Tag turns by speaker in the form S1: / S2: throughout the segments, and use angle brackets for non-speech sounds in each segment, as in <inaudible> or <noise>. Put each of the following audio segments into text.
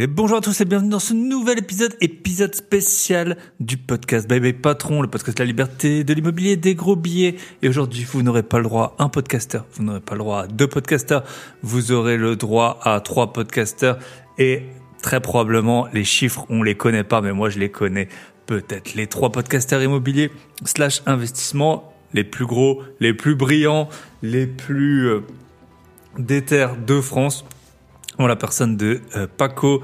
S1: Et bonjour à tous et bienvenue dans ce nouvel épisode, épisode spécial du podcast Bye Patron, le podcast de la liberté, de l'immobilier, des gros billets. Et aujourd'hui, vous n'aurez pas le droit à un podcasteur, vous n'aurez pas le droit à deux podcasteurs, vous aurez le droit à trois podcasteurs et très probablement les chiffres, on les connaît pas, mais moi je les connais peut-être. Les trois podcasteurs immobiliers slash investissement, les plus gros, les plus brillants, les plus euh, déter de France en la personne de euh, Paco,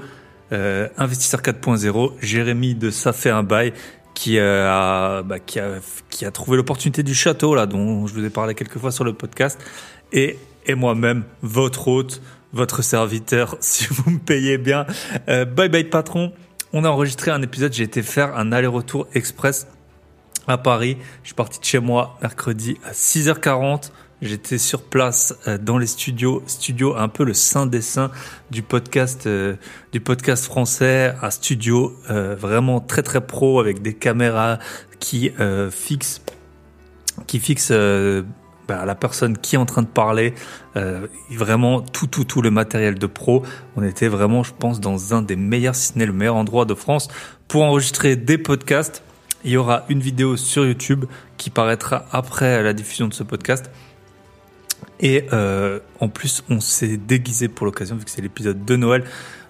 S1: euh, investisseur 4.0, Jérémy de Ça fait un bail, qui, euh, a, bah, qui, a, qui a trouvé l'opportunité du château, là, dont je vous ai parlé quelques fois sur le podcast, et, et moi-même, votre hôte, votre serviteur, <laughs> si vous me payez bien. Euh, bye bye patron. On a enregistré un épisode, j'ai été faire un aller-retour express à Paris. Je suis parti de chez moi mercredi à 6h40 J'étais sur place euh, dans les studios, studio un peu le saint des saints du podcast, euh, du podcast français, un studio euh, vraiment très très pro avec des caméras qui fixent, qui bah, la personne qui est en train de parler, vraiment tout tout tout le matériel de pro. On était vraiment, je pense, dans un des meilleurs, si ce n'est le meilleur endroit de France pour enregistrer des podcasts. Il y aura une vidéo sur YouTube qui paraîtra après la diffusion de ce podcast et euh, en plus, on s'est déguisé pour l'occasion, vu que c'est l'épisode de Noël.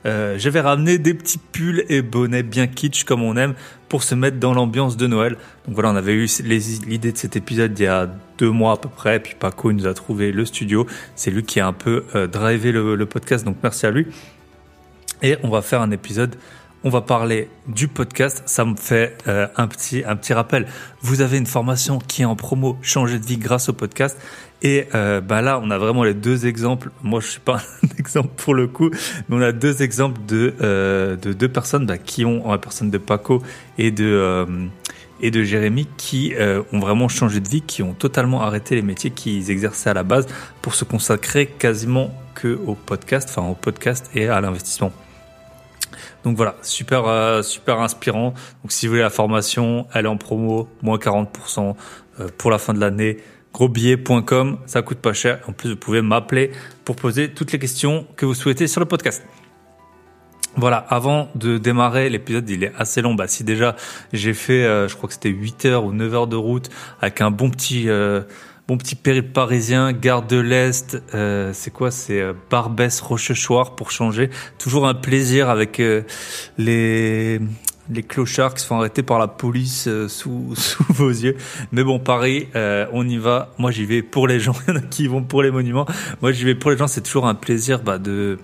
S1: Euh, J'avais ramené des petits pulls et bonnets bien kitsch comme on aime pour se mettre dans l'ambiance de Noël. Donc voilà, on avait eu l'idée de cet épisode il y a deux mois à peu près. Et puis Paco nous a trouvé le studio. C'est lui qui a un peu euh, drivé le, podcast, donc merci à lui. Et on va faire un épisode. On va parler du podcast. Ça me fait euh, un petit rappel. Vous avez une formation qui est en promo, changer de vie grâce au podcast. Et euh, bah là, on a vraiment les deux exemples. Moi, je suis pas <laughs> un exemple pour le coup, mais on a deux exemples de euh, de deux personnes bah, qui ont la personne de Paco et de et Jérémy qui ont vraiment changé de vie, qui ont totalement arrêté les métiers qu'ils exerçaient à la base pour se consacrer quasiment que au podcast, enfin au podcast et à l'investissement. Donc voilà, super euh, super inspirant. Donc si vous voulez la formation, elle est en promo, moins 40% pour la fin de l'année grosbillet.com, ça coûte pas cher. En plus, vous pouvez m'appeler pour poser toutes les questions que vous souhaitez sur le podcast. Voilà, avant de démarrer l'épisode, il est assez long. Bah si déjà j'ai fait, euh, je crois que c'était 8 heures ou 9 heures de route avec un bon petit euh, bon petit périple parisien, gare de l'Est, euh, c'est quoi? C'est Barbès Rochechouart pour changer. Toujours un plaisir avec les les clochards qui se font arrêter par la police euh, sous, <laughs> sous vos yeux. Mais bon, Paris, euh, on y va. Moi, j'y vais pour les gens. <laughs> Qui vont pour les monuments. Moi, j'y vais pour les gens. C'est toujours un plaisir bah, de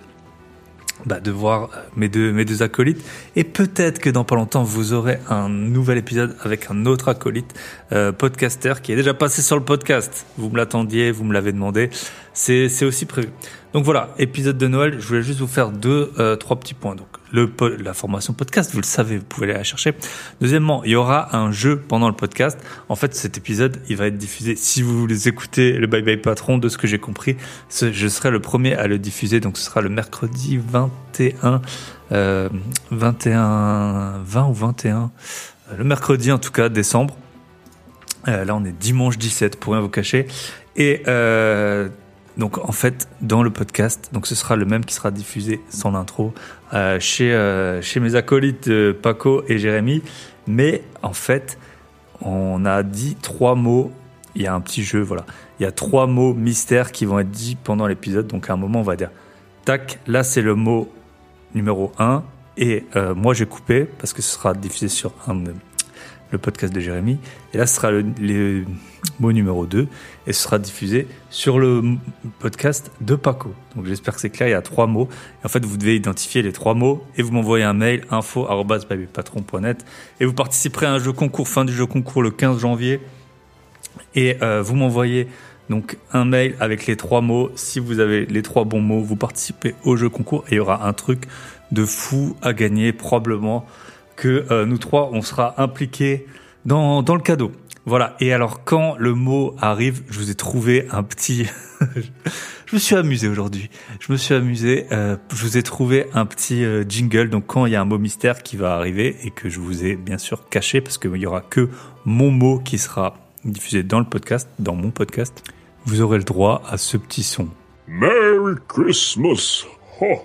S1: bah, de voir mes deux, mes deux acolytes. Et peut-être que dans pas longtemps, vous aurez un nouvel épisode avec un autre acolyte, euh, podcaster, qui est déjà passé sur le podcast. Vous me l'attendiez, vous me l'avez demandé. C'est, aussi prévu. Donc voilà, épisode de Noël. Je voulais juste vous faire deux, euh, trois petits points. Donc le, la formation podcast, vous le savez, vous pouvez aller la chercher. Deuxièmement, il y aura un jeu pendant le podcast. En fait, cet épisode, il va être diffusé. Si vous voulez écouter le Bye Bye Patron, de ce que j'ai compris, je serai le premier à le diffuser. Donc ce sera le mercredi 21, euh, 21, 20 ou 21, euh, le mercredi en tout cas, décembre. Euh, là, on est dimanche 17, pour rien vous cacher. Et euh, donc en fait, dans le podcast, donc ce sera le même qui sera diffusé sans l'intro euh, chez euh, chez mes acolytes euh, Paco et Jérémy. Mais en fait, on a dit trois mots. Il y a un petit jeu, voilà. Il y a trois mots mystères qui vont être dits pendant l'épisode. Donc à un moment, on va dire tac. Là, c'est le mot numéro un. Et moi, j'ai coupé parce que ce sera diffusé sur un le podcast de Jérémy. Et là, ce sera le, le mot numéro 2 et ce sera diffusé sur le podcast de Paco. Donc j'espère que c'est clair, il y a trois mots. Et en fait, vous devez identifier les trois mots et vous m'envoyez un mail info@patron.net et vous participerez à un jeu concours fin du jeu concours le 15 janvier et euh, vous m'envoyez donc un mail avec les trois mots. Si vous avez les trois bons mots, vous participez au jeu concours et il y aura un truc de fou à gagner probablement que euh, nous trois on sera impliqués dans, dans le cadeau. Voilà. Et alors, quand le mot arrive, je vous ai trouvé un petit. <laughs> je me suis amusé aujourd'hui. Je me suis amusé. Euh, je vous ai trouvé un petit euh, jingle. Donc, quand il y a un mot mystère qui va arriver et que je vous ai bien sûr caché parce qu'il y aura que mon mot qui sera diffusé dans le podcast, dans mon podcast, vous aurez le droit à ce petit son.
S2: Merry Christmas. Ho,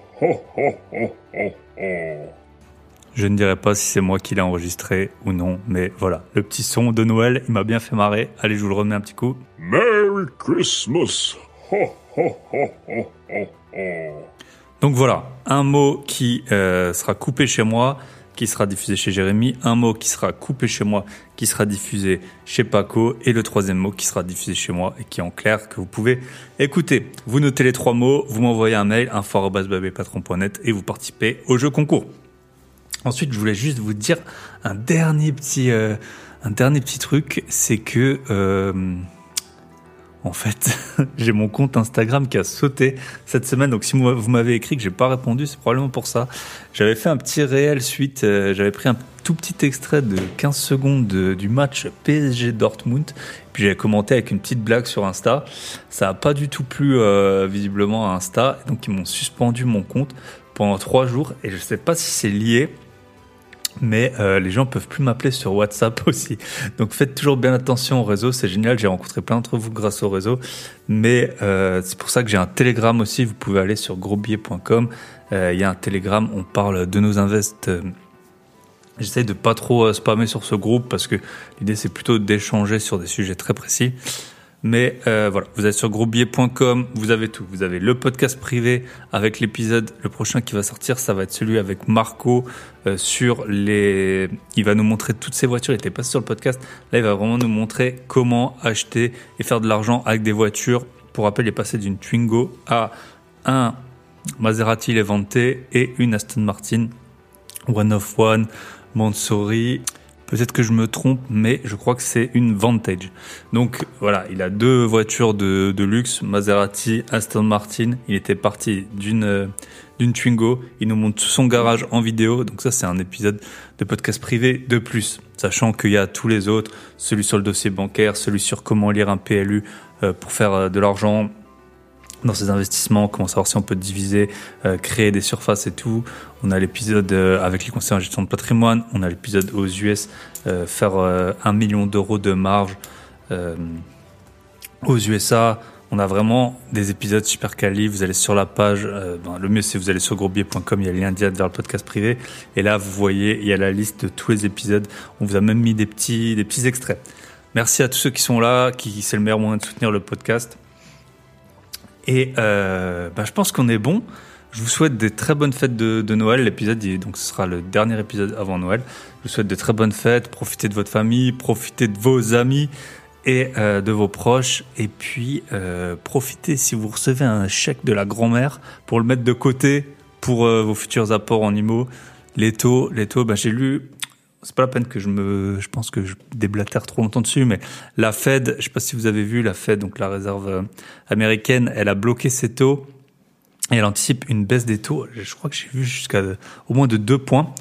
S1: Je ne dirais pas si c'est moi qui l'ai enregistré ou non, mais voilà, le petit son de Noël, il m'a bien fait marrer. Allez, je vous le remets un petit coup.
S2: Merry Christmas.
S1: Donc voilà, un mot qui euh, sera coupé chez moi, qui sera diffusé chez Jérémy, un mot qui sera coupé chez moi, qui sera diffusé chez Paco, et le troisième mot qui sera diffusé chez moi et qui est en clair que vous pouvez écouter. Vous notez les trois mots, vous m'envoyez un mail, info.babépatron.net et vous participez au jeu concours. Ensuite, je voulais juste vous dire un dernier petit, euh, un dernier petit truc, c'est que euh, en fait, <laughs> j'ai mon compte Instagram qui a sauté cette semaine. Donc, si vous m'avez écrit que j'ai pas répondu, c'est probablement pour ça. J'avais fait un petit réel suite. euh, J'avais pris un tout petit extrait de 15 secondes de- du match PSG Dortmund. Puis j'avais commenté avec une petite blague sur Insta. Ça a pas du tout plu visiblement à Insta. Donc, ils m'ont suspendu mon compte pendant trois jours. Et je sais pas si c'est lié mais euh, les gens peuvent plus m'appeler sur WhatsApp <laughs> aussi. Donc faites toujours bien attention au réseau, c'est génial. J'ai rencontré plein d'entre vous grâce au réseau, mais euh, c'est pour ça que j'ai un Telegram aussi. Vous pouvez aller sur grosbillet.com. Euh, Il y a un Telegram, on parle de nos invests. Euh, J'essaye de pas trop euh, spammer sur ce groupe parce que l'idée c'est plutôt d'échanger sur des sujets très précis. Mais euh, voilà, vous êtes sur grosbillet.com, vous avez tout. Vous avez le podcast privé avec l'épisode, le prochain qui va sortir, ça va être celui avec Marco euh, sur les... Il va nous montrer toutes ces voitures, il était pas sur le podcast. Là, il va vraiment nous montrer comment acheter et faire de l'argent avec des voitures. Pour rappel, il est passé d'une Twingo à un Maserati Levante et une Aston Martin One of One, Mansouri. Peut-être que je me trompe, mais je crois que c'est une Vantage. Donc voilà, il a deux voitures de, luxe, Maserati, Aston Martin. Il était parti d'une euh, d'une Twingo. Il nous montre son garage en vidéo. Donc ça, c'est un épisode de podcast privé de plus, sachant qu'il y a tous les autres, celui sur le dossier bancaire, celui sur comment lire un PLU euh, pour faire euh, de l'argent dans ses investissements, comment savoir si on peut diviser, euh, créer des surfaces et tout. On a l'épisode euh, avec les conseillers en gestion de patrimoine, on a l'épisode aux US, euh, faire un million d'euros de marge aux USA. On a vraiment des épisodes super quali. Vous allez sur la page, ben, le mieux c'est vous allez sur grosbier.com, il y a le lien direct vers le podcast privé. Et là, vous voyez, il y a la liste de tous les épisodes. On vous a même mis des petits, des petits extraits. Merci à tous ceux qui sont là, qui c'est le meilleur moyen de soutenir le podcast. Et euh, bah, je pense qu'on est bon. Je vous souhaite des très bonnes fêtes de, Noël. L'épisode, donc ce sera le dernier épisode avant Noël. Je vous souhaite de très bonnes fêtes. Profitez de votre famille, profitez de vos amis et euh, de vos proches. Et puis euh, profitez si vous recevez un chèque de la grand-mère pour le mettre de côté pour euh, vos futurs apports en IMO. Les taux, les taux. Bah, j'ai lu. C'est pas la peine que je me, je pense que je déblatère trop longtemps dessus, mais la Fed, je sais pas si vous avez vu, la Fed, donc la réserve euh, américaine, elle a bloqué ses taux et elle anticipe une baisse des taux. Je crois que j'ai vu jusqu'à au moins de deux points.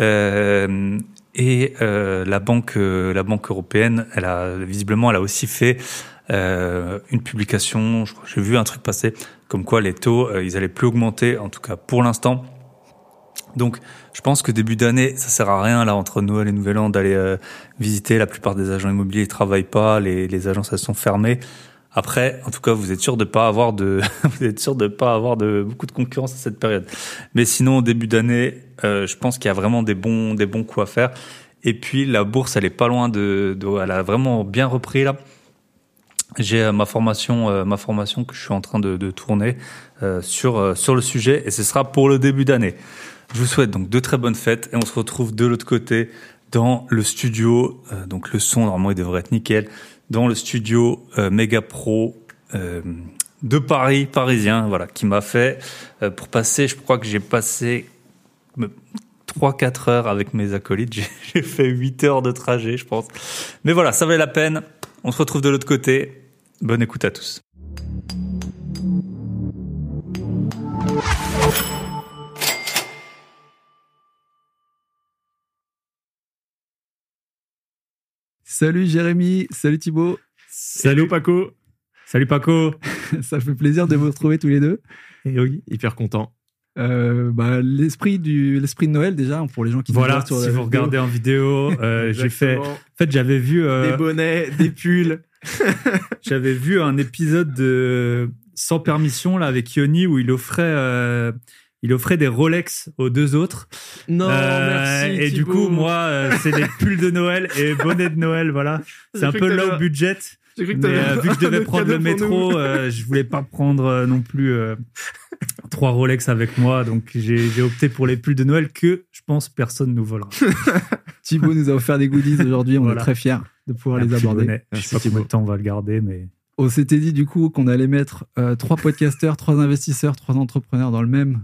S1: Euh, et euh, la banque, euh, la banque européenne, elle a visiblement, elle a aussi fait euh, une publication. J'ai vu un truc passer comme quoi les taux, ils allaient plus augmenter, en tout cas pour l'instant. Donc, je pense que début d'année, ça sert à rien là entre Noël et Nouvel An d'aller euh, visiter. La plupart des agents immobiliers ils travaillent pas, les, les agences elles sont fermées. Après, en tout cas, vous êtes sûr de pas avoir de, <laughs> vous êtes sûr de pas avoir de beaucoup de concurrence à cette période. Mais sinon, début d'année, euh, je pense qu'il y a vraiment des bons, des bons coups à faire. Et puis la bourse, elle est pas loin de, de elle a vraiment bien repris là. J'ai euh, ma formation, euh, ma formation que je suis en train de, de tourner euh, sur euh, sur le sujet et ce sera pour le début d'année. Je vous souhaite donc de très bonnes fêtes et on se retrouve de l'autre côté dans le studio. Euh, donc le son normalement il devrait être nickel dans le studio euh, Mega Pro euh, de Paris, parisien, voilà, qui m'a fait pour passer. Je crois que j'ai passé 3-4 heures avec mes acolytes. <laughs> J'ai- J'ai fait 8 heures de trajet, je pense. Mais voilà, ça valait la peine. On se retrouve de l'autre côté. Bonne écoute à tous.
S3: Salut Jérémy, salut Thibaut.
S4: Salut Paco. Salut Paco. <laughs>
S3: Ça fait plaisir de vous retrouver tous les deux.
S4: Et oui, hyper content.
S3: Euh, bah, l'esprit du l'esprit de Noël déjà pour les gens qui
S4: Voilà,
S3: sur
S4: si vous
S3: vidéo.
S4: regardez en vidéo, euh, <laughs> j'ai fait. En fait, j'avais vu, euh,
S3: des bonnets, des pulls. <laughs>
S4: j'avais vu un épisode de Sans permission là avec Yoni où il offrait,
S1: il offrait des Rolex aux deux autres.
S4: Non,
S1: Euh,
S4: merci.
S1: Et du coup, moi, euh, c'est des pulls de Noël et bonnets de Noël, voilà. C'est un peu low budget.
S4: j'ai cru que
S1: Mais euh, vu que je <laughs> devais prendre le métro, euh, je voulais pas prendre euh, non plus euh, trois Rolex avec moi, donc j'ai opté pour les pulls de Noël que je pense personne nous volera. <laughs>
S3: Thibaut nous a offert des goodies aujourd'hui. On
S1: Voilà.
S3: est très fiers de pouvoir
S1: Un
S3: les aborder.
S1: bonnet. Je sais pas combien de temps on va le garder, mais
S3: On s'était dit du coup qu'on allait mettre euh, trois podcasteurs, trois investisseurs, trois entrepreneurs dans le même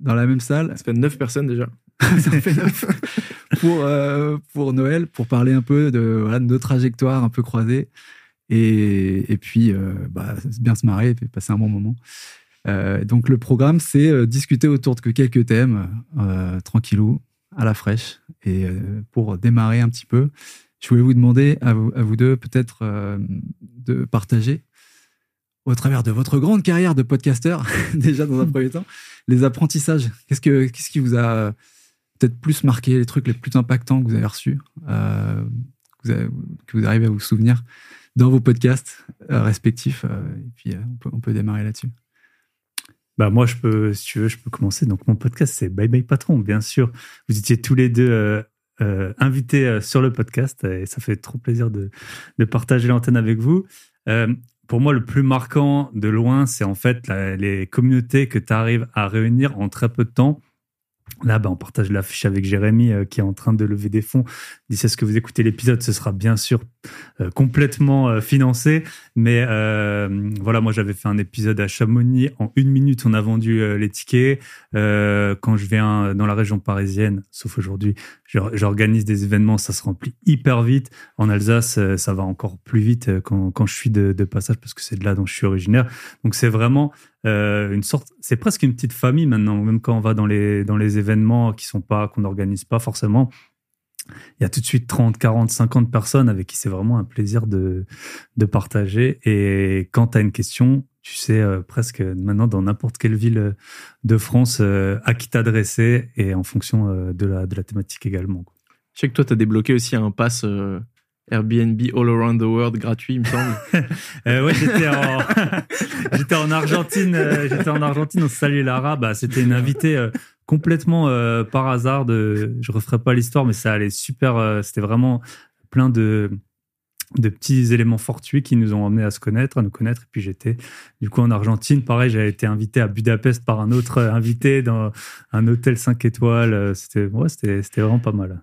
S3: dans la même salle.
S4: Ça fait 9 personnes déjà. <laughs>
S3: Ça fait neuf. pour euh, pour Noël, pour parler un peu de, voilà, de nos trajectoires un peu croisées et, et puis euh, bah, bien se marrer et passer un bon moment. Euh, donc le programme, c'est discuter autour de quelques thèmes, tranquillou, à la fraîche. Et pour démarrer un petit peu, je voulais vous demander à vous, à vous deux peut-être de partager au travers de votre grande carrière de podcasteur, <laughs> déjà dans un premier temps, les apprentissages. Qu'est-ce que qui vous a peut-être plus marqué, les trucs les plus impactants que vous avez reçus, euh, que, vous arrivez à vous souvenir dans vos podcasts euh, respectifs. euh, et puis euh, on peut, démarrer là-dessus.
S1: Bah moi, je peux, si tu veux, je peux commencer. Donc mon podcast, c'est Bye Bye Patron, bien sûr. Vous étiez tous les deux euh, euh, invités euh, sur le podcast et ça fait trop plaisir de, de partager l'antenne avec vous. Pour moi, le plus marquant de loin, c'est en fait les communautés que tu arrives à réunir en très peu de temps. Là, bah, on partage l'affiche avec Jérémy euh, qui est en train de lever des fonds. D'ici à ce que vous écoutez l'épisode, ce sera bien sûr euh, complètement euh, financé. Mais voilà, moi j'avais fait un épisode à Chamonix. En une minute, on a vendu les tickets. Quand je viens dans la région parisienne, sauf aujourd'hui, j'or- j'organise des événements, ça se remplit hyper vite. En Alsace, ça va encore plus vite quand, quand je suis de, de passage parce que c'est de là dont je suis originaire. Donc c'est vraiment euh, une sorte, c'est presque une petite famille maintenant. Même quand on va dans les dans les événements qui sont pas qu'on n'organise pas forcément, il y a tout de suite 30, 40, 50 personnes avec qui c'est vraiment un plaisir de, de partager. Et quand tu as une question, tu sais euh, presque maintenant dans n'importe quelle ville euh, de France à qui t'adresser et en fonction de, la, de la thématique également. quoi.
S4: Je sais que toi, t'as débloqué aussi un pass Airbnb All Around the World gratuit, il me semble. <laughs>
S1: Euh, <laughs> j'étais en, Argentine. euh, j'étais en Argentine. On salue Lara. Bah, c'était une invitée euh, complètement euh, par hasard. De, je referai pas l'histoire, mais ça allait super. euh, c'était vraiment plein de de petits éléments fortuits qui nous ont amenés à se connaître, à nous connaître. Et puis j'étais du coup en Argentine. Pareil, j'avais été invité à Budapest par un autre invité dans un hôtel 5 étoiles. C'était ouais, c'était vraiment pas mal.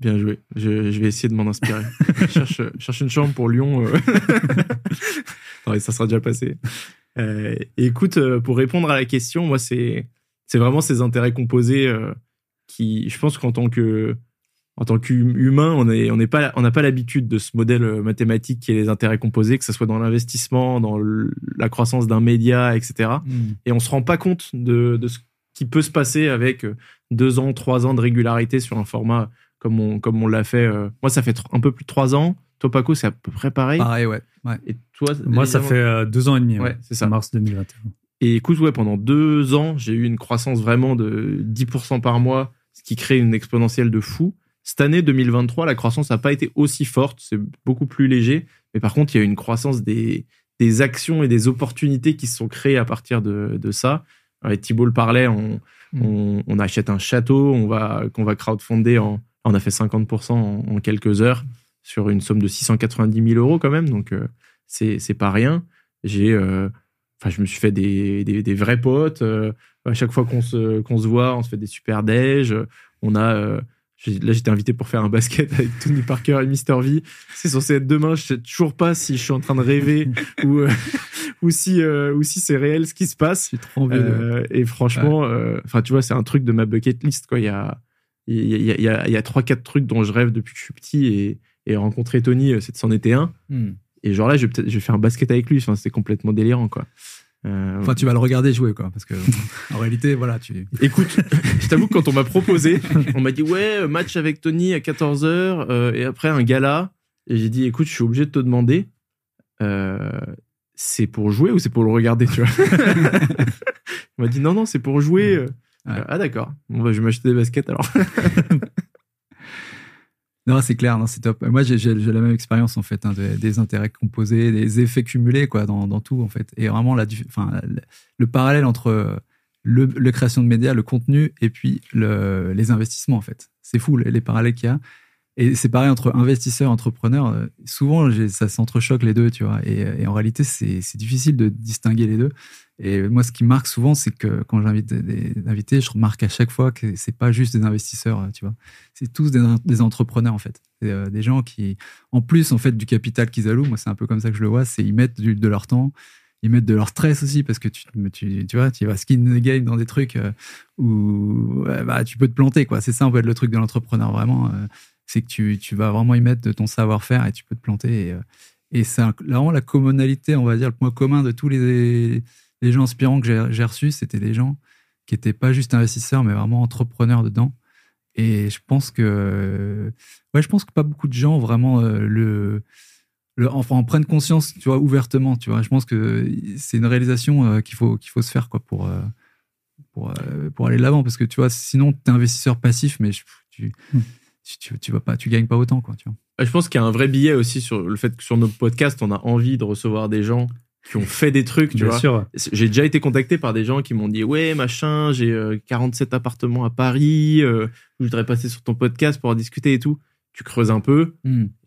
S4: Bien joué. Je, je vais essayer de m'en inspirer. <laughs> je cherche, une chambre pour Lyon. euh. <laughs> Non, ça sera déjà passé. Euh, écoute, euh, pour répondre à la question, moi, c'est c'est vraiment ces intérêts composés euh, qui, je pense qu'en tant que en tant qu'humain, on est on n'est pas on n'a pas l'habitude de ce modèle mathématique qui est les intérêts composés, que ce soit dans l'investissement, dans le- la croissance d'un média, etc. et on se rend pas compte de, de ce qui peut se passer avec deux ans, trois ans de régularité sur un format comme on, comme on l'a fait. euh. Moi, ça fait un peu plus de trois ans. Toi, Paco, c'est à peu près pareil.
S3: Pareil, ouais. ouais.
S4: Et toi,
S1: Moi, ça fait euh, deux ans et demi.
S4: Ouais, c'est ça.
S1: Mars 2021.
S4: Et écoute, ouais, pendant deux ans, j'ai eu une croissance vraiment de 10% par mois, ce qui crée une exponentielle de fou. Cette année 2023, la croissance n'a pas été aussi forte, c'est beaucoup plus léger. Mais par contre, il y a eu une croissance des, des actions et des opportunités qui se sont créées à partir de, de ça. Et Thibault le parlait, on,
S3: Mm.
S4: on, on achète un château, on va, qu'on va crowdfunder. En, on a fait 50% en, en quelques heures sur une somme de 690 000 euros quand même. Donc, euh, c'est c'est pas rien. J'ai, euh, enfin, je me suis fait des, des, des vrais potes. euh, à chaque fois qu'on se, qu'on se voit, on se fait des super déj. On a, euh, là, j'étais invité pour faire un basket <laughs> avec Tony Parker et Mr. V. C'est censé être demain. Je sais toujours pas si je suis en train de rêver <laughs> ou, euh, <laughs> ou si, euh, ou si c'est réel ce qui se passe.
S3: Je suis trop envie de-
S4: Euh, et franchement, euh, enfin, tu vois, c'est un truc de ma bucket list, quoi. Il y a, il y a, y a, y a trois, quatre trucs dont je rêve depuis que je suis petit et, et rencontrer Tony, euh, c'est c'en était un.
S3: Hmm.
S4: Et genre là, je vais peut-être, je vais faire un basket avec lui. Enfin, c'était complètement délirant, quoi. Euh,
S3: Enfin, tu vas le regarder jouer, quoi. Parce que, en réalité, voilà, tu. <laughs>
S4: Écoute, je t'avoue que quand on m'a proposé, on m'a dit ouais, match avec Tony à 14h et après un gala. Et j'ai dit écoute, je suis obligé de te demander, euh, c'est pour jouer ou c'est pour le regarder, tu vois? <laughs> Il m'a dit non, non, c'est pour jouer.
S3: Ouais.
S4: Ah d'accord, bon, bah, je vais m'acheter des baskets alors. <laughs>
S3: Non, c'est clair, non, c'est top. Moi, j'ai la même expérience, en fait, hein, des, des intérêts composés, des effets cumulés, quoi, dans, dans tout, en fait. Et vraiment, la, enfin, le parallèle entre le, la création de médias, le contenu et puis le, les investissements en fait. C'est fou les, les parallèles qu'il y a. Et c'est pareil entre investisseurs et entrepreneurs. euh, Souvent, ça s'entrechoque les deux, tu vois. Et, en réalité, c'est difficile de distinguer les deux. Et moi, ce qui marque souvent, c'est que quand j'invite des, invités, je remarque à chaque fois que c'est pas juste des investisseurs, euh, tu vois. C'est tous des, entrepreneurs, en fait. Euh, des gens qui, en plus, en fait, du capital qu'ils allouent, moi, c'est un peu comme ça que je le vois, c'est ils mettent de leur temps, ils mettent de leur stress aussi, parce que tu, tu, tu vois, tu vas skin the game dans des trucs où bah, tu peux te planter, quoi. C'est ça, en fait, le truc de l'entrepreneur, vraiment. C'est que tu, tu vas vraiment y mettre de ton savoir-faire et tu peux te planter. Et, euh, et c'est vraiment la commonalité, on va dire, le point commun de tous les, les gens inspirants que j'ai reçus, c'était des gens qui n'étaient pas juste investisseurs, mais vraiment entrepreneurs dedans. Et je pense que, ouais, je pense que pas beaucoup de gens vraiment euh, le, enfin, en prennent conscience, tu vois, ouvertement, tu vois. Je pense que c'est une réalisation euh, qu'il faut, qu'il faut se faire, quoi, pour, pour, pour aller de l'avant. Parce que, tu vois, sinon, tu es investisseur passif, mais tu,
S1: Hmm.
S3: Tu, tu, tu vas pas, tu gagnes pas autant, quoi, tu vois.
S4: Je pense qu'il y a un vrai billet aussi sur le fait que sur nos podcasts, on a envie de recevoir des gens qui ont fait des trucs, tu
S1: Bien
S4: vois.
S1: sûr.
S4: J'ai déjà été contacté par des gens qui m'ont dit ouais machin j'ai euh, 47 appartements à Paris euh, je voudrais passer sur ton podcast pour en discuter et tout tu creuses un peu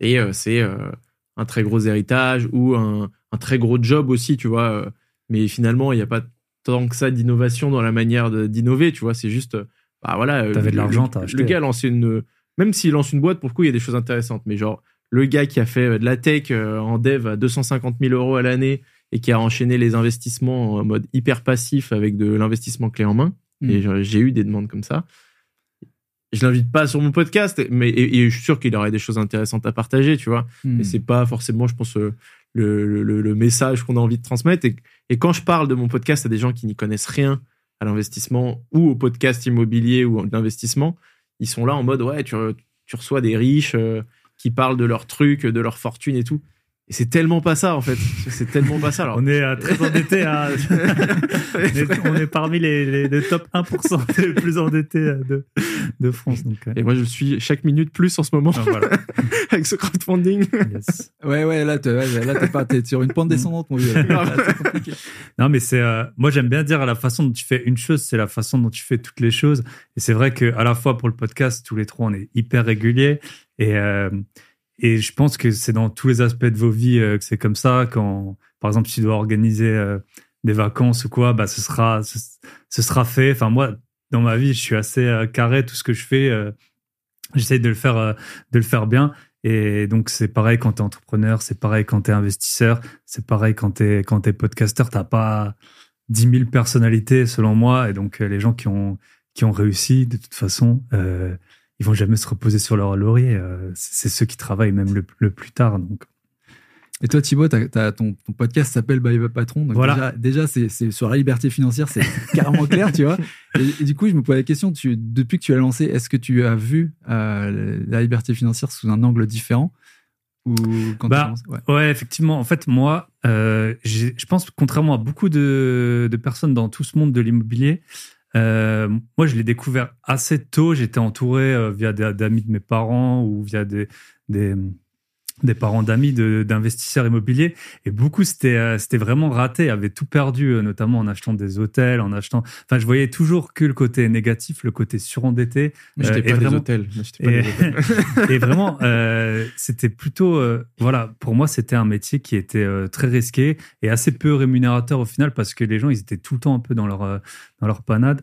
S4: et euh, c'est euh, un très gros héritage ou un, un très gros job aussi tu vois euh, mais finalement il n'y a pas tant que ça d'innovation dans la manière de- d'innover tu vois c'est juste euh, bah voilà euh,
S1: T'avais de l'argent,
S4: le-
S1: t'as acheté.
S4: le gars a lancé une même s'il lance une boîte pour le coup il y a des choses intéressantes mais genre le gars qui a fait euh, de la tech euh, en dev à 250 000 euros à l'année et qui a enchaîné les investissements en mode hyper passif avec de l'investissement clé en main.
S3: Mm.
S4: Et j'ai- eu des demandes comme ça. Je l'invite pas sur mon podcast, mais et, et je suis sûr qu'il aurait des choses intéressantes à partager, tu vois.
S3: Hmm.
S4: Mais c'est pas forcément, je pense, euh, le, le, le message qu'on a envie de transmettre. Et, et quand je parle de mon podcast à des gens qui n'y connaissent rien à l'investissement ou au podcast immobilier ou à l'investissement, ils sont là en mode ouais, tu, tu reçois des riches euh, qui parlent de leurs trucs, de leur fortune et tout. Et c'est tellement pas ça en fait. C'est tellement pas ça. Alors,
S1: On est euh, très endetté. hein. <laughs> on, est, on est parmi les, les, les top 1% des <laughs> plus endettés euh, de, de France. Donc, euh,
S4: Et moi, je suis chaque minute plus en ce moment
S1: ah, voilà. <laughs>
S4: avec ce crowdfunding.
S1: Yes.
S3: Ouais, ouais, là, t'es, ouais, là, t'es pas, t'es sur une pente descendante, mon vieux. Là, c'est compliqué.
S1: Non, mais c'est. euh, moi, j'aime bien dire à la façon dont tu fais une chose, c'est la façon dont tu fais toutes les choses. Et c'est vrai que à la fois pour le podcast, tous les trois, on est hyper réguliers. Et, euh, et je pense que c'est dans tous les aspects de vos vies euh, que c'est comme ça. Quand, par exemple, tu dois organiser euh, des vacances ou quoi, bah, ce sera, ce, sera fait. Enfin, moi, dans ma vie, je suis assez euh, carré. Tout ce que je fais, j'essaie de le faire, de le faire bien. Et donc, c'est pareil quand tu es entrepreneur, c'est pareil quand tu es investisseur, c'est pareil quand tu es, quand t'es podcasteur. Tu pas 10 000 personnalités, selon moi. Et donc, les gens qui ont, qui ont réussi, de toute façon, ils vont jamais se reposer sur leur laurier. Euh, c'est ceux qui travaillent même le, le plus tard. Donc,
S3: Et toi, Thibaut, ton, ton podcast s'appelle By the Patron. Donc
S1: Voilà.
S3: Déjà, déjà c'est, sur la liberté financière, c'est <laughs> carrément clair, tu vois. Et, et du coup, je me pose la question, tu, depuis que tu as lancé, est-ce que tu as vu euh, la liberté financière sous un angle différent ou quand
S1: Bah,
S3: tu Ouais.
S1: Ouais, effectivement. En fait, moi, euh, je pense, contrairement à beaucoup de, de personnes dans tout ce monde de l'immobilier, euh, moi, je l'ai découvert assez tôt. J'étais entouré euh, via d'amis de mes parents ou via des, des parents d'amis d'investisseurs immobiliers. Et beaucoup, c'était euh, c'était vraiment raté, avaient tout perdu, euh, notamment en achetant des hôtels, en achetant... Enfin, je voyais toujours que le côté négatif, le côté surendetté.
S4: Mais
S1: Euh, et
S4: pas des
S1: vraiment-
S4: hôtels. mais j'étais pas
S1: Et,
S4: des hôtels. <laughs>
S1: et vraiment, euh, c'était plutôt, euh, voilà, pour moi, c'était un métier qui était euh, très risqué et assez peu rémunérateur au final parce que les gens, ils étaient tout le temps un peu dans leur, euh, dans leur panade.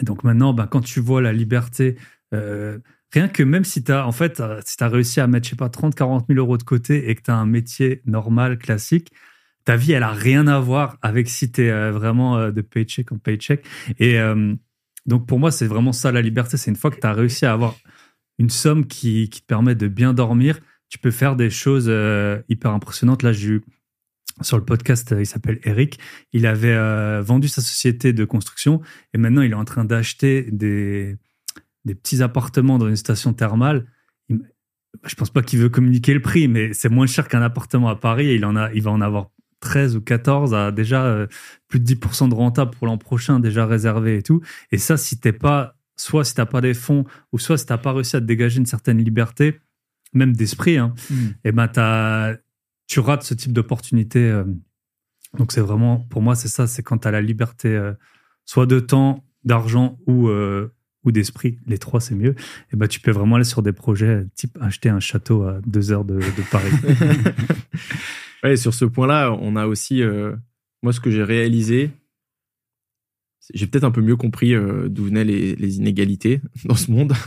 S1: Et donc maintenant, ben, quand tu vois la liberté, euh, rien que même si tu as, en fait, euh, si as réussi à mettre, je sais pas, 30, 40 000 euros de côté et que tu as un métier normal, classique, ta vie, elle a rien à voir avec si tu es vraiment euh, de paycheck en paycheck. Et euh, donc, pour moi, c'est vraiment ça la liberté. C'est une fois que tu as réussi à avoir une somme qui, qui te permet de bien dormir, tu peux faire des choses euh, hyper impressionnantes. Là, j'ai eu sur le podcast, euh, il s'appelle Eric. Il avait euh, vendu sa société de construction et maintenant il est en train d'acheter des, des petits appartements dans une station thermale. Il je pense pas qu'il veut communiquer le prix, mais c'est moins cher qu'un appartement à Paris et il, en a, il va en avoir 13 ou 14 à déjà euh, plus de 10% de rentable pour l'an prochain déjà réservé et tout. Et ça, si t'es pas, soit si t'as pas des fonds ou soit si t'as pas réussi à te dégager une certaine liberté, même d'esprit, hein,
S3: Hmm.
S1: et ben t'as- tu rates ce type d'opportunité. euh. Donc c'est vraiment, pour moi, c'est ça, c'est quand tu as la liberté euh, soit de temps, d'argent ou, ou d'esprit, les trois c'est mieux, et bah, tu peux vraiment aller sur des projets type acheter un château à deux heures de, Paris. <laughs>
S4: Sur ce point-là, on a aussi, euh, moi, ce que j'ai réalisé, j'ai peut-être un peu mieux compris euh, d'où venaient les, inégalités <laughs> dans ce monde, <laughs>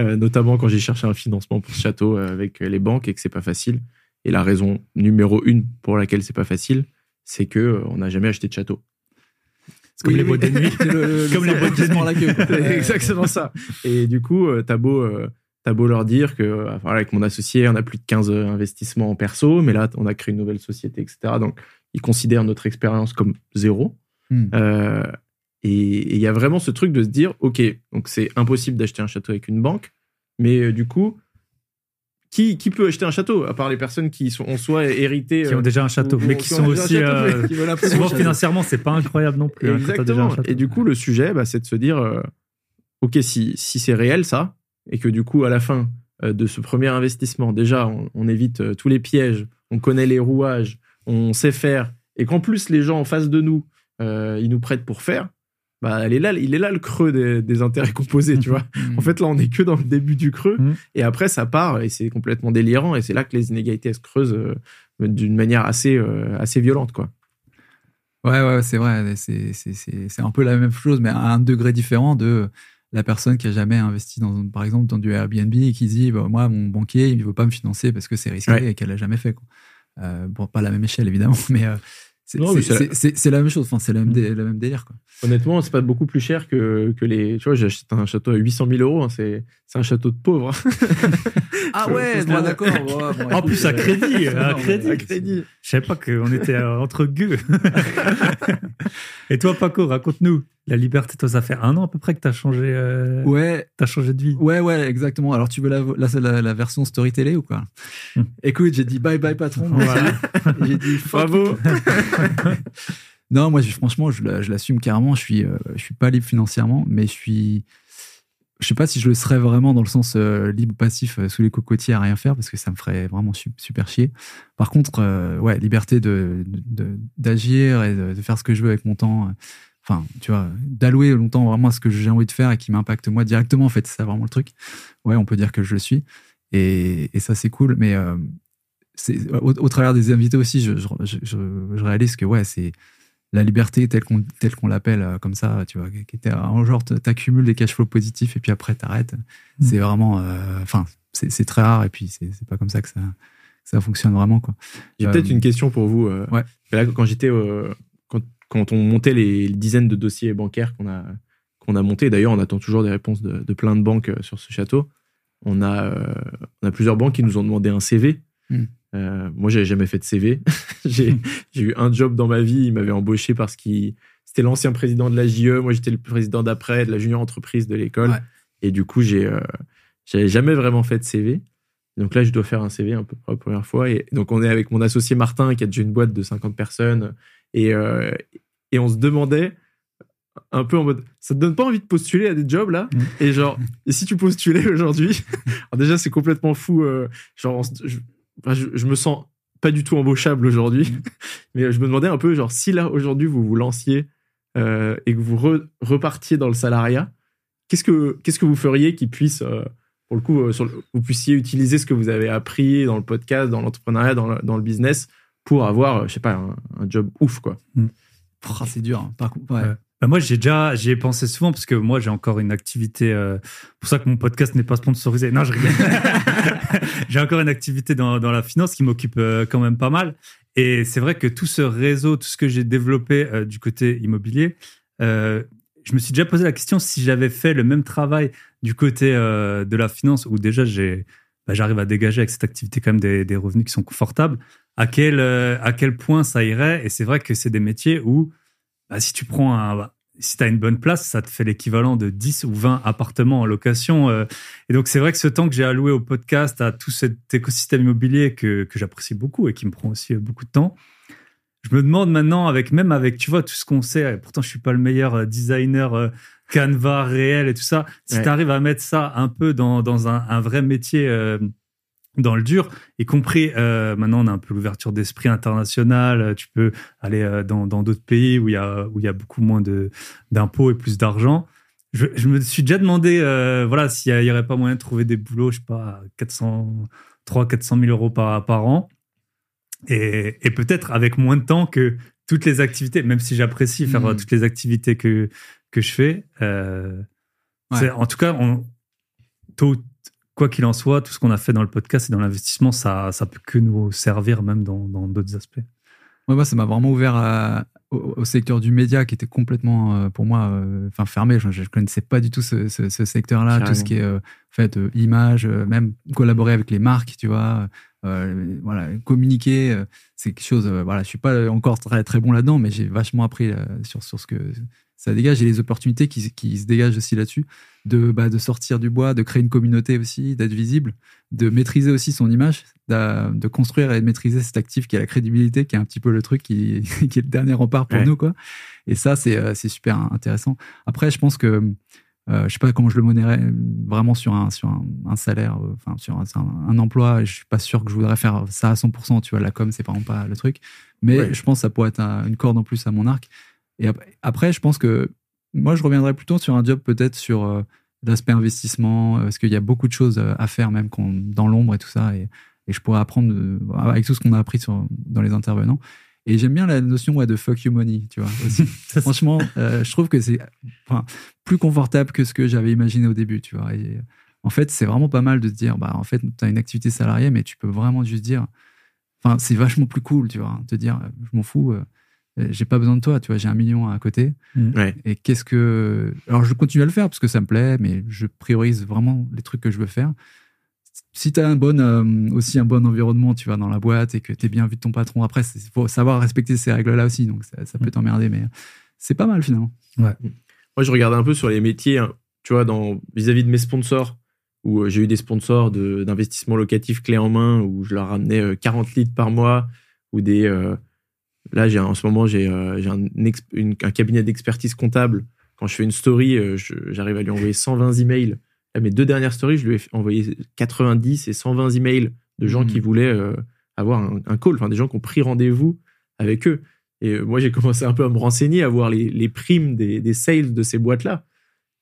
S4: Euh, notamment quand j'ai cherché un financement pour ce château avec les banques et que c'est pas facile. Et la raison numéro une pour laquelle c'est pas facile, c'est que on n'a jamais acheté de château.
S3: Comme
S1: Oui,
S3: les
S1: oui. <laughs>
S3: boîtes de nuit.
S1: Comme les boîtes de
S3: la queue.
S4: C'est <laughs> exactement ça. Et du coup, euh, t'as beau, euh, t'as beau leur dire que, euh, voilà, avec mon associé, on a plus de 15 investissements en perso, mais là, on a créé une nouvelle société, etc. Donc, ils considèrent notre expérience comme zéro.
S3: Hmm.
S4: Euh, et il y a vraiment ce truc de se dire, OK, donc c'est impossible d'acheter un château avec une banque, mais euh, du coup, qui, qui peut acheter un château, à part les personnes qui sont en soi héritées
S1: qui ont
S4: euh,
S1: déjà un château,
S4: ou-
S1: mais qui
S4: qui
S1: sont aussi.
S4: château,
S1: euh,
S3: Qui
S1: souvent
S3: château.
S1: financièrement, c'est pas incroyable non plus. hein,
S4: Exactement.
S1: château.
S4: Et du coup, le sujet, bah, c'est de se dire, euh, ok, si, si c'est réel ça, et que du coup, à la fin euh, de ce premier investissement, déjà, on, on évite euh, tous les pièges, on connaît les rouages, on sait faire, et qu'en plus les gens en face de nous, euh, ils nous prêtent pour faire, bah, elle est là, il est là le creux des, des intérêts composés, tu vois.
S3: Mm.
S4: En fait, là, on est que dans le début du creux,
S1: Mhm.
S4: et après, ça part, et c'est complètement délirant, et c'est là que les inégalités elles se creusent euh, d'une manière assez, euh, assez violente, quoi.
S3: Ouais, ouais, c'est vrai. C'est, un peu la même chose, mais à un degré différent de la personne qui a jamais investi dans, par exemple, dans du Airbnb et qui dit, bah, moi, mon banquier, il veut pas me financer parce que c'est risqué
S4: Ouais.
S3: et qu'elle a jamais fait. Quoi. Euh, bon, pas à la même échelle, évidemment, <laughs> mais, euh, c'est, la même chose. Enfin, c'est la même, dé- la même délire. Quoi.
S4: Honnêtement, c'est pas beaucoup plus cher que, que les. Tu vois, j'achète un château à 800 000 euros. hein, c'est, un château de pauvre. hein. <laughs>
S3: Ah
S4: ouais,
S3: bon, d'accord. <laughs> ouais, bon,
S1: En plus, à crédit, <laughs> à crédit.
S4: À crédit.
S1: Je savais pas qu'on était euh, entre gueux. Et toi, Paco, raconte-nous. La liberté, toi, ça fait un an à peu près que t'as changé, euh,
S3: Ouais,
S1: t'as changé de vie.
S3: Ouais, ouais, exactement. Alors, tu veux la, la, la, la version storytellée ou quoi
S1: Hmm.
S3: Écoute, j'ai dit bye bye patron.
S1: Voilà.
S3: J'ai dit
S4: Bravo. <laughs>
S3: Non, moi, je- franchement, je, la- je l'assume carrément. Je suis, euh, je suis pas libre financièrement, mais je suis. Je sais pas si je le serais vraiment dans le sens euh, libre passif sous les cocotiers à rien faire parce que ça me ferait vraiment su- super chier. Par contre, ouais, liberté de de- d'agir et de, de faire ce que je veux avec mon temps. Enfin, tu vois, d'allouer longtemps vraiment à ce que j'ai envie de faire et qui m'impacte moi directement. En fait, c'est vraiment le truc. Ouais, on peut dire que je le suis et, et ça c'est cool. Mais euh, au, au travers des invités aussi, je, je, je, je- je réalise que ouais, c'est la liberté telle qu'on telle qu'on l'appelle euh, comme ça, tu vois, qui était en genre t'accumules des cash flows positifs et puis après t'arrêtes. C'est vraiment, euh, enfin, c'est c'est très rare et puis c'est pas comme ça que ça fonctionne vraiment quoi.
S4: J'ai
S3: Euh,
S4: peut-être une question pour vous.
S3: ouais.
S4: Là, quand j'étais, euh, quand, on montait les dizaines de dossiers bancaires qu'on a qu'on a montés, d'ailleurs, on attend toujours des réponses de, de plein de banques euh, sur ce château. On a, euh, on a plusieurs banques qui nous ont demandé un CV.
S3: Hmm.
S4: Euh, moi, j'avais jamais fait de CV. <laughs> j'ai <laughs> j'ai eu un job dans ma vie. Il m'avait embauché parce qu'il c'était l'ancien président de la JE. Moi, j'étais le président d'après de la junior entreprise de l'école.
S3: Ouais.
S4: Et du coup, j'ai euh, j'avais jamais vraiment fait de CV. Donc là, je dois faire un CV un peu pour la première fois. Et donc, on est avec mon associé Martin, qui a déjà une boîte de 50 personnes. Et, euh, et on se demandait un peu en mode, ça te donne pas envie de postuler à des jobs là?
S1: Mhm.
S4: Et genre, et si tu postulais aujourd'hui? Alors déjà, c'est complètement fou. euh, genre, je, je, je me sens pas du tout embauchable aujourd'hui. <laughs> Mais je me demandais un peu, genre, si là, aujourd'hui, vous vous lanciez euh, et que vous re- repartiez dans le salariat, qu'est-ce que, qu'est-ce que vous feriez qui puisse, euh, pour le coup, euh, sur le- vous puissiez utiliser ce que vous avez appris dans le podcast, dans l'entrepreneuriat, dans le, dans le business, pour avoir, euh, je sais pas, un, un job ouf, quoi.
S3: Pff, c'est dur. hein. Par contre, ouais.
S1: Ouais. Bah, moi, j'ai déjà, j'y ai pensé souvent parce que moi, j'ai encore une activité. euh, pour ça que mon podcast n'est pas sponsorisé. Non, je rigole. <laughs> j'ai encore une activité dans, dans la finance qui m'occupe euh, quand même pas mal. Et c'est vrai que tout ce réseau, tout ce que j'ai développé euh, du côté immobilier, je me suis déjà posé la question si j'avais fait le même travail du côté euh, de la finance où déjà j'ai, bah, j'arrive à dégager avec cette activité quand même des, revenus qui sont confortables. À quel, euh, à quel point ça irait? Et c'est vrai que c'est des métiers où bah, si tu prends un, si tu as une bonne place, ça te fait l'équivalent de 10 ou 20 appartements en location. euh. Et donc, c'est vrai que ce temps que j'ai alloué au podcast, à tout cet écosystème immobilier que, que j'apprécie beaucoup et qui me prend aussi beaucoup de temps, je me demande maintenant, avec même avec, tu vois, tout ce qu'on sait, et pourtant je suis pas le meilleur euh, designer euh, Canva réel et tout ça, si
S4: Ouais.
S1: tu arrives à mettre ça un peu dans, dans un, un vrai métier euh, dans le dur, y compris euh, maintenant on a un peu l'ouverture d'esprit international. Tu peux aller euh, dans dans d'autres pays où il y a où il y a beaucoup moins de d'impôts et plus d'argent. Je, je, me suis déjà demandé euh, voilà s'il y, aurait pas moyen de trouver des boulots, je sais pas, 400 3 400 000 euros par par an et, et peut-être avec moins de temps que toutes les activités, même si j'apprécie faire
S3: Mhm.
S1: toutes les activités que que je fais. Euh,
S3: Ouais.
S1: En tout cas, on, tôt, quoi qu'il en soit, tout ce qu'on a fait dans le podcast et dans l'investissement, ça, ça peut que nous servir même dans d'autres aspects.
S3: Ouais, moi, ça m'a vraiment ouvert à- au, au secteur du média qui était complètement, euh, pour moi, euh, fermé. Je ne connaissais pas du tout ce, ce- ce secteur-là, tout ce qui est euh, en fait euh, image, euh, même collaborer avec les marques, tu vois. Euh, voilà, communiquer, euh, c'est quelque chose. euh, voilà, je suis pas encore très très bon là-dedans, mais j'ai vachement appris euh, sur sur ce que ça dégage et les opportunités qui, qui se dégagent aussi là-dessus, de bah, de sortir du bois, de créer une communauté aussi, d'être visible, de maîtriser aussi son image, de construire et de maîtriser cet actif qui est la crédibilité, qui est un petit peu le truc qui, <laughs> qui est le dernier rempart pour
S4: Ouais.
S3: nous, quoi. Et ça, c'est euh, c'est super intéressant. Après, je pense que euh, je sais pas comment je le monérais vraiment sur un sur un, un salaire, euh, enfin sur un, un- emploi. Je suis pas sûr que je voudrais faire ça à 100%. Tu vois, la com, c'est vraiment pas le truc. Mais
S4: Ouais.
S3: je pense que ça pourrait être un- une corde en plus à mon arc. Et ap- après, je pense que moi, je reviendrais plutôt sur un job peut-être sur euh, l'aspect investissement, euh, parce qu'il y a beaucoup de choses à faire même dans l'ombre et tout ça. Et, et je pourrais apprendre avec tout ce qu'on a appris sur, dans les intervenants. Et j'aime bien la notion ouais, de fuck you money, tu vois. Aussi. <laughs> Franchement, <laughs> euh, je trouve que c'est enfin, plus confortable que ce que j'avais imaginé au début, tu vois. Et, en fait, c'est vraiment pas mal de se dire, bah, en fait, tu as une activité salariée, mais tu peux vraiment juste dire, enfin, c'est vachement plus cool, tu vois, te dire, euh, je m'en fous, euh, euh, j'ai pas besoin de toi, tu vois, j'ai un million à côté.
S4: Ouais.
S3: Et qu'est-ce que. Alors, je continue à le faire parce que ça me plaît, mais je priorise vraiment les trucs que je veux faire. Si tu as un bon, euh, aussi un bon environnement, tu vas dans la boîte et que tu es bien vu de ton patron, après, il faut savoir respecter ces règles-là aussi, donc ça, ça peut t'emmerder, mais c'est pas mal finalement.
S4: Moi, je regardais un peu sur les métiers, hein, tu vois, dans vis-à-vis de mes sponsors, où euh, j'ai eu des sponsors de- d'investissement locatif clé en main, où je leur ramenais euh, 40 litres par mois, ou des. euh, là, j'ai en ce moment, j'ai euh, j'ai un, un cabinet d'expertise comptable. Quand je fais une story, euh, j'arrive à lui envoyer 120 emails. Là, mes deux dernières stories, je lui ai envoyé 90 et 120 emails de gens
S3: Mhm.
S4: qui voulaient euh, avoir un, un call, enfin des gens qui ont pris rendez-vous avec eux. Et euh, moi, j'ai commencé un peu à me renseigner, à voir les, les primes des, des sales de ces boîtes-là.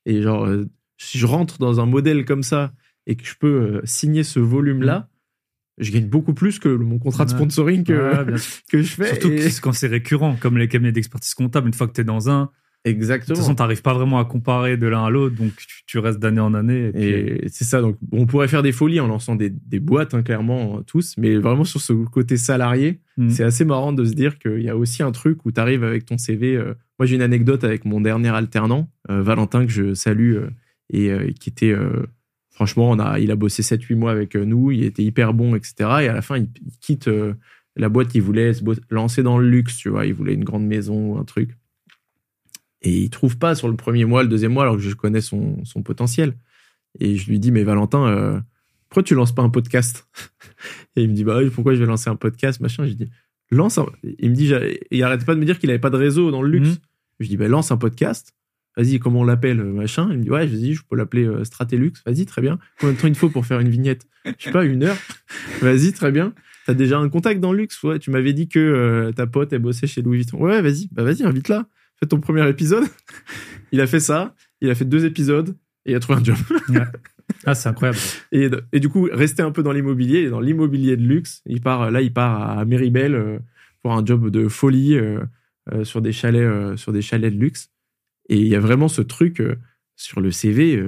S4: Et genre, euh, si je rentre dans un modèle comme ça et que je peux euh, signer ce volume-là, je gagne beaucoup plus que mon contrat de sponsoring que,
S1: Ouais, <laughs>
S4: que je fais.
S1: Surtout
S4: Et-
S1: quand c'est récurrent, comme les cabinets d'expertise comptable, une fois que tu es dans un, de toute
S4: Exactement.
S1: façon, tu n'arrives pas vraiment à comparer de l'un à l'autre, donc tu, tu restes d'année en année. Et puis-
S4: Et c'est ça. Donc, on pourrait faire des folies en lançant des, des boîtes, hein, clairement, euh, tous. Mais vraiment, sur ce côté salarié,
S1: Mm.
S4: c'est assez marrant de se dire qu'il y a aussi un truc où tu arrives avec ton CV. euh, Moi, j'ai une anecdote avec mon dernier alternant, euh, Valentin, que je salue, euh, et euh, qui était. euh, franchement, on a, il a bossé 7-8 mois avec euh, nous, il était hyper bon, etc. Et à la fin, il, il quitte euh, la boîte, il voulait se lancer dans le luxe, tu vois. Il voulait une grande maison ou un truc. Et il trouve pas sur le premier mois, le deuxième mois, alors que je connais son, son potentiel. Et je lui dis, mais Valentin, euh, pourquoi tu lances pas un podcast <laughs> Et il me dit, bah oui, pourquoi je vais lancer un podcast, machin. Je dis, lance un... Il me dit, il arrêtait pas de me dire qu'il avait pas de réseau dans le luxe.
S1: Mhm.
S4: Je dis, bah lance un podcast. Vas-y, comment on l'appelle, euh, machin Il me dit, ouais, dis, je peux l'appeler euh, Stratélux. Vas-y, très bien. Combien de temps il te faut pour faire une vignette Je sais pas, une heure. <laughs> Vas-y, très bien. T'as déjà un contact dans le luxe Ouais, tu m'avais dit que euh, ta pote, elle bossait chez Louis Vuitton. Ouais, vas-y, bah vas-y, invite-la. Fais ton premier épisode. <laughs> il a fait ça. Il a fait deux épisodes et il a trouvé un job.
S1: Ah, c'est incroyable. <laughs>
S4: Et, et du coup, rester un peu dans l'immobilier, et dans l'immobilier de luxe. Il part, là, il part à Méribel euh, pour un job de folie euh, euh, sur, des chalets, sur des chalets de luxe. Et il y a vraiment ce truc sur le CV,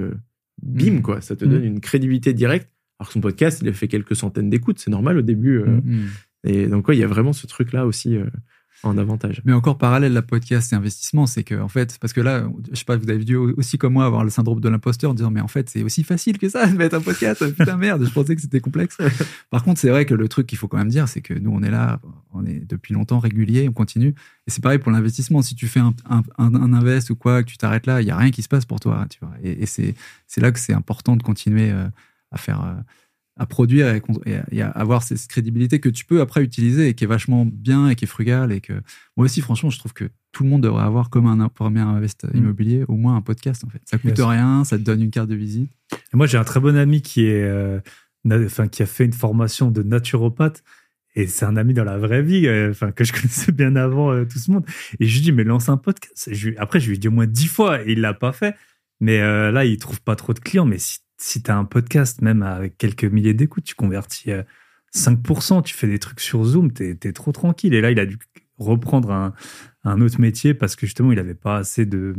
S4: bim,
S3: Mhm.
S4: quoi. Ça te donne une crédibilité directe. Alors que son podcast, il a fait quelques centaines d'écoutes. C'est normal au début.
S3: Mm.
S4: Et donc, ouais, il y a vraiment ce truc-là aussi en avantage.
S3: Mais encore parallèle, la podcast et investissement, c'est que, en fait, parce que là, je sais pas, vous avez dû aussi comme moi avoir le syndrome de l'imposteur en disant, mais en fait, c'est aussi facile que ça de mettre un podcast. <laughs> Putain, merde, je pensais que c'était complexe. Par contre, c'est vrai que le truc qu'il faut quand même dire, c'est que nous, on est là, on est depuis longtemps régulier, on continue. Et c'est pareil pour l'investissement. Si tu fais un, un, invest ou quoi, que tu t'arrêtes là, il y a rien qui se passe pour toi, tu vois. Et, et c'est, c'est là que c'est important de continuer euh, à faire, euh, à produire et, à- et à avoir cette crédibilité que tu peux après utiliser et qui est vachement bien et qui est frugale et que moi aussi, franchement, je trouve que tout le monde devrait avoir comme un premier invest
S1: Mm.
S3: immobilier au moins un podcast en fait. Ça coûte
S1: Bien sûr.
S3: rien, ça te donne une carte de visite.
S1: Et moi, j'ai un très bon ami qui est euh, enfin, qui a fait une formation de naturopathe. Et c'est un ami dans la vraie vie, euh, enfin, que je <laughs> connaissais bien avant euh, tout ce monde. Et je lui dis, mais lance un podcast. Je après, je lui ai dit au moins dix fois et il l'a pas fait. Mais euh, là, il trouve pas trop de clients. Mais si, si tu as un podcast, même avec quelques milliers d'écoutes, tu convertis euh, 5%, tu fais des trucs sur Zoom, tu es, trop tranquille. Et là, il a dû reprendre un, autre métier parce que justement, il avait pas assez de,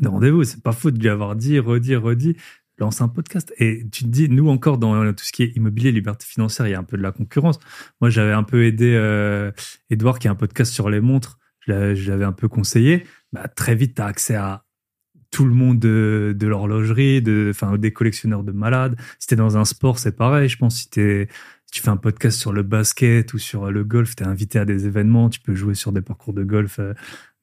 S1: de rendez-vous. C'est pas faute de lui avoir dit, redit, redit, lance un podcast. Et tu te dis, nous encore, dans tout ce qui est immobilier, liberté financière, il y a un peu de la concurrence. Moi, j'avais un peu aidé euh, Edouard qui a un podcast sur les montres. Je l'avais- je l'avais un peu conseillé. Bah, très vite, tu as accès à tout le monde de, de l'horlogerie, de, enfin, des collectionneurs de malades. Si t'es dans un sport, c'est pareil. Je pense si t'es, si tu fais un podcast sur le basket ou sur le golf, t'es invité à des événements, tu peux jouer sur des parcours de golf euh,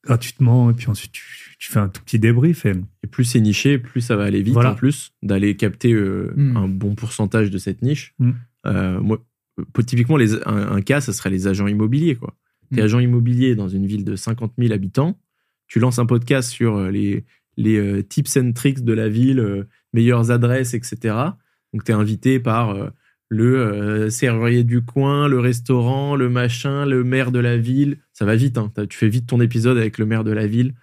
S1: gratuitement et puis ensuite tu, tu fais un tout petit débrief et
S4: Et plus c'est niché, plus ça va aller vite
S1: Voilà.
S4: en plus, d'aller capter euh,
S3: Mm.
S4: un bon pourcentage de cette niche.
S1: Mm.
S4: Euh, moi, euh, typiquement, les, un, un cas, ça serait les agents immobiliers. Quoi. T'es
S3: Mm.
S4: agent immobilier dans une ville de 50 000 habitants, tu lances un podcast sur euh, les, les euh, tips and tricks de la ville, euh, meilleures adresses, etc. Donc, tu es invité par euh, le serrurier du coin, le restaurant, le machin, le maire de la ville. Ça va vite, hein. Tu fais vite ton épisode avec le maire de la ville.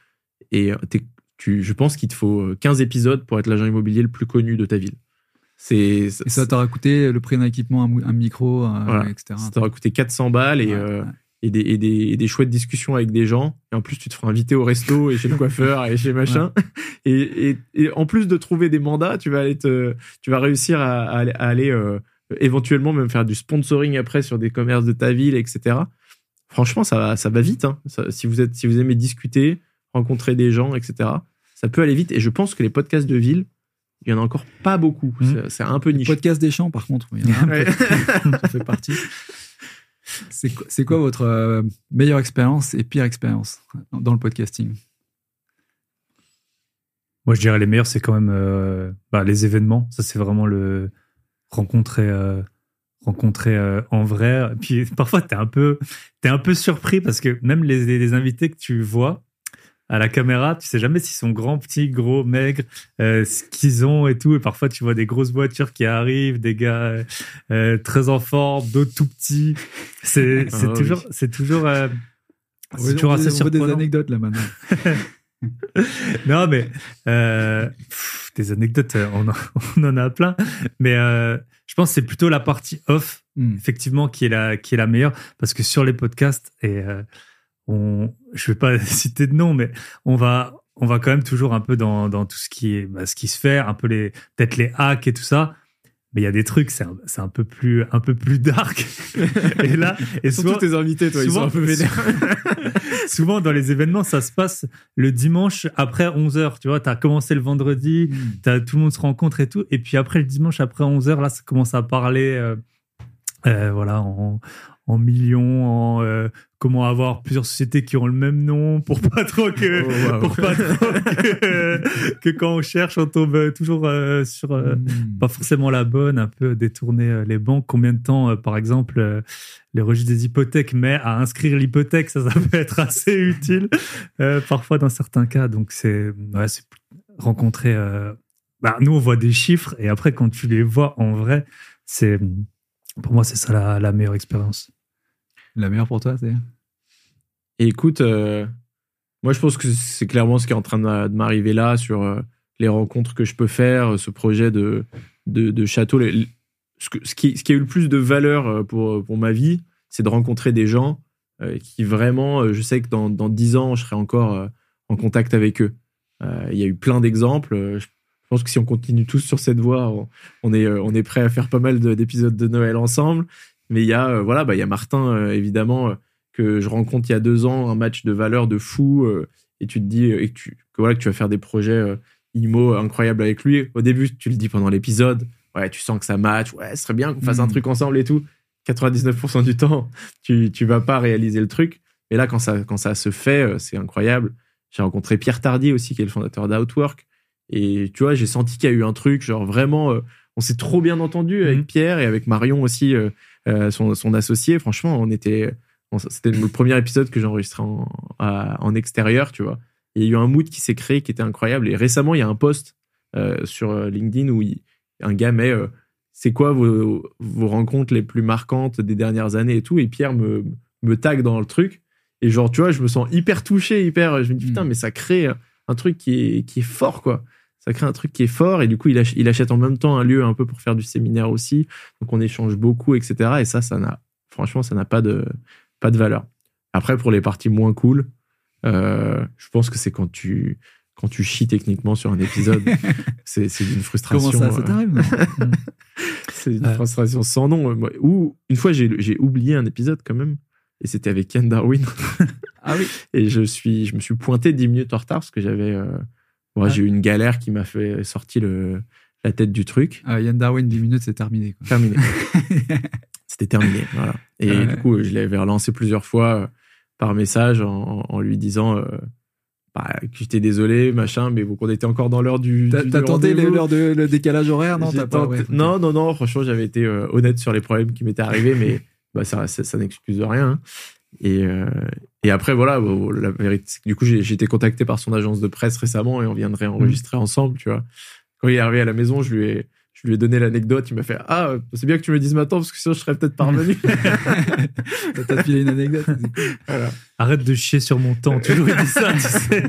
S4: Et tu, je pense qu'il te faut euh, 15 épisodes pour être l'agent immobilier le plus connu de ta ville. C'est,
S3: ça t'aura coûté le prix d'un équipement, un, micro, euh,
S4: Voilà.
S3: etc.
S4: ça t'aura coûté 400 balles et,
S3: Ouais,
S4: euh. Et, des, et, des, et des chouettes discussions avec des gens. Et en plus, tu te feras inviter au resto et chez le <laughs> coiffeur et chez machin. <laughs> Et, et, et en plus de trouver des mandats, tu vas, aller te, tu vas réussir à, à aller, à aller, euh, éventuellement même faire du sponsoring après sur des commerces de ta ville, etc. Franchement, ça va, ça va vite. hein. Ça- si, vous êtes, si vous aimez discuter, rencontrer des gens, etc., ça peut aller vite. Et je pense que les podcasts de ville, il y en a encore pas beaucoup.
S1: Mhm.
S4: C'est- un peu niche.
S3: Podcast des champs, par contre, oui, <laughs> il y en a un
S4: Ouais.
S3: ça fait partie. C'est quoi, votre euh, meilleure expérience et pire expérience dans, le podcasting?
S1: Moi je dirais les meilleurs c'est quand même euh, bah, les événements. Ça c'est vraiment le rencontrer euh, rencontrer en vrai. Puis <laughs> parfois peu t'es un peu surpris parce que même les invités que tu vois à la caméra tu sais jamais s'ils sont grands petits gros maigres euh, ce qu'ils ont et tout et parfois tu vois des grosses voitures qui arrivent des gars euh, euh, très en forme d'autres tout petits c'est <laughs>
S4: Ah oui.
S1: toujours c'est toujours euh, c'est toujours assez
S3: veut des
S1: surprenant
S3: anecdotes là maintenant. <laughs>
S1: non, mais pff, des anecdotes, on en, <laughs> on en a plein. Mais je pense que c'est plutôt la partie off,
S3: Hmm.
S1: effectivement, qui est la, qui est la meilleure. Parce que sur les podcasts, et on, je vais pas <laughs> citer de nom, mais on va, on va quand même toujours un peu dans, dans tout ce qui est, bah, ce qui se fait, un peu les, peut-être les hacks et tout ça. Mais il y a des trucs, c'est un, c'est un peu plus, un peu plus dark. <laughs> et là, et souvent,
S4: tes invités, toi, ils sont un peu vénères. <laughs>
S1: souvent dans les événements, ça se passe le dimanche après 11h. Tu vois, tu as commencé le vendredi, t'as- tout le monde se rencontre et tout. Et puis après, le dimanche après 11h, là, ça commence à parler euh, euh, voilà, en, en millions, en euh, comment avoir plusieurs sociétés qui ont le même nom pour pas trop que,
S4: Oh, wow.
S1: pour pas trop que, <laughs> que quand on cherche, on tombe euh, toujours euh, sur. euh,
S3: Hmm.
S1: pas forcément la bonne, un peu détourner les banques. Combien de temps, par exemple, les registres des hypothèques, mais à inscrire l'hypothèque, ça, ça peut être assez utile parfois dans certains cas. Donc c'est ouais, rencontrer. bah, nous, on voit des chiffres et après, quand tu les vois en vrai, c'est pour moi c'est ça la, la meilleure expérience.
S3: La meilleure pour toi, c'est
S4: écoute, euh, moi je pense que c'est clairement ce qui est en train de, m'arriver là sur euh, les rencontres que je peux faire, euh, ce projet de, château. Ce, qui, a eu le plus de valeur pour, ma vie, c'est de rencontrer des gens qui vraiment, je sais que dans, dans 10 ans, je serai encore en contact avec eux. Il y a eu plein d'exemples. Je pense que si on continue tous sur cette voie, on, est, prêt à faire pas mal de- d'épisodes de Noël ensemble. Mais il y a, euh, voilà, bah, il y a Martin, euh, évidemment, euh, que je rencontre il y a deux ans, un match de valeur de fou, et tu te dis et que tu, que, voilà, que tu vas faire des projets IMO incroyables avec lui. Au début, tu le dis pendant l'épisode, ouais, tu sens que ça match, ouais, ce serait bien qu'on fasse un
S3: Mhm.
S4: truc ensemble et tout. 99% du temps, <laughs> tu, tu vas pas réaliser le truc. Et là, quand ça, quand ça se fait, c'est incroyable. J'ai rencontré Pierre Tardier aussi, qui est le fondateur d'Outwork. Et tu vois, j'ai senti qu'il y a eu un truc, genre vraiment, on s'est trop bien entendu avec
S1: Mhm.
S4: Pierre et avec Marion aussi, son, son associé. Franchement, on était, c'était le premier épisode que j'ai enregistré en, à- en extérieur, tu vois. Il y a eu un mood qui s'est créé qui était incroyable. Et récemment, il y a un post euh, sur euh, LinkedIn où il- un gars met euh, c'est quoi vos, vos rencontres les plus marquantes des dernières années et tout? Et Pierre me, me tag dans le truc. Et genre, tu vois, je me sens hyper touché, hyper. Je me dis, putain,
S3: Mm.
S4: mais ça crée un truc qui est, qui est fort, quoi. Ça crée un truc qui est fort. Et du coup, il, ach- il achète en même temps un lieu un peu pour faire du séminaire aussi. Donc, on échange beaucoup, etc. Et ça, ça n'a, franchement, ça n'a pas de, pas de valeur. Après, pour les parties moins cool, euh, je pense que c'est quand tu, quand tu chies techniquement sur un épisode. <laughs> c'est, d'une frustration.
S3: Comment ça, ça
S4: euh,
S3: t'arrive <laughs>
S4: c'est une frustration sans nom. Moi, Ou une fois, j'ai j'ai oublié un épisode quand même. Et c'était avec Ken Darwin. <laughs>
S3: Ah oui.
S4: Et je, suis, je me suis pointé 10 minutes en retard parce que j'avais. euh, ouais,
S3: Ah.
S4: J'ai eu une galère qui m'a fait sortir le, la tête du truc.
S3: Euh, Yann Darwin, 10 minutes, c'est terminé. Quoi.
S4: Terminé. <laughs> C'était terminé. Voilà. Et
S3: Ouais.
S4: du coup, je l'avais relancé plusieurs fois euh, par message en, en lui disant. euh, bah, que j'étais désolé, machin, mais qu'on était encore dans l'heure du.
S3: L'heure de le décalage horaire Non, pas. ouais,
S4: non, non, non, franchement, j'avais été euh, honnête sur les problèmes qui m'étaient arrivés, mais <laughs> bah, ça, ça, ça n'excuse rien. hein. Et, euh, et après, voilà, bon, la vérité, c'est que du coup, j'ai été contacté par son agence de presse récemment et on vient de réenregistrer ensemble, tu vois. Quand il est arrivé à la maison, je lui ai, je lui ai donné l'anecdote. Il m'a fait Ah, c'est bien que tu me le dises maintenant parce que sinon, je serais peut-être pas revenu. <laughs>
S3: T'as filé une anecdote.
S4: voilà,
S1: Arrête de chier sur mon temps. Toujours il dit ça, tu sais.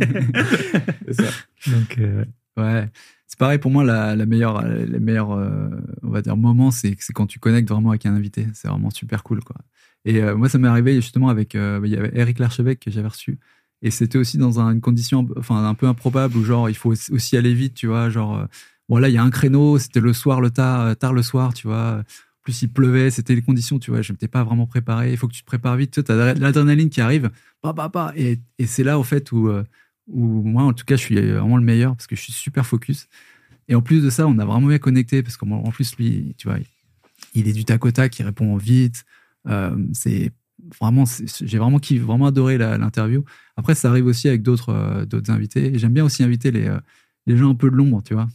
S4: c'est ça.
S1: Donc, euh,
S3: Ouais. C'est pareil pour moi, la, la meilleure, les meilleurs, euh, on va dire, moments, c'est c'est quand tu connectes vraiment avec un invité. C'est vraiment super cool, quoi. Et euh, moi, ça m'est arrivé justement avec, euh, Eric Larchevêque que j'avais reçu. Et c'était aussi dans un- une condition, enfin, un peu improbable où genre, il faut aussi aller vite, tu vois, genre, euh, voilà, il y a un créneau, c'était le soir, le tard, tard le soir, tu vois. En plus, il pleuvait, c'était les conditions, tu vois. Je m'étais pas vraiment préparé. Il faut que tu te prépares vite. Tu as l'adrénaline qui arrive. Bah. Et, et c'est là, au fait, où, où moi, en tout cas, je suis vraiment le meilleur parce que je suis super focus. Et en plus de ça, on a vraiment bien connecté parce qu'en en plus, lui, tu vois, il est du tac au tac, il répond vite. Euh, c'est vraiment, j'ai vraiment vraiment adoré l'interview. Après, ça arrive aussi avec d'autres euh, d'autres invités. J'aime bien aussi inviter les, euh, les gens un peu de l'ombre, tu vois.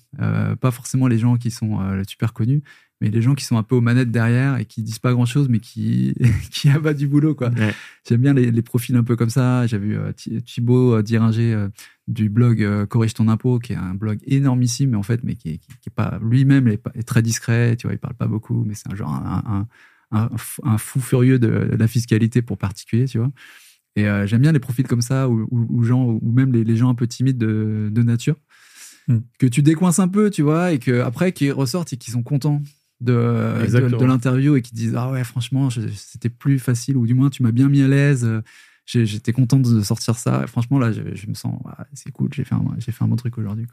S3: Pas forcément les gens qui sont super connus, mais les gens qui sont un peu aux manettes derrière et qui disent pas grand chose, mais qui, <laughs> qui abattent du boulot, quoi.
S4: Ouais.
S3: J'aime bien les, les profils un peu comme ça. J'ai vu Thi- Thibaut Diringer du blog Corrige ton impôt, qui est un blog énormissime, mais en fait, mais qui est, qui, qui est pas lui-même est, très discret. Tu vois, il parle pas beaucoup, mais c'est un genre un, un, un, fou furieux de, de la fiscalité pour particulier, tu vois. Et euh, j'aime bien les profils comme ça, ou, ou, ou gens, ou même les, les gens un peu timides de, de nature,
S1: Hmm.
S3: que tu décoinces un peu, tu vois, et que après qui ressortent et qui sont contents de, de, de l'interview et qui disent ah ouais franchement c'était plus facile ou du moins tu m'as bien mis à l'aise euh, j'étais content de sortir ça franchement là je, me sens ouais, c'est cool j'ai fait un j'ai fait un bon truc aujourd'hui.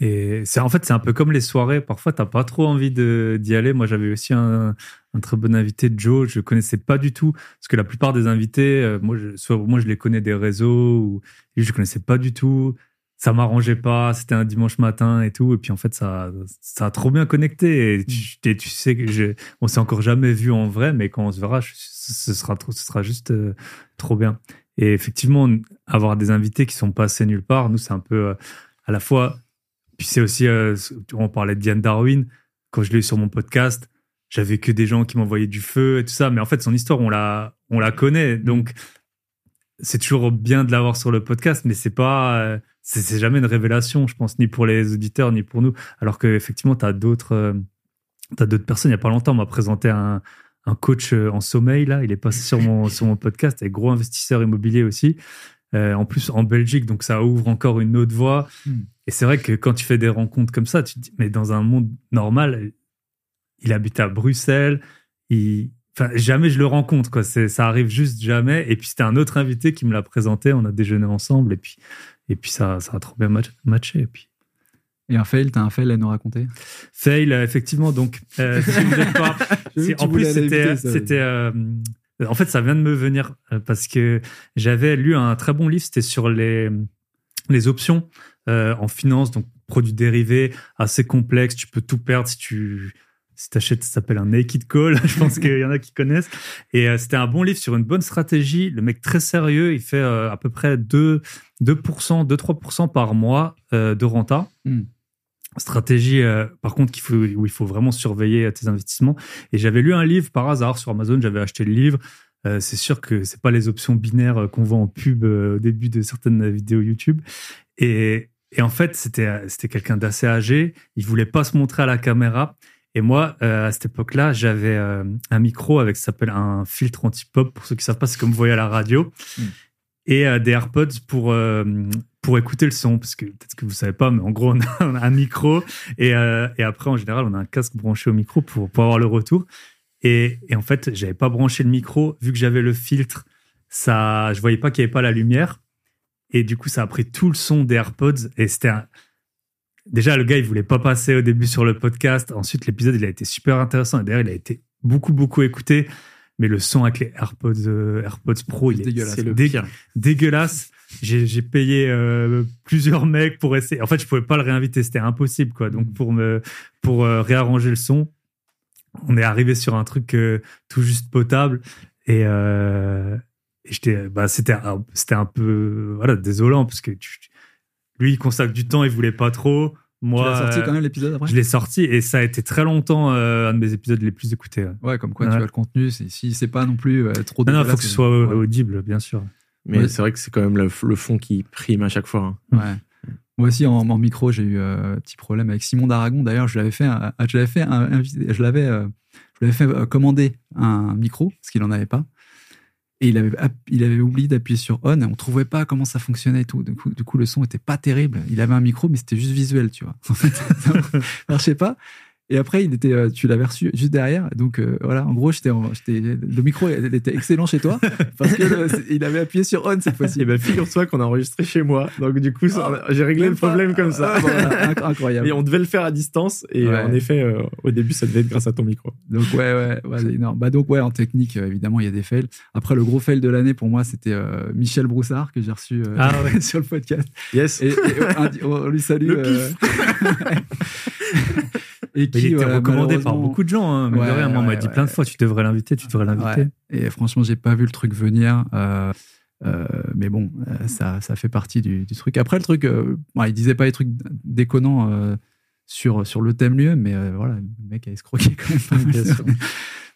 S1: Et c'est en fait c'est un peu comme les soirées. Parfois t'as pas trop envie d'y aller. Moi j'avais aussi un, très bon invité, Joe. Je connaissais pas du tout parce que la plupart des invités, euh, moi je, moi je les connais des réseaux ou je connaissais pas du tout. Ça m'arrangeait pas. C'était un dimanche matin et tout. Et puis en fait ça ça a trop bien connecté. Et tu, et tu sais que je, on s'est encore jamais vu en vrai, mais quand on se verra, je- ce sera trop, ce sera juste euh, trop bien. Et effectivement, avoir des invités qui sont passés nulle part, nous c'est un peu euh, à la fois puis c'est aussi, euh, on parlait de Diane Darwin, quand je l'ai eu sur mon podcast, j'avais que des gens qui m'envoyaient du feu et tout ça, mais en fait son histoire, on la, on la connaît, donc c'est toujours bien de l'avoir sur le podcast, mais c'est pas, c'est jamais une révélation, je pense, ni pour les auditeurs, ni pour nous, alors que effectivement, t'as d'autres, euh, d'autres personnes. Il y a pas longtemps, on m'a présenté un, un coach euh, en sommeil là, il est passé sur mon sur mon podcast, et gros investisseur immobilier aussi. Euh, en plus en Belgique, donc ça ouvre encore une autre voie.
S3: Hmm.
S1: Et c'est vrai que quand tu fais des rencontres comme ça, tu te dis, mais dans un monde normal, il habite à Bruxelles, il, enfin, jamais je le rencontre, quoi. C'est, ça arrive juste jamais. Et puis, c'était un autre invité qui me l'a présenté, on a déjeuné ensemble, et puis, et puis ça, ça a trop bien match- matché. Et puis,
S3: et un fail t'as un fail à nous raconter?
S1: Fail, euh, effectivement, donc, euh, si vous êtes pas, <laughs> si- en plus, c'était, c'était, euh, en fait, ça vient de me venir euh, parce que j'avais lu un très bon livre, c'était sur les, les options euh, en finance, donc produits dérivés assez complexes. Tu peux tout perdre si tu si t'achètes, ça s'appelle un naked call. <laughs> Je pense qu'il y en a qui connaissent. Et euh, c'était un bon livre sur une bonne stratégie. Le mec très sérieux, il fait euh, à peu près 2, 2%, 2-3% par mois euh, de renta.
S3: Hmm.
S1: Stratégie, par contre, qu'il faut, où il faut vraiment surveiller tes investissements. Et j'avais lu un livre par hasard sur Amazon, j'avais acheté le livre. Euh, c'est sûr que c'est pas les options binaires qu'on voit en pub euh, au début de certaines vidéos YouTube. Et, et en fait, c'était c'était quelqu'un d'assez âgé. Il voulait pas se montrer à la caméra. Et moi, euh, à cette époque-là, j'avais euh, un micro avec ça s'appelle un filtre anti-pop. Pour ceux qui savent pas, c'est comme vous voyez à la radio.
S5: Mm.
S1: Et euh, des AirPods pour pour écouter le son, parce que peut-être que vous savez pas, mais en gros, on a, un micro et et après, en général, on a un casque branché au micro pour pour avoir le retour. Et, et en fait, j'avais pas branché le micro vu que j'avais le filtre. Ça, je voyais pas qu'il y avait pas la lumière. Et du coup, ça a pris tout le son des AirPods. Et c'était un- Déjà, le gars, il voulait pas passer au début sur le podcast. Ensuite, l'épisode, il a été super intéressant. Et d'ailleurs, il a été beaucoup, beaucoup écouté. Mais le son avec les AirPods, euh, AirPods Pro, il est
S3: Dégueulasse.
S4: C'est le
S1: dé-
S4: pire.
S1: dégueulasse. J'ai j'ai payé euh, plusieurs mecs pour essayer. En fait, je pouvais pas le réinviter, c'était impossible, quoi. Donc, pour me pour euh, réarranger le son, on est arrivé sur un truc euh, tout juste potable et, euh, et j'étais, bah, c'était un- c'était un peu voilà désolant parce que tu- lui il consacre du temps, il voulait pas trop.
S3: Tu
S1: Moi,
S3: l'as sorti
S1: euh,
S3: quand même l'épisode après
S1: je l'ai sorti et ça a été très longtemps euh, un de mes épisodes les plus écoutés. ouais.
S3: Ouais, comme quoi
S1: Ouais.
S3: tu as le contenu. c'est- Si c'est pas non plus euh, trop
S1: Non, non,
S3: dégueulasse,
S1: faut que ce
S3: c'est-
S1: soit euh,
S3: ouais.
S1: audible, bien sûr.
S4: Mais
S3: Ouais.
S4: c'est vrai que c'est quand même le, le fond qui prime à chaque fois. hein.
S3: Ouais. Moi aussi, en, en micro, j'ai eu euh, un petit problème avec Simon d'Aragon. D'ailleurs, je l'avais fait, un- je l'avais fait, un- je l'avais, euh, je l'avais fait euh, commander un micro parce qu'il en avait pas. Et il avait, il avait oublié d'appuyer sur on. On trouvait pas comment ça fonctionnait et tout. Du coup, du coup, le son était pas terrible. Il avait un micro, mais c'était juste visuel, tu vois. <laughs> En fait, ça marchait pas. Et après, il était, euh, tu l'avais reçu juste derrière. Donc euh, voilà, en gros, j'étais, le micro il était excellent chez toi <laughs> parce que le- il avait appuyé sur on cette fois-ci.
S4: Et ben figure-toi qu'on a enregistré chez moi. Donc du coup, ça- j'ai réglé le
S3: pas.
S4: problème comme ça.
S3: Ah, voilà, incroyable.
S4: Et on devait le faire à distance. Et
S3: Ouais.
S4: en effet, euh, au début, ça devait être grâce à ton micro.
S3: Donc ouais, ouais, ouais, énorme. Bah donc ouais, en technique, évidemment, il y a des fails. Après, le gros fail de l'année pour moi, c'était euh, Michel Broussard que j'ai reçu
S1: Ah ouais. <laughs>
S3: sur le podcast.
S4: Yes.
S3: Et, et, euh, on, on lui salue.
S4: Le <laughs>
S3: et
S1: il était
S3: voilà,
S1: recommandé par beaucoup de gens. Hein, mais de
S3: Ouais,
S1: rien, moi, on m'a
S3: ouais,
S1: dit
S3: ouais.
S1: plein de fois, tu devrais l'inviter, tu devrais l'inviter.
S3: Ouais. Et franchement, j'ai pas vu le truc venir. euh, euh, mais bon, euh, ça, ça fait partie du, du truc. Après, le truc, euh, ouais, il disait pas des trucs déconnants euh, sur, sur le thème lieu, mais euh, voilà, le mec a escroqué quand même pas <laughs> mal.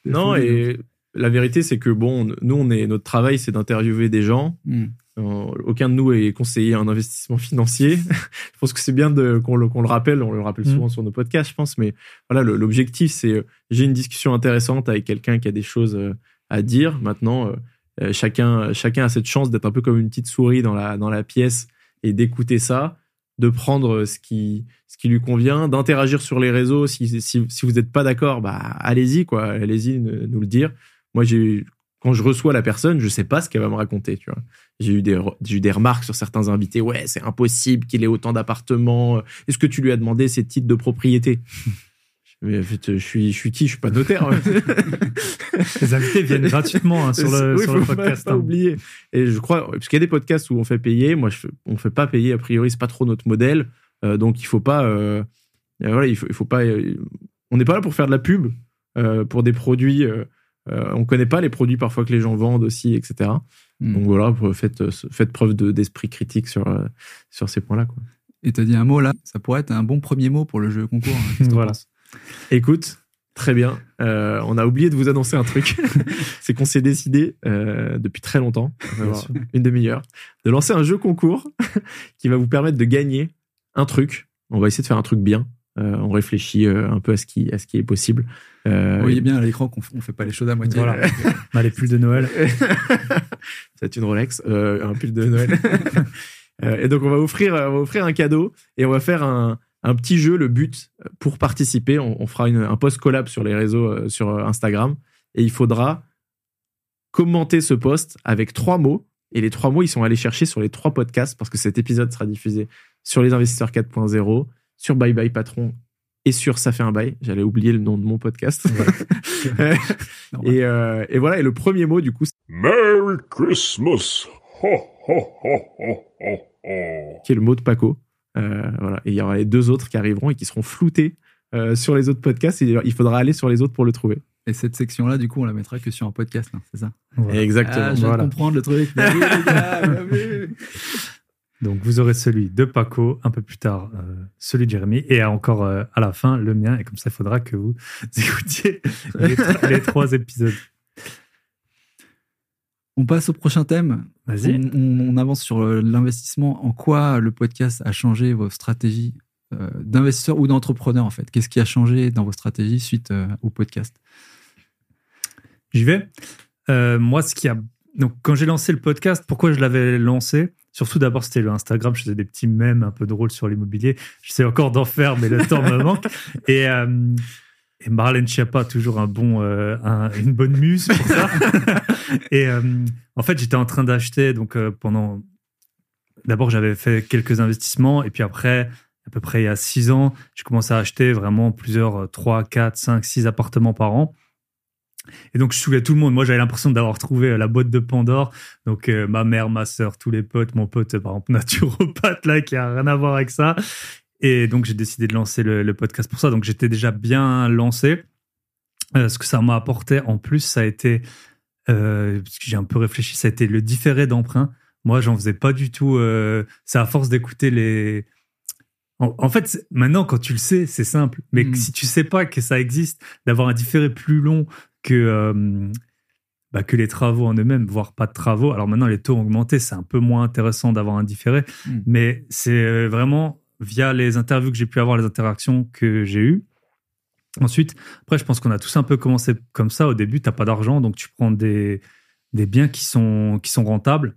S4: Non, et la vérité, c'est que bon, nous, on est, notre travail, c'est d'interviewer des gens.
S3: Hmm.
S4: Euh, aucun de nous est conseiller en investissement financier. <laughs> je pense que c'est bien qu'on, le, rappelle. On le rappelle
S1: Mm.
S4: souvent sur nos podcasts, je pense. Mais voilà, l'objectif, c'est euh, j'ai une discussion intéressante avec quelqu'un qui a des choses euh, à dire. Maintenant, euh, chacun, chacun a cette chance d'être un peu comme une petite souris dans la, dans la pièce et d'écouter ça, de prendre ce qui, ce qui lui convient, d'interagir sur les réseaux. Si, si, si vous n'êtes pas d'accord, bah, allez-y, quoi. Allez-y, nous le dire. Moi, j'ai, quand je reçois la personne, je sais pas ce qu'elle va me raconter, tu vois. J'ai eu des, j'ai eu des remarques sur certains invités. Ouais, c'est impossible qu'il ait autant d'appartements. Est-ce que tu lui as demandé ses titres de propriété? <laughs> Mais en fait, je suis, je suis qui? Je suis pas notaire. <laughs> <laughs>
S1: Les invités viennent gratuitement hein, sur le,
S4: Oui,
S1: sur
S4: faut
S1: le
S4: pas-
S1: podcast.
S4: Pas,
S1: hein.
S4: oublier. Et je crois, parce qu'il y a des podcasts où on fait payer. Moi, je on fait pas payer. A priori, c'est pas trop notre modèle. Euh, donc, il faut pas. euh, voilà, il faut, il faut pas. euh, on n'est pas là pour faire de la pub pour des produits. Euh, on connaît pas les produits parfois que les gens vendent aussi, etc.
S3: Hmm.
S4: Donc voilà, faites, euh, faites preuve de- d'esprit critique sur euh, sur ces points-là.
S3: Et t'as dit un mot là, ça pourrait être un bon premier mot pour le jeu concours. hein.
S1: Voilà.
S4: Écoute, très bien. Euh, on a oublié de vous annoncer un truc. <laughs> c'est qu'on s'est décidé euh, depuis très longtemps, une demi-heure, de lancer un jeu concours <laughs> qui va vous permettre de gagner un truc. On va essayer de faire un truc bien. Euh, on réfléchit euh, un peu à ce qui, à ce qui est possible. Euh,
S3: Vous voyez bien à l'écran qu'on on fait pas les choses à moitié.
S1: Voilà. <laughs> On a les pulls de Noël. <laughs>
S4: C'est une Rolex, euh, un pull de Noël. <laughs> Euh, et donc on va offrir, on va offrir un cadeau et on va faire un, un petit jeu. Le but pour participer, on, on fera une- un post collab sur les réseaux, euh, sur euh, Instagram, et il faudra commenter ce post avec trois mots. Et les trois mots, ils sont allés chercher sur les trois podcasts parce que cet épisode sera diffusé sur les investisseurs 4.0, sur Bye Bye Patron et sur Ça fait un bail. J'allais oublier le nom de mon podcast. <laughs> Et, euh, et voilà. Et le premier mot, du coup,
S2: Merry Christmas. Ho, ho, ho, ho, ho, ho.
S4: qui est le mot de Paco. Euh, voilà. Et il y aura les deux autres qui arriveront et qui seront floutés euh, sur les autres podcasts. Et il faudra aller sur les autres pour le trouver.
S3: Et cette section-là, du coup, on la mettra que sur un podcast, hein, c'est ça
S1: Voilà.
S4: Exactement.
S3: Ah, je
S4: voilà.
S3: comprendre le truc. <laughs>
S1: Donc vous aurez celui de Paco, un peu plus tard euh, celui de Jérémy, et encore euh, à la fin le mien. Et comme ça, il faudra que vous <laughs> écoutiez les, tr- <laughs> les trois épisodes.
S3: On passe au prochain thème.
S1: Vas-y.
S3: On, on- on avance sur euh, l'investissement. En quoi le podcast a changé vos stratégies euh, d'investisseurs ou d'entrepreneurs en fait? Qu'est-ce qui a changé dans vos stratégies suite au podcast?
S1: J'y vais. Moi, ce qui a. Donc, quand j'ai lancé le podcast, pourquoi je l'avais lancé? Surtout d'abord, c'était le Instagram. Je faisais des petits mèmes un peu drôles sur l'immobilier. J'essaie encore d'en faire, mais le temps me manque. <laughs> Et, euh, et Marlène Schiappa, toujours un bon, euh, un- une bonne muse pour ça. <laughs> et euh, en fait, j'étais en train d'acheter. Donc, pendant. D'abord, j'avais fait quelques investissements. Et puis après, à peu près il y a six ans, j'ai commencé à acheter vraiment plusieurs, euh, trois, quatre, cinq, six appartements par an. Et donc, je saoulais tout le monde. Moi, j'avais l'impression d'avoir trouvé euh, la boîte de Pandore. Donc, euh, ma mère, ma sœur, tous les potes, mon pote, euh, par exemple, <laughs> naturopathe, là, qui a rien à voir avec ça. Et donc, j'ai décidé de lancer le, le podcast pour ça. Donc, j'étais déjà bien lancé. Euh, ce que ça m'a apporté en plus, ça a été, euh, parce que j'ai un peu réfléchi, ça a été le différé d'emprunt. Moi, j'en faisais pas du tout. c'est à force d'écouter les. En, fait, maintenant, quand tu le sais, c'est simple. Mais
S3: Mm.
S1: si tu sais pas que ça existe, d'avoir un différé plus long que, euh, bah, que les travaux en eux-mêmes, voire pas de travaux. Alors maintenant, les taux ont augmenté, c'est un peu moins intéressant d'avoir un différé,
S3: Mm.
S1: mais c'est euh, vraiment via les interviews que j'ai pu avoir, les interactions que j'ai eues. Ensuite, après, je pense qu'on a tous un peu commencé comme ça. Au début, tu n'as pas d'argent, donc tu prends des, des biens qui sont, qui sont rentables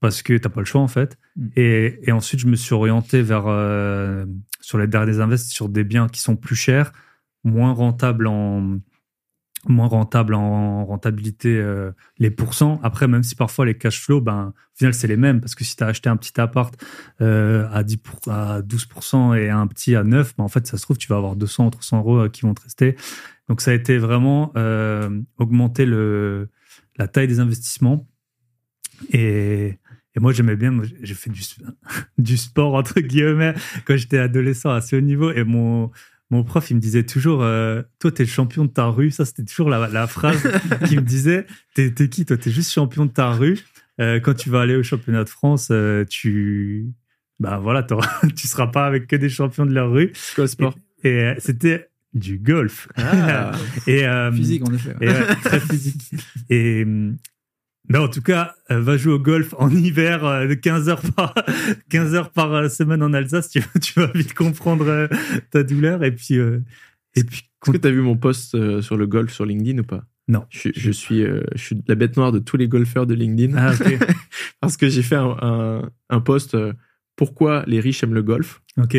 S1: parce que tu n'as pas le choix, en fait.
S3: Mm.
S1: Et, et ensuite, je me suis orienté vers, euh, sur les derniers invests, sur des biens qui sont plus chers, moins rentables en, moins rentables en rentabilité, euh, les pourcents. Après, même si parfois les cash flows, ben, au final, c'est les mêmes. Parce que si tu as acheté un petit appart euh, à, 10 pour- à 12% et un petit à 9%, ben, en fait, ça se trouve, tu vas avoir 200 ou 300 euros euh, qui vont te rester. Donc, ça a été vraiment augmenter le, la taille des investissements. Et, moi, j'aimais bien, j'ai fait du, <laughs> du sport, entre guillemets, quand j'étais adolescent, assez haut niveau. Et mon, mon prof, il me disait toujours, euh, toi, t'es le champion de ta rue. Ça, c'était toujours la, la phrase <laughs> qu'il me disait. T'es, qui, toi? T'es juste champion de ta rue. Euh, quand tu vas aller au championnat de France, euh, tu, bah voilà, <laughs> tu seras pas avec que des champions de leur rue.
S4: C'est quoi le sport
S1: Et euh, c'était du golf.
S4: Ah. <laughs>
S1: Et, euh,
S3: Physique, en effet.
S1: et ouais, très physique. Et mais en tout cas, euh, va jouer au golf en <laughs> hiver euh, de 15 heures par <laughs> 15 heures par euh, semaine en Alsace, tu, <laughs> tu vas vite comprendre ta douleur. Et puis et puis
S4: Est-ce que tu as vu mon post sur le golf sur LinkedIn ou pas?
S1: Non.
S4: Je, suis- je suis, euh, je suis la bête noire de tous les golfeurs de LinkedIn.
S1: Ah ok.
S4: Parce que j'ai fait un, un, un post euh, pourquoi les riches aiment le golf?
S1: Ok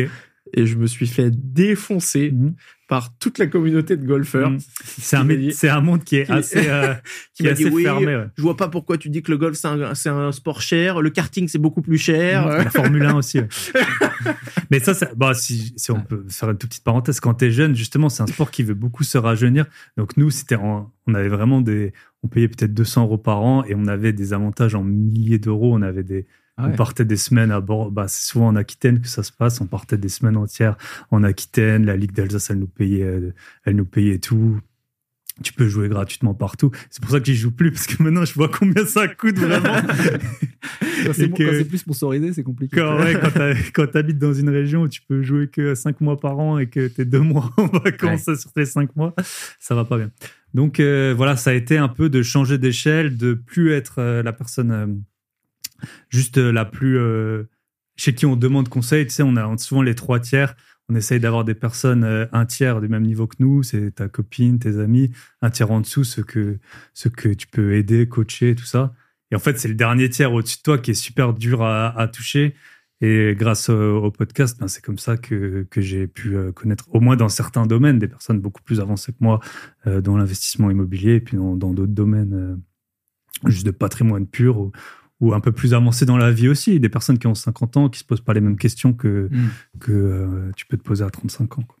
S4: et je me suis fait défoncer
S1: Mhm.
S4: par toute la communauté de golfeurs
S1: Mhm. c'est un
S4: dit-
S1: monde qui est <laughs>
S4: qui-
S1: assez euh, <laughs>
S4: qui
S1: qui est
S4: dit oui,
S1: fermé ouais.
S4: je vois pas pourquoi tu dis que le golf c'est un, sport cher, le karting c'est beaucoup plus cher.
S1: La Formule 1 aussi. ouais. <laughs> Mais ça, ça- bah, si, si on peut faire une toute petite parenthèse, quand tu es jeune, justement, c'est un sport qui veut beaucoup se rajeunir. Donc nous, c'était on avait vraiment des, on payait peut-être 200 euros par an et on avait des avantages en milliers d'euros. On avait des,
S3: Ah ouais.
S1: on partait des semaines à bord. Bah, c'est souvent en Aquitaine que ça se passe. On partait des semaines entières en Aquitaine. La Ligue d'Alsace, elle nous payait, euh, elle nous payait tout. Tu peux jouer gratuitement partout. C'est pour ça que j'y joue plus parce que maintenant je vois combien ça coûte vraiment. <laughs>
S3: Quand c'est bon-
S1: que-
S3: plus sponsorisé, c'est compliqué.
S1: Quand, ouais, quand quand t'habites dans une région où tu peux jouer que 5 mois par an et que t'es deux mois en vacances sur tes 5 mois, ça va pas bien. Donc euh, voilà, ça a été un peu de changer d'échelle, de plus être euh, la personne juste euh, la plus euh, chez qui on demande conseil. Tu sais, on a souvent les trois tiers. On essaye d'avoir des personnes euh, un tiers du même niveau que nous, c'est ta copine, tes amis, un tiers en dessous, ceux que, que tu peux aider, coacher, tout ça. Et en fait, c'est le dernier tiers au-dessus de toi qui est super dur à, toucher. Et grâce au, podcast, ben, c'est comme ça que, que j'ai pu connaître, au moins dans certains domaines, des personnes beaucoup plus avancées que moi dans l'investissement immobilier et puis dans d'autres domaines juste de patrimoine pur ou un peu plus avancées dans la vie aussi. Des personnes qui ont 50 ans, qui se posent pas les mêmes questions que,
S3: Mm.
S1: que euh, tu peux te poser à 35 ans. quoi.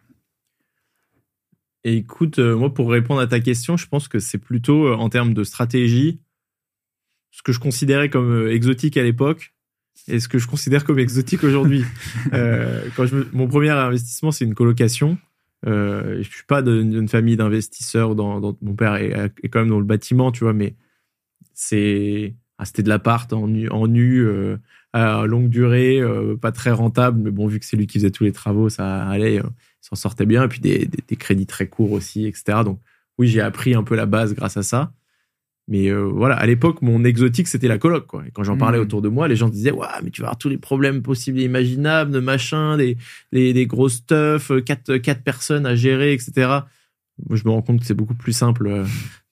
S4: Et écoute, euh, moi, pour répondre à ta question, je pense que c'est plutôt euh, en termes de stratégie, ce que je considérais comme exotique à l'époque et ce que je considère comme exotique aujourd'hui. <laughs> Quand je me- mon premier investissement, c'est une colocation. Je suis pas d'une d'une famille d'investisseurs. Dans, dans- mon père est, est quand même dans le bâtiment, tu vois, mais c'est ah, c'était de l'appart en nu, en nu euh, à longue durée, euh, pas très rentable, mais bon, vu que c'est lui qui faisait tous les travaux, ça allait, euh, il s'en sortait bien. Et puis des, des, des crédits très courts aussi, etc. Donc oui, j'ai appris un peu la base grâce à ça. Mais voilà, à l'époque, mon exotique, c'était la coloc. Quoi. Et quand j'en parlais
S3: Mhm.
S4: autour de moi, les gens disaient Ouais, mais tu vas avoir tous les problèmes possibles et imaginables, de machin, des, des, des gros stuff, quatre, quatre personnes à gérer, etc. Moi, je me rends compte que c'est beaucoup plus simple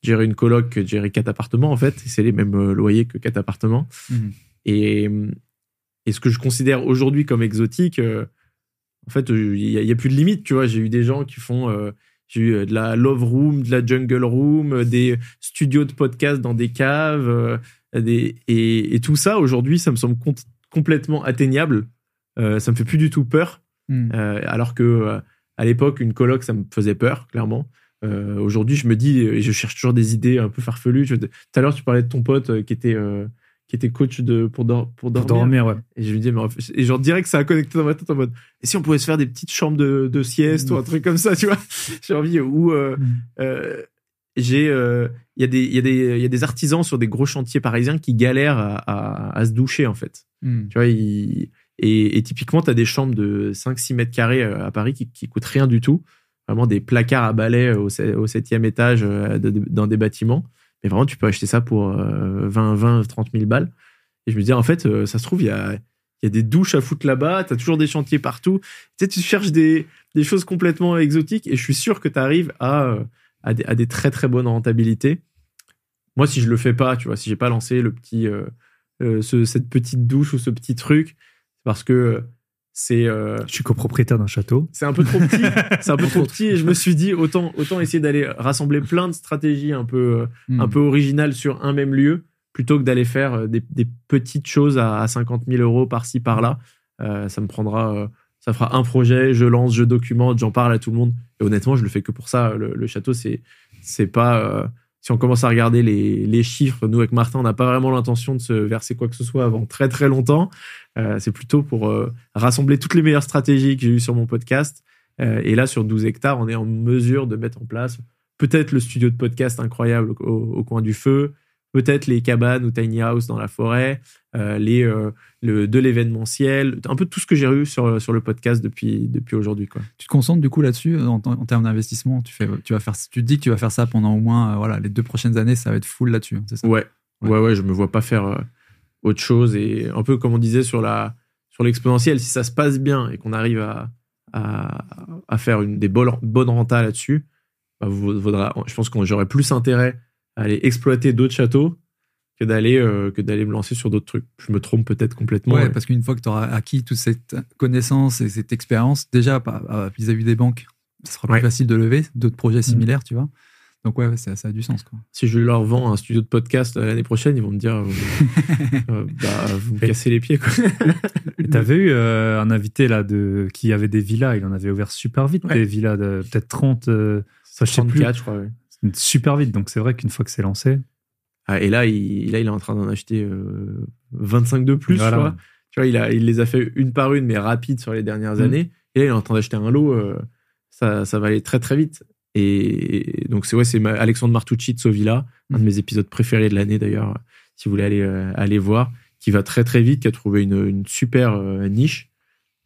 S4: gérer une coloc que de gérer quatre appartements, en fait. Et c'est les mêmes euh, loyers que quatre appartements.
S3: Mhm.
S4: Et, et ce que je considère aujourd'hui comme exotique, euh, en fait, euh, il n'y a, plus de limite, tu vois. J'ai eu des gens qui font. euh, j'ai eu euh, de la love room, de la jungle room, euh, des studios de podcast dans des caves, euh, des, et, et tout ça aujourd'hui, ça me semble com- complètement atteignable. Euh, ça me fait plus du tout peur. Euh, alors que euh, à l'époque, une coloc, ça me faisait peur, clairement. Euh, aujourd'hui, je me dis, et je cherche toujours des idées un peu farfelues. Je- Tout à l'heure, tu parlais de ton pote euh, qui était euh, qui était coach de pour, dor- pour
S1: Pour
S4: dormir.
S1: dormir, ouais.
S4: Et je me dis, mais en fait- et genre direct, ça a connecté dans ma tête en mode, et si on pouvait se faire des petites chambres de, de sieste ou un truc comme ça, tu vois? <laughs> J'ai envie euh,
S3: Mm.
S4: euh, j'ai, euh, il y a des, y a des, il y a des artisans sur des gros chantiers parisiens qui galèrent à, à, à se doucher en fait.
S3: Mhm.
S4: Tu vois, ils- et, et typiquement, tu as des chambres de 5-6 mètres carrés euh, à Paris qui, qui coûtent rien du tout. Vraiment des placards à balai au, se- au septième étage euh, dans des bâtiments. Mais vraiment, tu peux acheter ça pour euh, 20, 20, 30 000 balles. Et je me dis, en fait, euh, ça se trouve, il y a, y a des douches à foutre là-bas, tu as toujours des chantiers partout. Tu sais, tu cherches des, des choses complètement exotiques et je suis sûr que tu arrives à, euh, à, des, à des très très bonnes rentabilités. Moi, si je le fais pas, tu vois, si j'ai pas lancé le petit, euh, euh, ce- cette petite douche ou ce petit truc, c'est parce que c'est euh,
S1: Je suis copropriétaire d'un château.
S4: c'est un peu trop petit. <laughs> c'est un peu trop petit et je me suis dit autant autant essayer d'aller rassembler plein de stratégies un peu euh,
S3: Mhm.
S4: un peu originales sur un même lieu plutôt que d'aller faire euh, des, des petites choses à, à 50 000 euros par-ci par-là. Euh, ça me prendra, euh, ça fera un projet, je lance, je documente, j'en parle à tout le monde. Et honnêtement, je le fais que pour ça. Le, le château, c'est c'est pas. Si on commence à regarder les, chiffres, nous avec Martin, on n'a pas vraiment l'intention de se verser quoi que ce soit avant très très longtemps. Euh, c'est plutôt pour euh, rassembler toutes les meilleures stratégies que j'ai eues sur mon podcast. Euh, et là, sur 12 hectares, on est en mesure de mettre en place peut-être le studio de podcast incroyable au coin du feu, peut-être les cabanes ou tiny house dans la forêt, euh, les, euh, le, de l'événementiel, un peu tout ce que j'ai eu sur, sur le podcast depuis, depuis aujourd'hui. Quoi.
S3: Tu te concentres du coup là-dessus en, en termes d'investissement. Tu fais, tu vas faire, tu te dis que tu vas faire ça pendant au moins, euh, voilà, les deux prochaines années, ça va être full là-dessus. hein, c'est ça?
S4: Ouais.
S3: Ouais.
S4: ouais, ouais, je me vois pas faire autre chose. Et un peu comme on disait sur la sur l'exponentielle, si ça se passe bien et qu'on arrive à, à, à faire une, des bonnes, bonnes rentas là-dessus, bah, vaudra, je pense que j'aurais plus intérêt aller exploiter d'autres châteaux que d'aller euh, que d'aller me lancer sur d'autres trucs. Je me trompe peut-être complètement.
S3: Ouais, parce qu'une fois que tu auras acquis toute cette connaissance et cette expérience, déjà par- à- vis-à-vis des banques, ça sera plus
S4: Ouais.
S3: facile de lever d'autres projets similaires, tu vois. Donc ouais, ça, ça a du sens. Quoi.
S4: si je leur vends un studio de podcast euh, l'année prochaine, ils vont me dire euh, <laughs> euh, bah, vous me cassez les pieds. <laughs>
S1: T'avais eu euh, un invité là de qui avait des villas, il en avait ouvert super vite
S4: Ouais.
S1: des villas de peut-être 30 euh, ça, je sais plus.
S4: 34, je crois. ouais.
S1: Super vite donc c'est vrai qu'une fois que c'est lancé
S4: Ah, et là il, là, il est en train d'en acheter euh, 25 de plus,
S1: Voilà.
S4: je crois. Tu vois, il, a, il les a fait une par une, mais rapide sur les dernières
S1: Mm.
S4: années. Et là, il est en train d'acheter un lot. euh, ça, ça va aller très, très vite. Et donc, c'est ouais, c'est Alexandre Martucci de Sovilla, un de
S3: Mm.
S4: mes épisodes préférés de l'année d'ailleurs, si vous voulez aller, euh, aller voir, qui va très, très vite, qui a trouvé une, une super euh, niche.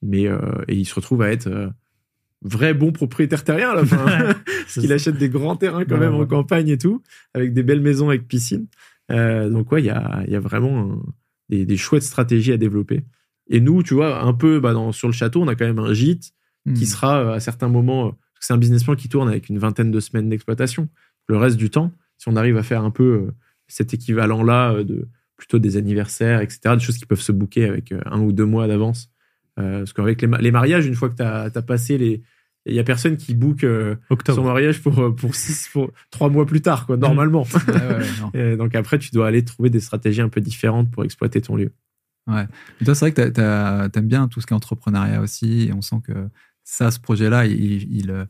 S4: Mais euh, et il se retrouve à être euh, vrai bon propriétaire terrien à la fin. hein. <laughs> Parce qu'il achète des grands terrains quand
S1: Ouais,
S4: même en campagne et tout, avec des belles maisons avec piscine. Euh, donc ouais, il y a, y a vraiment un- des, des chouettes stratégies à développer. Et nous, tu vois, un peu bah, dans, sur le château, on a quand même un gîte qui
S3: Hmm.
S4: sera euh, à certains moments, euh, parce que c'est un business plan qui tourne avec une vingtaine de semaines d'exploitation. Le reste du temps, si on arrive à faire un peu cet équivalent-là de plutôt des anniversaires, etc., des choses qui peuvent se booker avec un ou deux mois d'avance. Euh, parce qu'avec les, les mariages, une fois que tu as, passé les. Il y a personne qui book euh, son mariage pour, euh, pour, six, pour trois mois plus tard, quoi, normalement. <laughs>
S3: Ouais, ouais, ouais.
S4: Et donc après, tu dois aller trouver des stratégies un peu différentes pour exploiter ton lieu.
S3: Mais toi, c'est vrai que t'aimes bien tout ce qui est entrepreneuriat aussi. Et on sent que ça, ce projet-là, il, il, euh,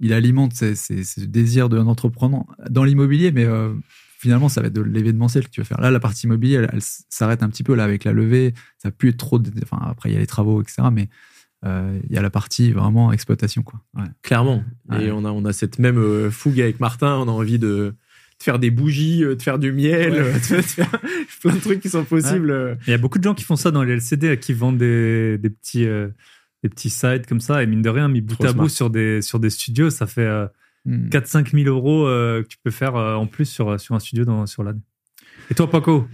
S3: il alimente ce désir d'un entrepreneur dans l'immobilier, mais euh, finalement, ça va être de l'événementiel que tu vas faire. Là, la partie immobilier, elle, elle s'arrête un petit peu là avec la levée. Ça peut être trop. de- Enfin, après, il y a les travaux, etc. Mais il y a la partie vraiment exploitation, quoi. Ouais.
S4: Clairement.
S3: Ouais.
S4: Et on a, on a cette même euh, fougue avec Martin. On a envie de, de faire des bougies, euh, de faire du miel,
S3: Ouais.
S4: euh, <laughs> de faire, de <laughs> faire plein de trucs qui sont possibles. euh.
S1: il y a beaucoup de gens qui font ça dans les LCD qui vendent des, des petits euh, des petits sites comme ça et mine de rien mis bout
S4: Trop
S1: à
S4: smart.
S1: bout sur des sur des studios ça fait euh,
S3: Hmm.
S1: 4-5 000 euros euh, que tu peux faire euh, en plus sur, sur un studio dans, sur l'année. Et toi, Paco?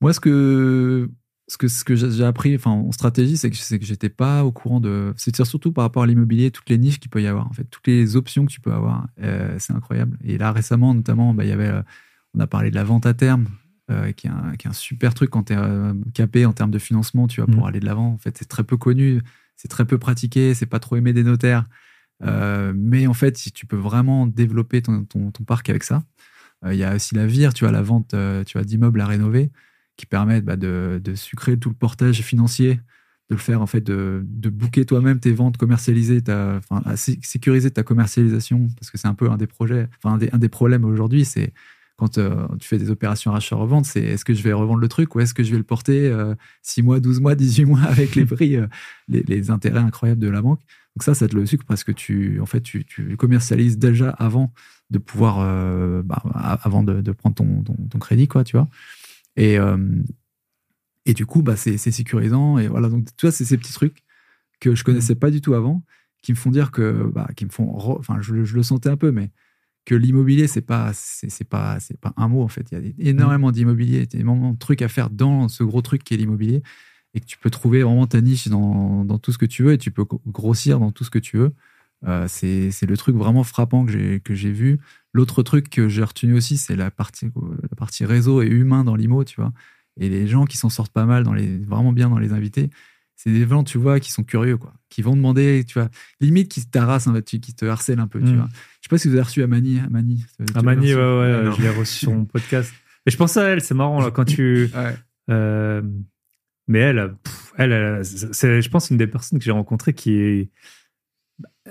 S3: Moi, ce que ce que ce que j'ai appris, enfin en stratégie, c'est que c'est que j'étais pas au courant de. C'est surtout par rapport à l'immobilier, toutes les niches qu'il peut y avoir, en fait, toutes les options que tu peux avoir, euh, c'est incroyable. Et là récemment, notamment, bah, y avait, euh, on a parlé de la vente à terme, euh, qui, est un, qui est un super truc quand tu es capé en termes de financement, tu vois, pour
S1: Mhm.
S3: aller de l'avant. En fait, c'est très peu connu, c'est très peu pratiqué, c'est pas trop aimé des notaires. Mais en fait, si tu peux vraiment développer ton, ton, ton parc avec ça, il y a aussi la VIR, tu vois, la vente tu vois, d'immeubles à rénover, qui permettent bah, de, sucrer tout le portage financier, de le faire, en fait, de, de booker toi-même tes ventes, commercialiser, ta, enfin, sécuriser ta commercialisation, parce que c'est un peu un des projets, enfin, un des, problèmes aujourd'hui, c'est quand euh, tu fais des opérations achat-revente, c'est est-ce que je vais revendre le truc ou est-ce que je vais le porter 6 mois, 12 mois, 18 mois <laughs> avec les prix, euh, les, intérêts incroyables de la banque. Donc ça, ça te le sucre parce que tu, en fait, tu, commercialises déjà avant de pouvoir, euh, bah, avant de, prendre ton, ton crédit, quoi, tu vois. Et, euh, et du coup, bah, c'est sécurisant. Et voilà, donc tu vois, c'est ces petits trucs que je connaissais pas du tout avant, qui me font dire que, bah, qui me font, enfin, je, le- je le sentais un peu, mais que l'immobilier, c'est pas, c'est pas, c'est pas un mot en fait. Il y a des- énormément d'immobilier, énormément de trucs à faire dans ce gros truc qui est l'immobilier, et que tu peux trouver vraiment ta niche dans, dans tout ce que tu veux, et tu peux gro- grossir dans tout ce que tu veux. Euh, c'est le truc vraiment frappant que j'ai vu. L'autre truc que j'ai retenu aussi, c'est la partie la partie réseau et humain dans l'IMO, tu vois. Et les gens qui s'en sortent pas mal, dans les, vraiment bien dans les invités, c'est des gens, tu vois, qui sont curieux, quoi. Qui vont demander, tu vois, limite qui t'harassent, hein, qui te harcèlent un peu, tu
S1: Mm.
S3: vois. Je sais pas si vous avez reçu Amani. Amani,
S1: Amani, ouais, ouais, je l'ai reçu sur mon podcast. Mais je pense à elle, c'est marrant, là, quand tu. <laughs>
S3: Ouais.
S1: Euh, mais elle, pff, elle, elle, c'est, je pense, une des personnes que j'ai rencontrées qui est.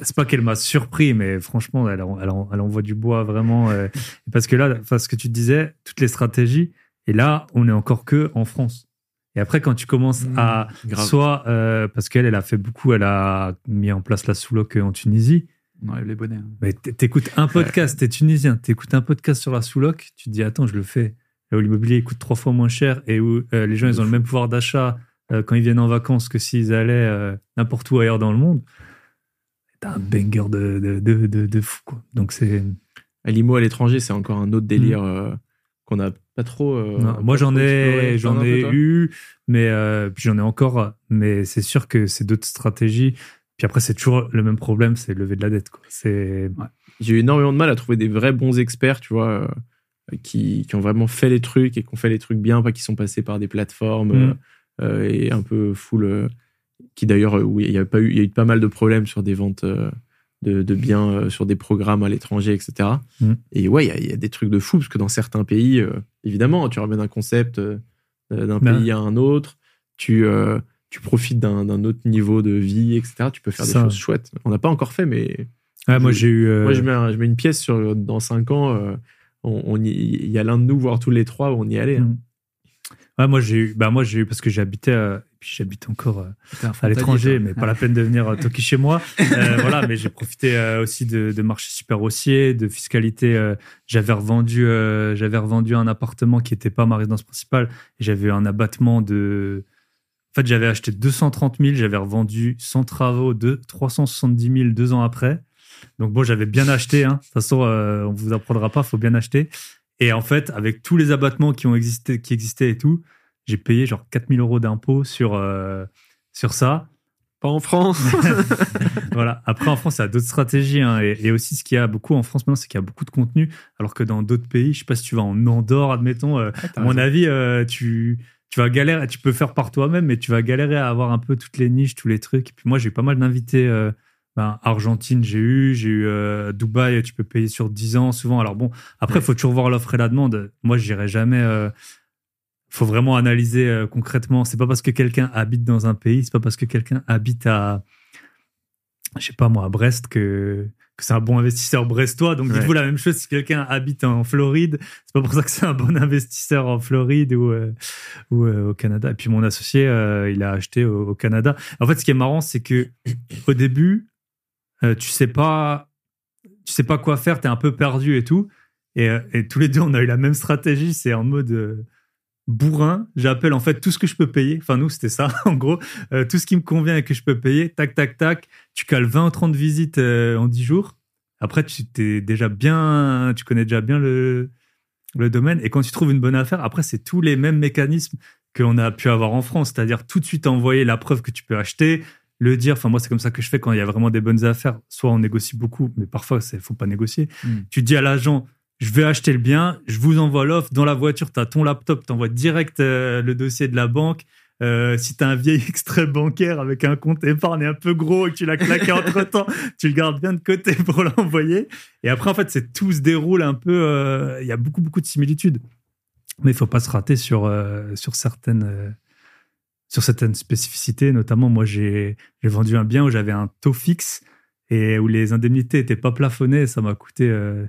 S1: C'est pas qu'elle m'a surpris, mais franchement, elle, elle, elle envoie du bois vraiment. euh, parce que là, enfin, ce que tu disais, toutes les stratégies, et là, on est encore que en France. Et après, quand tu commences
S3: Mmh,
S1: à.
S4: grave.
S1: Soit euh, parce qu'elle, elle a fait beaucoup, elle a mis en place la sous-loc en Tunisie.
S3: On enlève les bonnets. hein.
S1: Mais t'écoutes un podcast, t'es tunisien, t'écoutes un podcast sur la sous-loc, tu te dis attends, je le fais. Là où l'immobilier il coûte trois fois moins cher et où euh, les gens ils ont le même pouvoir d'achat euh, quand ils viennent en vacances que s'ils allaient euh, n'importe où ailleurs dans le monde. T'as un banger de, de, de, de, de fou quoi. Donc c'est.
S4: À l'IMO à l'étranger, c'est encore un autre délire euh, qu'on n'a pas trop. euh,
S1: Non, moi j'en ai, j'en ai eu, mais euh, puis j'en ai encore. Mais c'est sûr que c'est d'autres stratégies. Puis après c'est toujours le même problème, c'est lever de la dette quoi. C'est
S4: J'ai eu énormément de mal à trouver des vrais bons experts, tu vois, euh, qui, qui ont vraiment fait les trucs et qui ont fait les trucs bien, pas qui sont passés par des plateformes
S1: Mm.
S4: et un peu full. Qui d'ailleurs, euh, oui, il y a pas eu, il y a eu pas mal de problèmes sur des ventes euh, de, de biens euh, sur des programmes à l'étranger, etc.
S1: Mm.
S4: Et ouais, il y a- il y, a des trucs de fou parce que dans certains pays, évidemment, tu ramènes un concept d'un
S1: Ben.
S4: pays à un autre, tu tu profites d'un autre niveau de vie, etc. Tu peux faire des
S1: Ça.
S4: choses chouettes. On n'a pas encore fait, mais
S1: ah, moi j'ai eu. euh,
S4: moi, je mets, un- je mets une pièce sur, dans 5 ans. euh, on, on y- il y a l'un de nous, voire tous les trois, où on y allait. hein.
S1: Ouais, moi j'ai eu, bah moi j'ai eu parce que j'habitais, euh, et puis j'habite encore euh, à l'étranger, mais pas la peine de venir euh, toquer chez moi. <laughs> Euh, voilà, mais j'ai profité aussi de, de marché super haussier, de fiscalité. j'avais revendu, j'avais revendu un appartement qui n'était pas ma résidence principale. et J'avais eu un abattement de. En fait, j'avais acheté 230 000, j'avais revendu sans travaux de 370 000 deux ans après. Donc bon, j'avais bien acheté. Hein. De toute façon, euh, on vous apprendra pas, faut bien acheter. Et en fait, avec tous les abattements qui ont existé, qui existaient et tout, j'ai payé genre 4000 euros d'impôts sur euh, sur ça.
S4: Pas en France. <laughs>
S1: Voilà. Après, en France, il y a d'autres stratégies. hein. Et, et aussi, ce qu'il y a beaucoup en France maintenant, c'est qu'il y a beaucoup de contenu. Alors que dans d'autres pays, je sais pas si tu vas en Andorre, admettons, euh, à mon avis, euh, tu, tu vas galérer. Tu peux faire par toi-même, mais tu vas galérer à avoir un peu toutes les niches, tous les trucs. Et puis moi, j'ai eu pas mal d'invités. Ben, Argentine, j'ai eu. J'ai eu euh, Dubaï, tu peux payer sur 10 ans souvent. Alors bon, après, il faut toujours voir l'offre et la demande. Moi, j'irai jamais. euh, faut vraiment analyser euh, concrètement. C'est pas parce que quelqu'un habite dans un pays, c'est pas parce que quelqu'un habite à, je sais pas moi, à Brest que, que c'est un bon investisseur brestois. Donc
S4: Ouais.
S1: dites-vous la même chose si quelqu'un habite en Floride. C'est pas pour ça que c'est un bon investisseur en Floride ou, euh, ou euh, au Canada. Et puis mon associé, il a acheté au, au Canada. En fait, ce qui est marrant, c'est que au début, euh, tu sais pas, tu sais pas quoi faire, t'es un peu perdu et tout. Et, euh, et tous les deux, on a eu la même stratégie. C'est en mode euh, bourrin. J'appelle en fait tout ce que je peux payer. Enfin, nous, c'était ça, <laughs> en gros. Tout ce qui me convient et que je peux payer. Tac, tac, tac. Tu cales 20 ou 30 visites en 10 jours. Après, tu t'es déjà bien, tu connais déjà bien le, le domaine. Et quand tu trouves une bonne affaire, après, c'est tous les mêmes mécanismes qu'on a pu avoir en France. C'est-à-dire tout de suite envoyer la preuve que tu peux acheter, le dire. Enfin, moi, c'est comme ça que je fais quand il y a vraiment des bonnes affaires. Soit on négocie beaucoup, mais parfois, il faut pas négocier.
S3: Mm.
S1: Tu dis à l'agent, je vais acheter le bien, je vous envoie l'offre dans la voiture, tu as ton laptop, tu envoies direct euh, le dossier de la banque. Euh, si tu as un vieil <laughs> extrait bancaire avec un compte épargne un peu gros et que tu l'as claqué entre temps, <laughs> tu le gardes bien de côté pour l'envoyer. Et après, en fait, c'est tout se déroule un peu. euh, Il y a beaucoup, beaucoup de similitudes. Mais il faut pas se rater sur, sur, certaines, sur certaines spécificités. Notamment, moi, j'ai vendu un bien où j'avais un taux fixe et où les indemnités étaient pas plafonnées. Ça m'a coûté euh,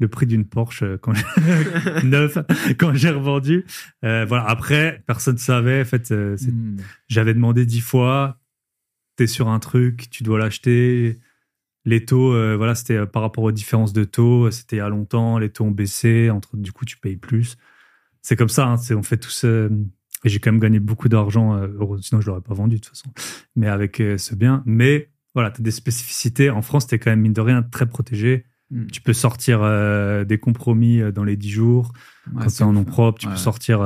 S1: le prix d'une Porsche euh, quand j'ai- <laughs> neuf quand j'ai revendu. Euh, voilà. Après, personne ne savait. En fait, euh, c'est-
S3: Mm.
S1: j'avais demandé dix fois. T'es sur un truc, tu dois l'acheter. Les taux, voilà, c'était par rapport aux différences de taux. C'était il y a longtemps. Les taux ont baissé. Entre, du coup, tu payes plus. C'est comme ça. hein, on fait tout ce. Et j'ai quand même gagné beaucoup d'argent. euh, sinon, je l'aurais pas vendu de toute façon. Mais avec euh, ce bien. Mais voilà, tu as des spécificités. En France, tu es quand même, mine de rien, très protégé.
S3: Mm.
S1: Tu peux sortir euh, des compromis euh, dans les 10 jours.
S3: Ouais,
S1: Quand
S3: c'est
S1: c'est en nom
S3: hein.
S1: propre, tu
S3: Ouais.
S1: peux sortir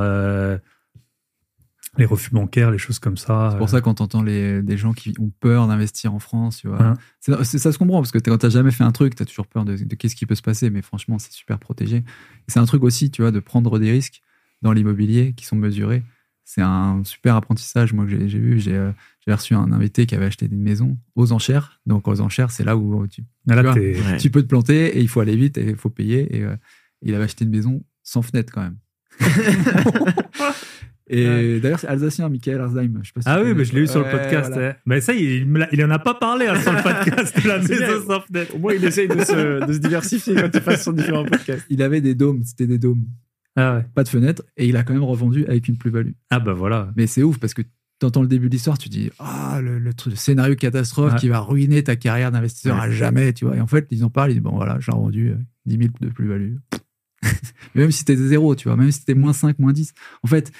S1: les refus bancaires, les choses comme ça.
S3: C'est pour ça quand t'entends les des gens qui ont peur d'investir en France, tu vois.
S1: Hein.
S3: Ça se comprend parce que quand t'as jamais fait un truc, t'as toujours peur de, de qu'est-ce qui peut se passer, mais franchement, c'est super protégé. C'est un truc aussi, tu vois, de prendre des risques dans l'immobilier qui sont mesurés. C'est un super apprentissage, moi, que j'ai vu. J'ai euh, reçu un invité qui avait acheté une maison aux enchères. Donc, aux enchères, c'est là où tu,
S1: Ah, Là,
S3: tu vois,
S1: t'es-
S4: Ouais.
S3: tu peux te planter et il faut aller vite et il faut payer. Et euh, il avait acheté une maison sans fenêtre quand même. <laughs> et d'ailleurs, c'est alsacien, Michael Arzheim. Je sais pas si
S1: Ah oui, mais je l'ai eu sur le
S3: Ouais,
S1: podcast.
S3: voilà.
S1: ouais. Mais ça, il, il en a pas parlé hein, sur le <laughs> podcast de la maison sans fenêtre.
S4: Au moins, il essaye de se, de se diversifier quand il passe sur différents podcasts.
S3: Il avait des dômes, c'était des dômes,
S1: Ah ouais.
S3: pas de fenêtre, et il a quand même revendu avec une plus-value.
S1: Ah bah voilà.
S3: Mais c'est ouf parce que t'entends le début de l'histoire, tu dis ah le, le le scénario catastrophe
S1: Ouais.
S3: qui va ruiner ta carrière d'investisseur à jamais, tu vois. Et en fait, ils en parlent, ils disent bon voilà, j'ai revendu euh, 10 000 de plus-value. <laughs> Même si t'es zéro, tu vois, même si t'es moins 5, moins 10, en fait,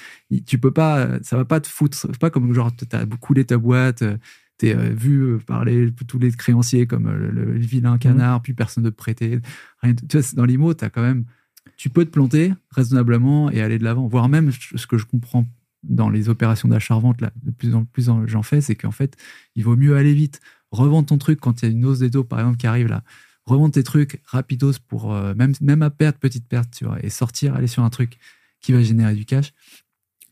S3: tu peux pas, euh, ça va pas te foutre. Pas comme genre t'as coulé ta boîte, euh, t'es euh, vu euh, par les, tous les créanciers comme euh, le, le vilain canard, puis personne ne te. Rien, de- tu vois, dans l'IMO, t'as quand même, tu peux te planter raisonnablement et aller de l'avant. Voire même, ce que je comprends dans les opérations d'achat-revente, de plus en plus en- j'en fais, c'est qu'en fait, il vaut mieux aller vite. Revendre ton truc quand il y a une hausse des taux, par exemple, qui arrive là. Revendre tes trucs rapidos pour, euh, même, même à perte, petite perte, tu vois, et sortir, aller sur un truc qui va générer du cash,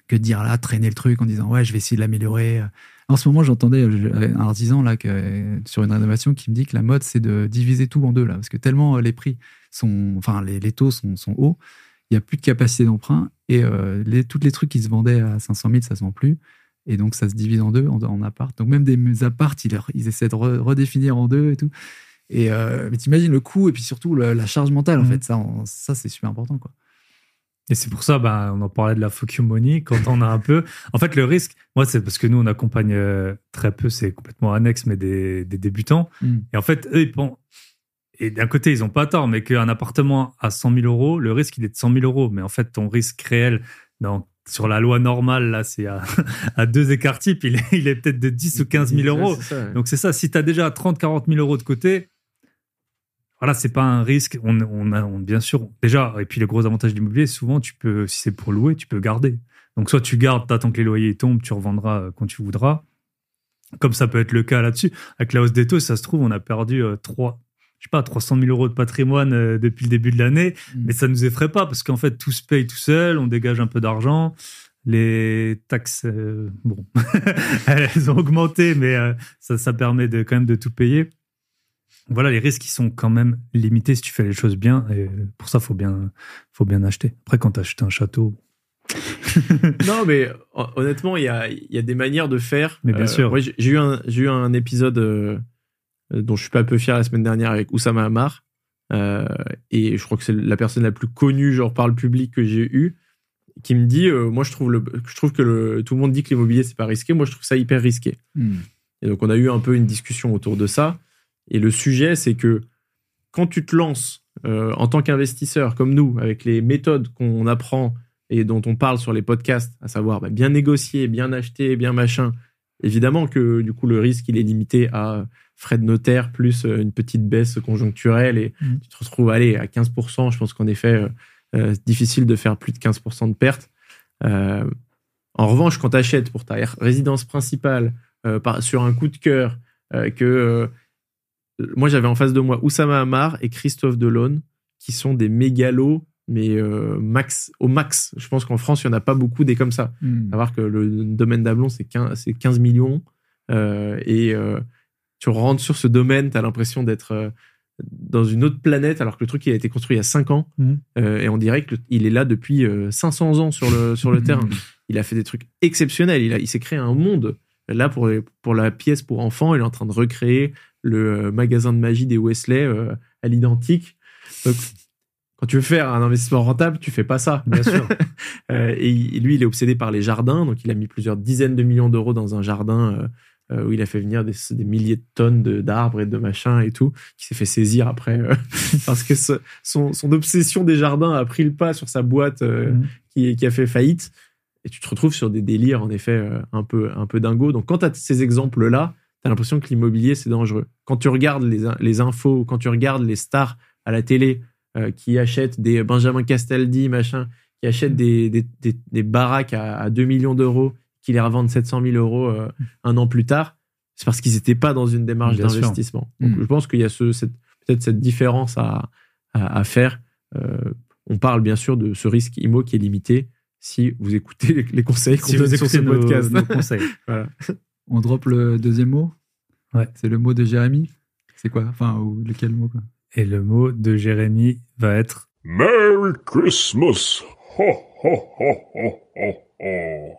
S3: que de dire là, traîner le truc en disant, ouais, je vais essayer de l'améliorer. En ce moment, j'entendais euh, un artisan là, que, euh, sur une rénovation qui me dit que la mode, c'est de diviser tout en deux, là, parce que tellement euh, les prix sont, enfin, les, les taux sont, sont hauts, il n'y a plus de capacité d'emprunt, et euh, les, tous les trucs qui se vendaient à 500 000, ça se vend plus. Et donc, ça se divise en deux, en, en appart. Donc, même des apparts, ils, ils essaient de re- redéfinir en deux et tout. Et euh, mais t'imagines le coût et puis surtout le- la charge mentale, en
S1: Mhm.
S3: fait. Ça, on- ça c'est super important, quoi.
S1: Et c'est pour ça, bah, on en parlait de la fuck you money quand on a un peu. En fait, le risque, moi, c'est parce que nous, on accompagne euh, très peu, c'est complètement annexe, mais des, des débutants.
S3: Mm.
S1: Et en fait, eux, ils pensent. Et d'un côté, ils ont pas tort, mais qu'un appartement à 100 000 euros, le risque, il est de 100 000 euros. Mais en fait, ton risque réel dans, sur la loi normale, là, c'est à, <laughs> à deux écarts types, il est, il est peut-être de 10 ou 15 000 euros.
S4: Ouais, c'est ça, ouais.
S1: Donc c'est ça, si tu as déjà 30, 40 000 euros de côté, voilà, c'est pas un risque. On, on a, on- bien sûr, déjà, et puis le gros avantage de l'immobilier, souvent, tu peux, si c'est pour louer, tu peux garder. Donc soit tu gardes, t'attends que les loyers tombent, tu revendras euh, quand tu voudras. Comme ça peut être le cas là-dessus. Avec la hausse des taux, ça se trouve, on a perdu euh, 3, je sais pas, 300 000 euros de patrimoine euh, depuis le début de l'année. Mais ça nous effraie pas parce qu'en fait, tout se paye tout seul, on dégage un peu d'argent. Les taxes, euh, bon, <laughs> elles ont augmenté, mais euh, ça, ça permet de, quand même de tout payer. Voilà, les risques, ils sont quand même limités si tu fais les choses bien. Et pour ça, faut bien, faut bien acheter. Après, quand tu achètes un château, <laughs>
S4: Non, mais hon- honnêtement, il y a, y a des manières de faire.
S1: Mais bien sûr.
S4: j'ai eu un, j'ai eu un épisode dont je suis pas un peu fier la semaine dernière avec Oussama Hamar. Euh, et je crois que c'est la personne la plus connue, genre par le public que j'ai eu, qui me dit, euh, moi, je trouve, le, je trouve que le, tout le monde dit que l'immobilier c'est pas risqué. Moi, je trouve ça hyper risqué.
S3: Mm.
S4: Et donc, on a eu un peu une discussion autour de ça. Et le sujet, c'est que quand tu te lances euh, en tant qu'investisseur comme nous, avec les méthodes qu'on apprend et dont on parle sur les podcasts, à savoir bah, bien négocier, bien acheter, bien machin, évidemment que du coup le risque il est limité à frais de notaire plus euh, une petite baisse conjoncturelle et
S1: Mm.
S4: tu te retrouves allez, à 15%. Je pense qu'en effet, euh, euh, c'est difficile de faire plus de 15% de perte. Euh, en revanche, quand tu achètes pour ta résidence principale euh, par- sur un coup de cœur, que moi j'avais en face de moi Oussama Hamar et Christophe Delaune, qui sont des mégalos, mais euh, max, au max. Je pense qu'en France, il n'y en a pas beaucoup des comme ça
S3: Hmm.
S4: savoir que le domaine d'Ablon, c'est 15, c'est 15 millions. euh, et euh, tu rentres sur ce domaine, tu as l'impression d'être dans une autre planète, alors que le truc, il a été construit il y a 5 ans. Euh, et on dirait qu'il est là depuis euh, 500 ans sur le, sur le terrain. Il a fait des trucs exceptionnels. Il, a- il s'est créé un monde. Là, pour, pour la pièce pour enfants, il est en train de recréer le magasin de magie des Wesley à l'identique. Donc, quand tu veux faire un investissement rentable, tu fais pas ça.
S1: Bien <laughs> sûr.
S4: Euh, et lui, il est obsédé par les jardins. Donc, il a mis plusieurs dizaines de millions d'euros dans un jardin euh, euh, où il a fait venir des, des milliers de tonnes d'arbres et de machins et tout, qui s'est fait saisir après euh, <laughs> parce que ce- son, son obsession des jardins a pris le pas sur sa boîte euh,
S1: Mhm.
S4: qui, qui a fait faillite. Et tu te retrouves sur des délires, en effet, un peu, un peu dingo. Donc, quand tu as ces exemples-là, tu as l'impression que l'immobilier, c'est dangereux. Quand tu regardes les, les infos, quand tu regardes les stars à la télé euh, qui achètent des Benjamin Castaldi, machin, qui achètent des, des, des, des baraques à, à 2 millions d'euros, qui les revendent 700 000 euros euh, un an plus tard, c'est parce qu'ils n'étaient pas dans une démarche d'investissement. Donc,
S3: Mm.
S4: je pense qu'il y a ce, cette, peut-être cette différence à, à, à faire. Euh, on parle bien sûr de ce risque IMO qui est limité si vous écoutez les, les conseils qu'on
S1: si vous
S4: donne sur
S1: écoutez
S4: ce
S1: nos,
S4: podcast.
S1: nos conseils. <laughs>
S4: Voilà.
S3: On drop le deuxième mot?
S1: Ouais.
S3: C'est le mot de Jérémy? C'est quoi? Enfin, ou lequel mot quoi?
S1: Et le mot de Jérémy va être
S2: Merry Christmas! Ho, ho, ho, ho, ho, ho.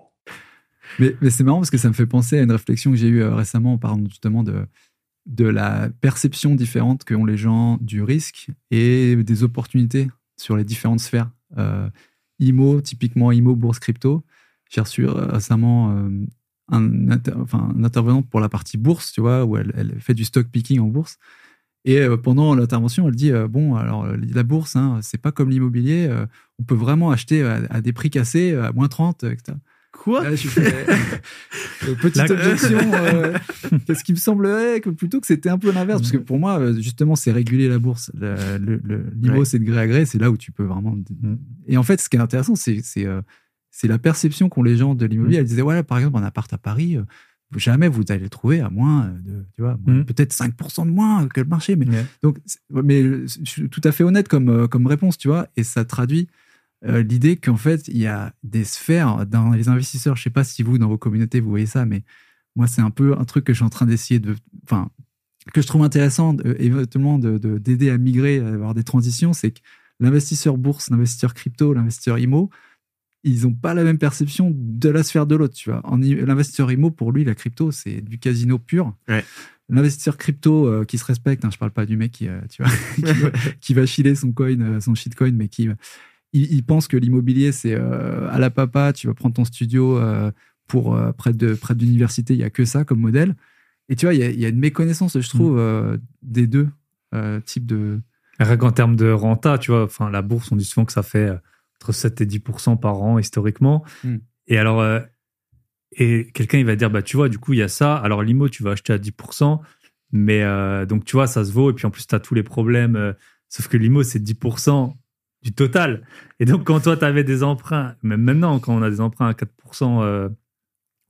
S3: Mais, mais c'est marrant parce que ça me fait penser à une réflexion que j'ai eue euh, récemment en parlant justement de, de la perception différente qu'ont les gens du risque et des opportunités sur les différentes sphères. Euh, IMO, typiquement IMO, bourse crypto. J'ai reçu euh, récemment euh, un, inter- enfin, un intervenant pour la partie bourse, tu vois, où elle, elle fait du stock picking en bourse. Et euh, pendant l'intervention, elle dit euh, bon, alors euh, la bourse, hein, c'est pas comme l'immobilier, on peut vraiment acheter à, à des prix cassés, à moins 30, etc.
S4: Quoi
S3: Là, je fais, <laughs> petite objection. <laughs> euh, parce qu'il me semblerait que plutôt que c'était un peu l'inverse? Parce que pour moi, justement, c'est réguler la bourse. L'IMO,
S4: Ouais.
S3: c'est de gré à gré. C'est là où tu peux vraiment. Et en fait, ce qui est intéressant, c'est, la perception qu'ont les gens de l'immobilier. Elles disaient, voilà, par exemple, un appart à Paris, jamais vous allez le trouver à moins de, tu vois,
S1: Mm.
S3: peut-être 5% de moins que le marché. Mais donc, mais je suis tout à fait honnête comme, euh, comme réponse, tu vois, et ça traduit euh, l'idée qu'en fait, il y a des sphères dans les investisseurs. Je sais pas si vous, dans vos communautés, vous voyez ça, mais moi, c'est un peu un truc que je suis en train d'essayer de. Enfin, que je trouve intéressant, euh, éventuellement, de, de- d'aider à migrer, à avoir des transitions, c'est que l'investisseur bourse, l'investisseur crypto, l'investisseur IMO, ils n'ont pas la même perception de la sphère de l'autre, tu vois. L'investisseur IMO, pour lui, la crypto, c'est du casino pur.
S4: Ouais.
S3: L'investisseur crypto euh, qui se respecte, hein, je parle pas du mec qui, euh, tu vois, <laughs> qui, va, <laughs> qui va chiller son coin, euh, son shitcoin, mais qui il, il pense que l'immobilier c'est euh, à la papa, tu vas prendre ton studio pour près de près de l'université, il y a que ça comme modèle. Et tu vois, il y a, il y a une méconnaissance, je trouve, euh, des deux types de.
S1: Rien qu'en termes de renta, tu vois, enfin, la bourse, on dit souvent que ça fait entre 7 et 10% par an historiquement.
S3: Mm.
S1: Et alors, euh, et quelqu'un, il va dire, bah, tu vois, du coup, il y a ça. Alors, l'IMO, tu vas acheter à 10 mais euh, donc, tu vois, ça se vaut. Et puis, en plus, tu as tous les problèmes. euh, sauf que l'IMO, c'est 10% du total. Et donc, quand toi, tu avais des emprunts, même maintenant, quand on a des emprunts à 4 euh,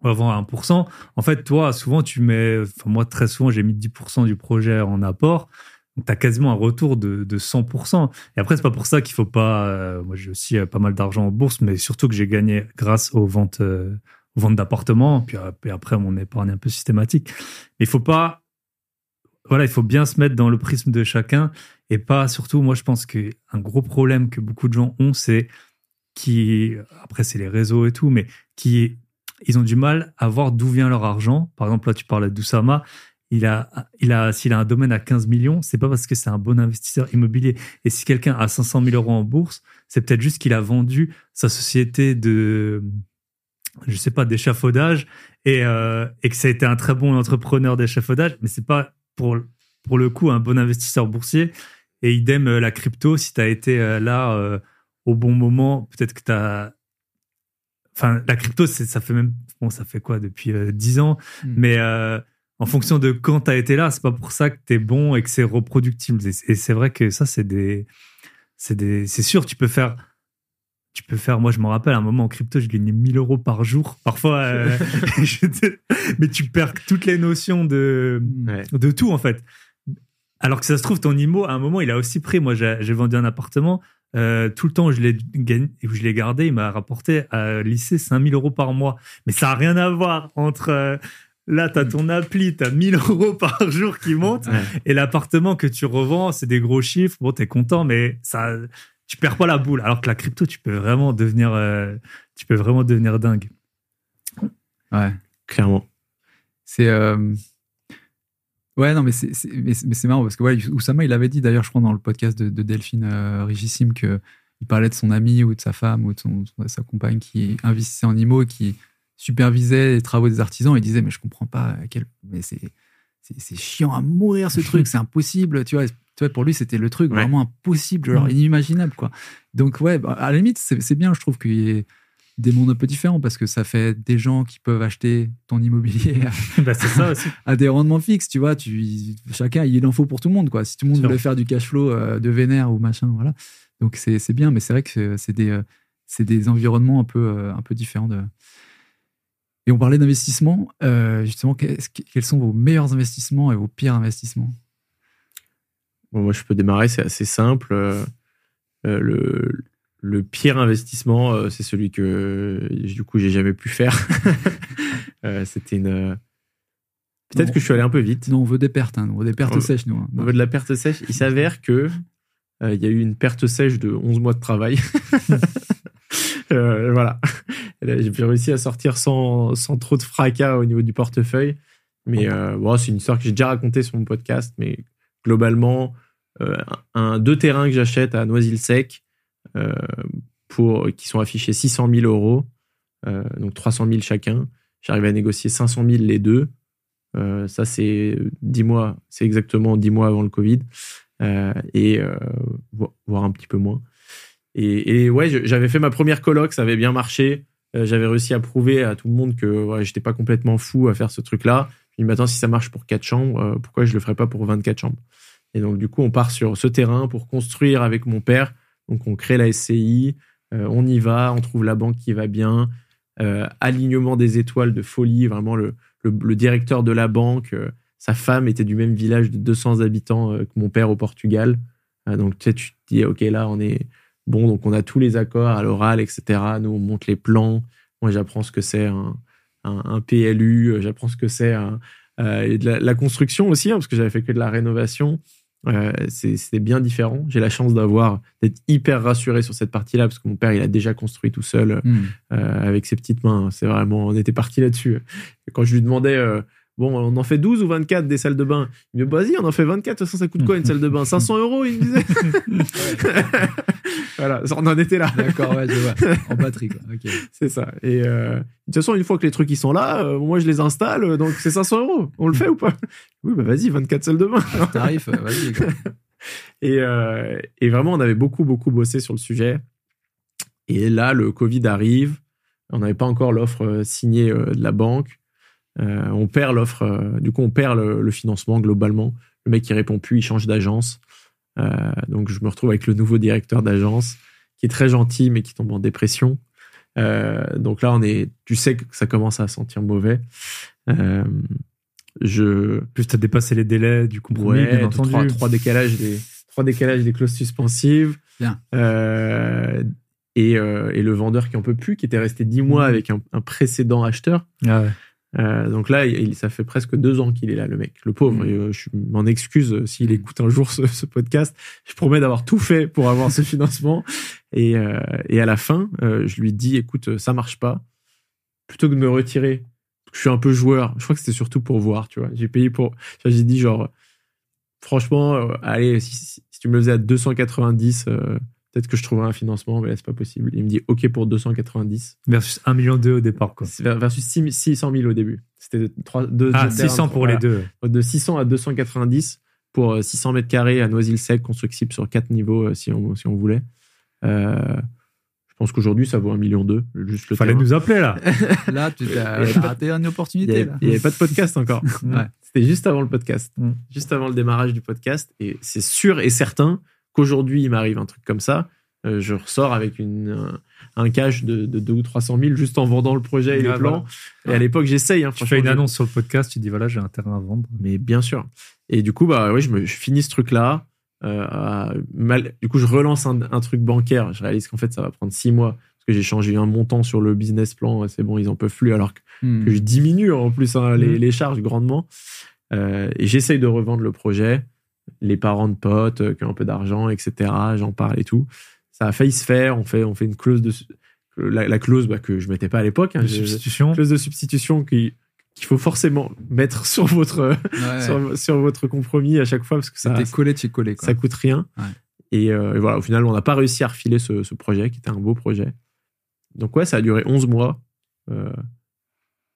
S1: ou avant à 1%, en fait, toi, souvent, tu mets, enfin, moi, très souvent, j'ai mis 10% du projet en apport. Tu as quasiment un retour de, de 100%. Et après, c'est pas pour ça qu'il faut pas. euh, moi, j'ai aussi euh, pas mal d'argent en bourse, mais surtout que j'ai gagné grâce aux ventes, euh, aux ventes d'appartements, puis, après, mon épargne un peu systématique. Mais il faut pas. Voilà, il faut bien se mettre dans le prisme de chacun et pas surtout. Moi, je pense que un gros problème que beaucoup de gens ont, c'est qui. Après, c'est les réseaux et tout, mais qui. Ils ont du mal à voir d'où vient leur argent. Par exemple, là, tu parlais d'Oussama il a, il a, s'il a un domaine à 15 millions, c'est pas parce que c'est un bon investisseur immobilier. Et si quelqu'un a 500 000 euros en bourse, c'est peut-être juste qu'il a vendu sa société de, je sais pas, d'échafaudage et, euh, et que ça a été un très bon entrepreneur d'échafaudage, mais c'est pas pour, pour le coup un bon investisseur boursier. Et idem euh, la crypto, si tu as été euh, là euh, au bon moment, peut-être que tu as enfin, la crypto, ça fait même, bon, ça fait quoi depuis euh, 10 ans,
S3: Mm.
S1: mais en fonction de quand tu as été là, c'est pas pour ça que tu es bon et que c'est reproductible. Et, c'est- vrai que ça, c'est des, c'est des, c'est sûr, tu peux faire, tu peux faire, moi je me rappelle, à un moment en crypto, je gagnais 1000 euros par jour. Parfois, euh, <laughs> <laughs> mais tu perds toutes les notions de,
S4: Ouais.
S1: de tout en fait. Alors que ça se trouve, ton IMO, à un moment, il a aussi pris. Moi, j'ai vendu un appartement. euh, tout le temps, où je l'ai gagné, où je l'ai gardé, il m'a rapporté à lycée 5000 euros par mois. Mais ça n'a rien à voir entre euh, là, tu as ton appli, tu as 1000 euros par jour qui montent,
S4: Ouais.
S1: et l'appartement que tu revends, c'est des gros chiffres. Bon, tu es content, mais ça, tu perds pas la boule. Alors que la crypto, tu peux vraiment devenir, euh, tu peux vraiment devenir dingue.
S3: Ouais.
S4: Clairement.
S3: C'est. euh, Ouais, non, mais c'est c'est- mais c'est- mais c'est marrant parce que ouais, Oussama, il avait dit d'ailleurs, je crois, dans le podcast de, de Delphine euh, Richissime, que il parlait de son ami ou de sa femme ou de, son- de sa compagne qui investissait en IMO et qui supervisait les travaux des artisans. Il disait, mais je comprends pas, quel... mais c'est c'est- c'est chiant à mourir ce truc, c'est impossible. Tu vois, tu vois, pour lui, c'était le truc
S4: Ouais.
S3: vraiment impossible, genre inimaginable, quoi. Donc, ouais, bah, à la limite, c'est c'est bien, je trouve qu'il y ait des mondes un peu différents parce que ça fait des gens qui peuvent acheter ton immobilier à <laughs>
S1: bah, c'est ça aussi. <laughs>
S3: à des rendements fixes, tu vois. Tu, chacun, il en faut pour tout le monde, quoi. Si tout le monde
S1: Sûr.
S3: voulait faire du cash flow euh, de vénère ou machin, voilà. Donc c'est c'est bien, mais c'est vrai que c'est des, euh, c'est des environnements un peu, euh, un peu différents. De... Et on parlait d'investissement. euh, justement, quels sont vos meilleurs investissements et vos pires investissements?
S4: Bon, moi, je peux démarrer, c'est assez simple. Euh, euh, le, le pire investissement, c'est celui que, du coup, j'ai jamais pu faire. <laughs> C'était une. Peut-être que je suis allé un peu vite.
S3: Non, on veut des pertes, hein, on veut des pertes
S4: On-
S3: sèches, nous. hein.
S4: Au niveau de la perte sèche, il s'avère que euh, il y a eu une perte sèche de 11 mois de travail. <laughs> Euh, voilà. J'ai réussi à sortir sans, sans trop de fracas au niveau du portefeuille. Mais euh, bon, c'est une histoire que j'ai déjà racontée sur mon podcast. Mais globalement, euh, un, deux terrains que j'achète à Noisy-le-Sec euh, pour, qui sont affichés 600 000 euros, donc 300 000 chacun. J'arrive à négocier 500 000 les deux. Ça, c'est 10 mois, c'est exactement 10 mois avant le Covid, et vo- voire un petit peu moins. Et, et ouais, j'avais fait ma première coloc, ça avait bien marché. Euh, j'avais réussi à prouver à tout le monde que ouais, j'étais pas complètement fou à faire ce truc-là. Puis maintenant, si ça marche pour 4 chambres, euh, pourquoi je le ferais pas pour 24 chambres? Et donc, du coup, on part sur ce terrain pour construire avec mon père. Donc, on crée la SCI, euh, on y va, on trouve la banque qui va bien, alignement des étoiles de folie, vraiment le, directeur de la banque, sa femme était du même village de 200 habitants que mon père au Portugal. Donc tu sais, tu te dis, ok, là on est bon, donc on a tous les accords à l'oral, etc. Nous on monte les plans. Moi j'apprends ce que c'est un, un, un PLU, j'apprends ce que c'est euh, la, la construction aussi, hein, parce que j'avais fait que de la rénovation. Euh, c'est- C'était bien différent. J'ai la chance d'avoir d'être hyper rassuré sur cette partie-là, parce que mon père il a déjà construit tout seul euh,
S3: Hmm.
S4: euh, avec ses petites mains. C'est vraiment, on était parti là-dessus. Quand je lui demandais, euh, bon, on en fait 12 ou 24 des salles de bain Il me dit, vas-y, on en fait 24. De toute façon, ça coûte quoi une salle de bain? <laughs> 500 euros, il me disait. <laughs> voilà, on en était là.
S3: D'accord, ouais, je vois. <laughs> En batterie, quoi. Ok.
S4: C'est ça. Et euh, de toute façon, une fois que les trucs ils sont là, euh, moi je les installe, euh, donc c'est 500 euros. On le fait ou pas? Oui, bah vas-y, 24 salles de bain.
S3: Tarif, euh, vas-y.
S4: Et, euh, et vraiment, on avait beaucoup, beaucoup bossé sur le sujet. Et là, le Covid arrive. On n'avait pas encore l'offre signée de la banque. Euh, on perd l'offre. euh, du coup, on perd le, le financement globalement. Le mec, il répond plus, il change d'agence. Euh, donc, je me retrouve avec le nouveau directeur d'agence qui est très gentil, mais qui tombe en dépression. Donc là, on est, tu sais que ça commence à sentir mauvais. Je,
S1: Plus, tu as dépassé les délais du compromis,
S4: Ouais,
S1: bien
S4: de
S1: entendu.
S4: Trois, trois décalages des, trois décalages des clauses suspensives.
S3: Bien.
S4: Et, et le vendeur qui en peut plus, qui était resté dix mois
S1: Mhm.
S4: avec un, un précédent acheteur.
S1: Ah ouais.
S4: Euh, donc là, il, ça fait presque deux ans qu'il est là, le mec, le pauvre. Et, euh, je m'en excuse euh, s'il écoute un jour ce, ce podcast. Je promets d'avoir tout fait pour avoir ce <laughs> financement. Et, euh, et à la fin, je lui dis, écoute, ça marche pas. Plutôt que de me retirer, je suis un peu joueur. Je crois que c'était surtout pour voir, tu vois. J'ai payé pour. J'ai dit genre, franchement, allez, si, si- si tu me le faisais à 290, euh, peut-être que je trouverais un financement, mais là, c'est pas possible. Il me dit, OK pour 290.
S1: Versus 1 million au départ, quoi.
S4: Versus 6 600 000 au début. C'était trois- deux
S1: Ah,
S4: deux terrains,
S1: 600 pour
S4: voilà.
S1: les deux.
S4: De 600 à 290 pour euh, 600 mètres carrés à Noisy-le-Sec, constructible sur quatre niveaux euh, si on, si on voulait. Euh, pense qu'aujourd'hui, ça vaut un million deux. Juste le
S1: Fallait
S4: terrain.
S1: nous appeler là. <laughs>
S3: Là, tu t'as
S4: Il y a
S3: t'as
S4: pas-
S3: raté une
S4: n'y
S3: opportunité.
S4: il y avait pas de podcast encore. <laughs>
S3: Ouais.
S4: C'était juste avant le podcast.
S5: Mm.
S4: Juste avant le démarrage du podcast. Et c'est sûr et certain qu'aujourd'hui, il m'arrive un truc comme ça. Euh, je ressors avec une, un, un cash de, de 2 ou 300 000 juste en vendant le projet et les
S1: Ouais,
S4: plans. Et à l'époque, j'essaye. Hein,
S1: Tu fais une annonce sur le podcast, tu dis voilà, j'ai un terrain à vendre.
S4: Mais bien sûr. Et du coup, bah, ouais, je, me, je finis ce truc-là. Euh, mal, du coup, je relance un, un truc bancaire. Je réalise qu'en fait, ça va prendre six mois parce que j'ai changé un montant sur le business plan. C'est bon, ils en peuvent plus. Alors que,
S3: Hmm.
S4: que je diminue en plus hein, les,
S1: Mhm.
S4: les charges grandement. Euh, et j'essaye de revendre le projet. Les parents de potes euh, qui ont un peu d'argent, etc. J'en parle et tout. Ça a failli se faire. On fait, on fait une clause de la, la clause bah, que je mettais pas à l'époque. hein.
S1: De substitution.
S4: clause de substitution qui qu'il faut forcément mettre <laughs> sur votre
S3: Ouais.
S4: sur, sur votre compromis à chaque fois parce que ça,
S3: collé collé. Quoi.
S4: ça coûte rien.
S3: Ouais.
S4: Et, euh, et voilà, au final, on n'a pas réussi à refiler ce, ce projet qui était un beau projet. Donc, ouais, ça a duré 11 mois. Euh,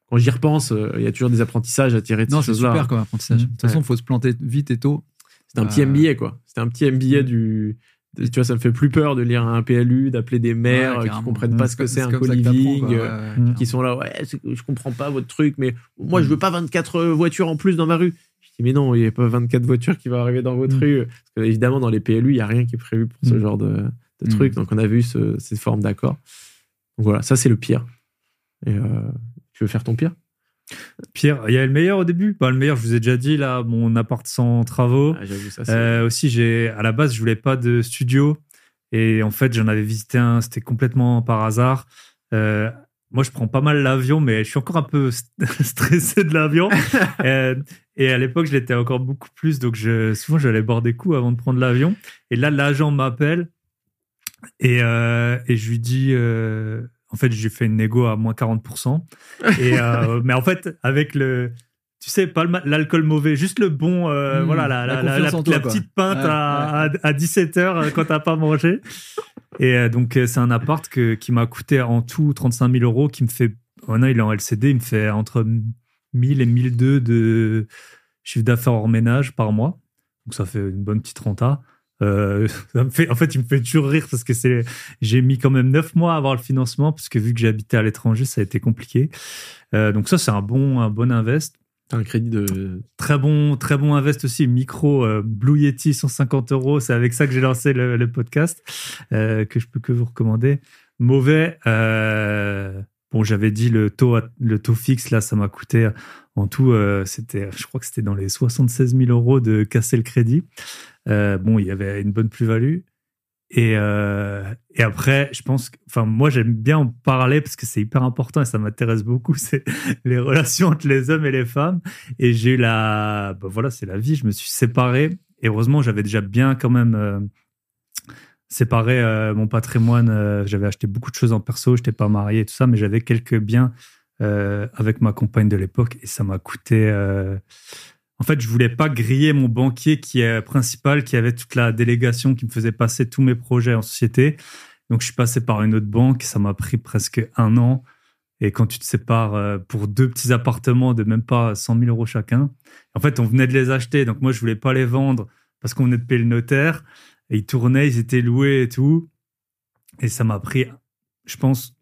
S4: quand j'y repense, euh, il y a toujours des apprentissages à tirer de
S3: Non,
S4: ces
S3: c'est
S4: choses-là.
S3: super comme apprentissage. De toute façon, il faut se planter vite et tôt.
S4: C'était un petit
S3: Euh,
S4: MBA, quoi. C'était un petit MBA
S3: Mm.
S4: du. de- Tu vois, ça me fait plus peur de lire un PLU, d'appeler des maires
S3: Ouais,
S4: euh, qui comprennent pas ce que c'est un co-living. euh,
S3: Ouais, ouais,
S4: qui sont là, ouais, je comprends pas votre truc, mais moi, je
S3: Mm.
S4: veux pas 24 voitures en plus dans ma rue. Je dis, mais non, il n'y a pas 24 voitures qui vont arriver dans votre
S1: Mm.
S4: rue. Parce que, évidemment, dans les PLU, il n'y a rien qui est prévu pour ce genre de, de truc. Donc, on a vu ce, cette forme d'accord. Donc, voilà, ça, c'est le pire. Et euh, tu veux faire ton pire?
S1: Pierre, il y a le meilleur au début. Bah, le meilleur, je vous ai déjà dit, là, mon appart sans travaux.
S4: Ah, ça.
S1: Euh, aussi, j'ai à la base, je voulais pas de studio. Et en fait, j'en avais visité un, c'était complètement par hasard. Euh, moi, je prends pas mal l'avion, mais je suis encore un peu st- <laughs> stressé de l'avion. <laughs> Euh, et à l'époque, je l'étais encore beaucoup plus. Donc, je, souvent, j'allais boire des coups avant de prendre l'avion. Et là, l'agent m'appelle et, euh, et je lui dis. euh, en fait, j'ai fait une négo à moins 40%. Et, euh, <laughs> mais en fait, avec le. Tu sais, pas l'alcool mauvais, juste le bon, euh,
S3: Mmh,
S1: voilà, la,
S3: toi,
S1: petite pinte
S3: Ouais,
S1: à, à, à 17h quand t'as pas mangé. Et euh, donc, euh, c'est un appart que, qui m'a coûté en tout 35 000 euros, qui me fait, maintenant il est en LCD, il me fait entre 1000 et 1002 de chiffre d'affaires hors ménage par mois. Donc, ça fait une bonne petite renta. Euh, <laughs> ça me fait, en fait, il me fait toujours rire parce que c'est, j'ai mis quand même neuf mois à avoir le financement parce que vu que j'habitais à l'étranger, ça a été compliqué. Euh, donc ça, c'est un bon, un bon invest.
S4: Un crédit de.
S1: Très bon, très bon invest aussi. Micro euh, Blue Yeti 150 euros. C'est avec ça que j'ai lancé le, le podcast euh, que je peux que vous recommander. Mauvais. bon, j'avais dit le taux, le taux fixe là, ça m'a coûté en tout. euh, c'était, je crois que c'était dans les 76 000 euros de casser le crédit. Euh, bon, il y avait une bonne plus-value. Et, euh, et après, je pense que, enfin, moi, j'aime bien en parler parce que c'est hyper important et ça m'intéresse beaucoup. <laughs> C'est les relations entre les hommes et les femmes. Et j'ai eu la, bah voilà, c'est la vie. Je me suis séparé. Et heureusement, j'avais déjà bien quand même euh, séparé mon patrimoine. J'avais acheté beaucoup de choses en perso. Je n'étais pas marié et tout ça, mais j'avais quelques biens avec ma compagne de l'époque et ça m'a coûté. En fait, je voulais pas griller mon banquier qui est principal, qui avait toute la délégation, qui me faisait passer tous mes projets en société. Donc, je suis passé par une autre banque. Ça m'a pris presque un an. Et quand tu te sépares euh, pour deux petits appartements de même pas 100 000 euros chacun, en fait, on venait de les acheter. Donc, moi, je voulais pas les vendre parce qu'on venait de payer le notaire. Et ils tournaient, ils étaient loués et tout. Et ça m'a pris, je pense,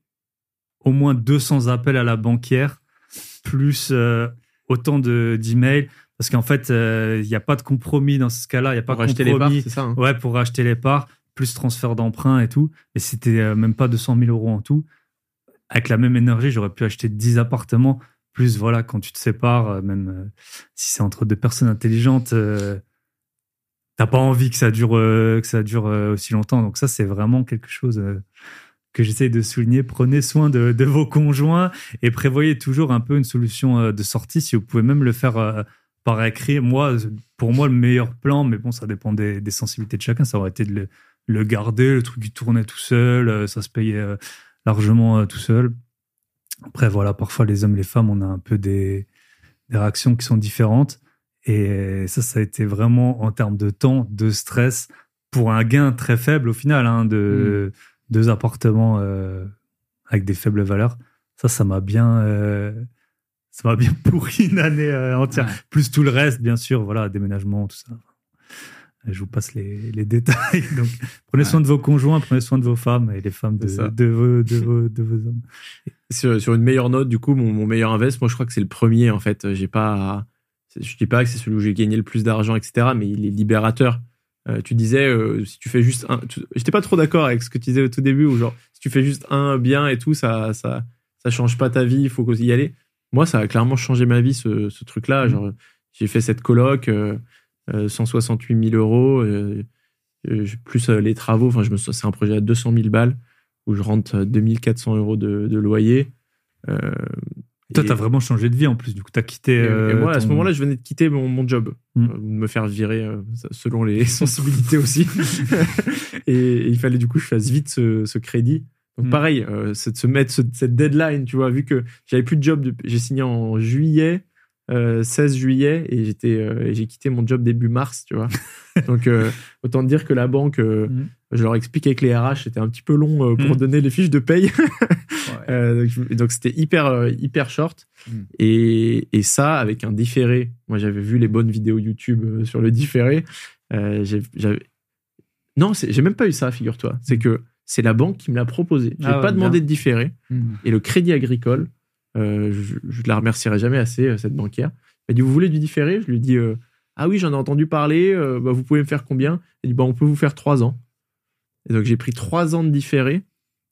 S1: au moins 200 appels à la banquière, plus euh, autant de d'emails. Parce qu'en fait, euh, il n'y a pas de compromis dans ce cas-là. Il n'y a pas de
S4: acheter les parts,
S1: compromis.
S4: c'est ça. hein
S1: Ouais, pour acheter les parts, plus transfert d'emprunt et tout. Et c'était euh, même pas 200 000 euros en tout. Avec la même énergie, j'aurais pu acheter 10 appartements. Plus, voilà, quand tu te sépares, euh, même euh, si c'est entre deux personnes intelligentes, euh, t'as pas envie que ça dure, euh, que ça dure euh, aussi longtemps. Donc ça, c'est vraiment quelque chose euh, que j'essaye de souligner. Prenez soin de, de vos conjoints et prévoyez toujours un peu une solution euh, de sortie. Si vous pouvez même le faire euh, par écrit. Moi, pour moi, le meilleur plan, mais bon, ça dépend des, des sensibilités de chacun, ça aurait été de le, le garder, le truc qui tournait tout seul, euh, ça se payait euh, largement euh, tout seul. Après, voilà, parfois les hommes, les femmes, on a un peu des, des réactions qui sont différentes. Et ça, ça a été vraiment en termes de temps, de stress, pour un gain très faible au final, hein, de deux appartements euh, avec des faibles valeurs. Ça, ça m'a bien, euh, ça m'a bien <laughs> pourri une année euh, entière.
S3: Ouais.
S1: Plus tout le reste, bien sûr, voilà, déménagement, tout ça. Je vous passe les, les détails. <laughs> Donc, prenez soin de vos conjoints, prenez soin de vos femmes et les femmes de, vos, de, vos, de vos hommes.
S4: sur, sur une meilleure note, du coup, mon, mon meilleur invest, moi, je crois que c'est le premier, en fait. J'ai pas, je dis pas que c'est celui où j'ai gagné le plus d'argent, etc., mais il est libérateur. Euh, tu disais, euh, si tu fais juste un, tu- j'étais pas trop d'accord avec ce que tu disais au tout début, où genre, si tu fais juste un bien et tout, ça, ça, ça change pas ta vie, il faut y aller. Moi, ça a clairement changé ma vie, ce, ce truc-là. Genre, j'ai fait cette coloc, euh, euh, 168 000 euros, euh, euh, plus euh, les travaux. Enfin, je me, suis- c'est un projet à 200 000 balles où je rentre euh, 2400 euros de, de loyer. Euh,
S1: Toi, t'as vraiment changé de vie en plus. Du coup, t'as quitté.
S4: et,
S1: euh,
S4: et moi, à ce moment-là, je venais de quitter mon, mon job,
S1: Mm.
S4: euh, de me faire virer euh, selon les <laughs> sensibilités aussi. <laughs> et, et il fallait du coup que je fasse vite ce, ce crédit. Donc
S1: Mm.
S4: pareil, euh, c'est de se mettre ce- cette deadline, tu vois, vu que j'avais plus de job, j'ai signé en juillet, euh, 16 juillet, et j'étais, euh, et j'ai quitté mon job début mars, tu vois. <laughs> Donc euh, autant dire que la banque, euh,
S1: Mm.
S4: je leur explique avec les RH, c'était un petit peu long euh, pour
S1: Mm.
S4: donner les fiches de paye. <laughs> Euh, donc, c'était hyper euh, hyper short et, et ça avec un différé moi j'avais vu les bonnes vidéos YouTube euh, sur le différé Euh, j'ai- j'avais non c'est- j'ai même pas eu ça figure-toi c'est que c'est la banque qui me l'a proposé j'ai
S1: Ah ouais,
S4: pas demandé
S1: bien.
S4: de différé
S3: Mm.
S4: et le Crédit Agricole euh, je, je la remercierai jamais assez euh, cette banquière elle dit vous voulez du différé? Je lui dis euh, ah oui j'en ai entendu parler euh, bah, vous pouvez me faire combien? Elle dit bah on peut vous faire trois ans et donc j'ai pris trois ans de différé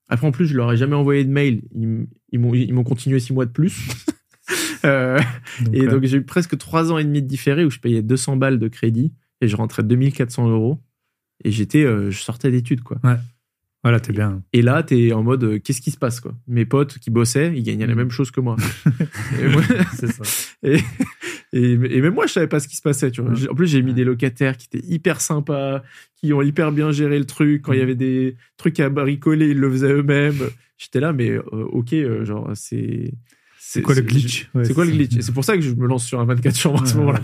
S4: après, en plus, je leur ai jamais envoyé de mail. Ils, m'ont, continué six mois de plus. <laughs>
S1: Donc,
S4: et donc, j'ai eu presque trois ans et demi de différé où je payais 200 balles de crédit et je rentrais 2400 euros. Et j'étais, je sortais d'études, quoi.
S1: Voilà, t'es bien.
S4: Et là, t'es en mode, euh, qu'est-ce qui se passe, quoi? Mes potes qui bossaient, ils gagnaient la
S1: Mm.
S4: même chose que moi. <laughs> et, moi- <laughs>
S1: C'est ça. <laughs>
S4: et, et, et même moi, je savais pas ce qui se passait, tu vois. En plus, j'ai mis des locataires qui étaient hyper sympas, qui ont hyper bien géré le truc. Quand il y
S1: Mm.
S4: avait des trucs à bricoler, ils le faisaient eux-mêmes. J'étais là, mais euh, ok, euh, genre, c'est.
S1: C'est quoi le glitch? Ouais,
S4: C'est quoi le glitch? C'est pour ça que je me lance sur un 24 chambres à ce moment-là.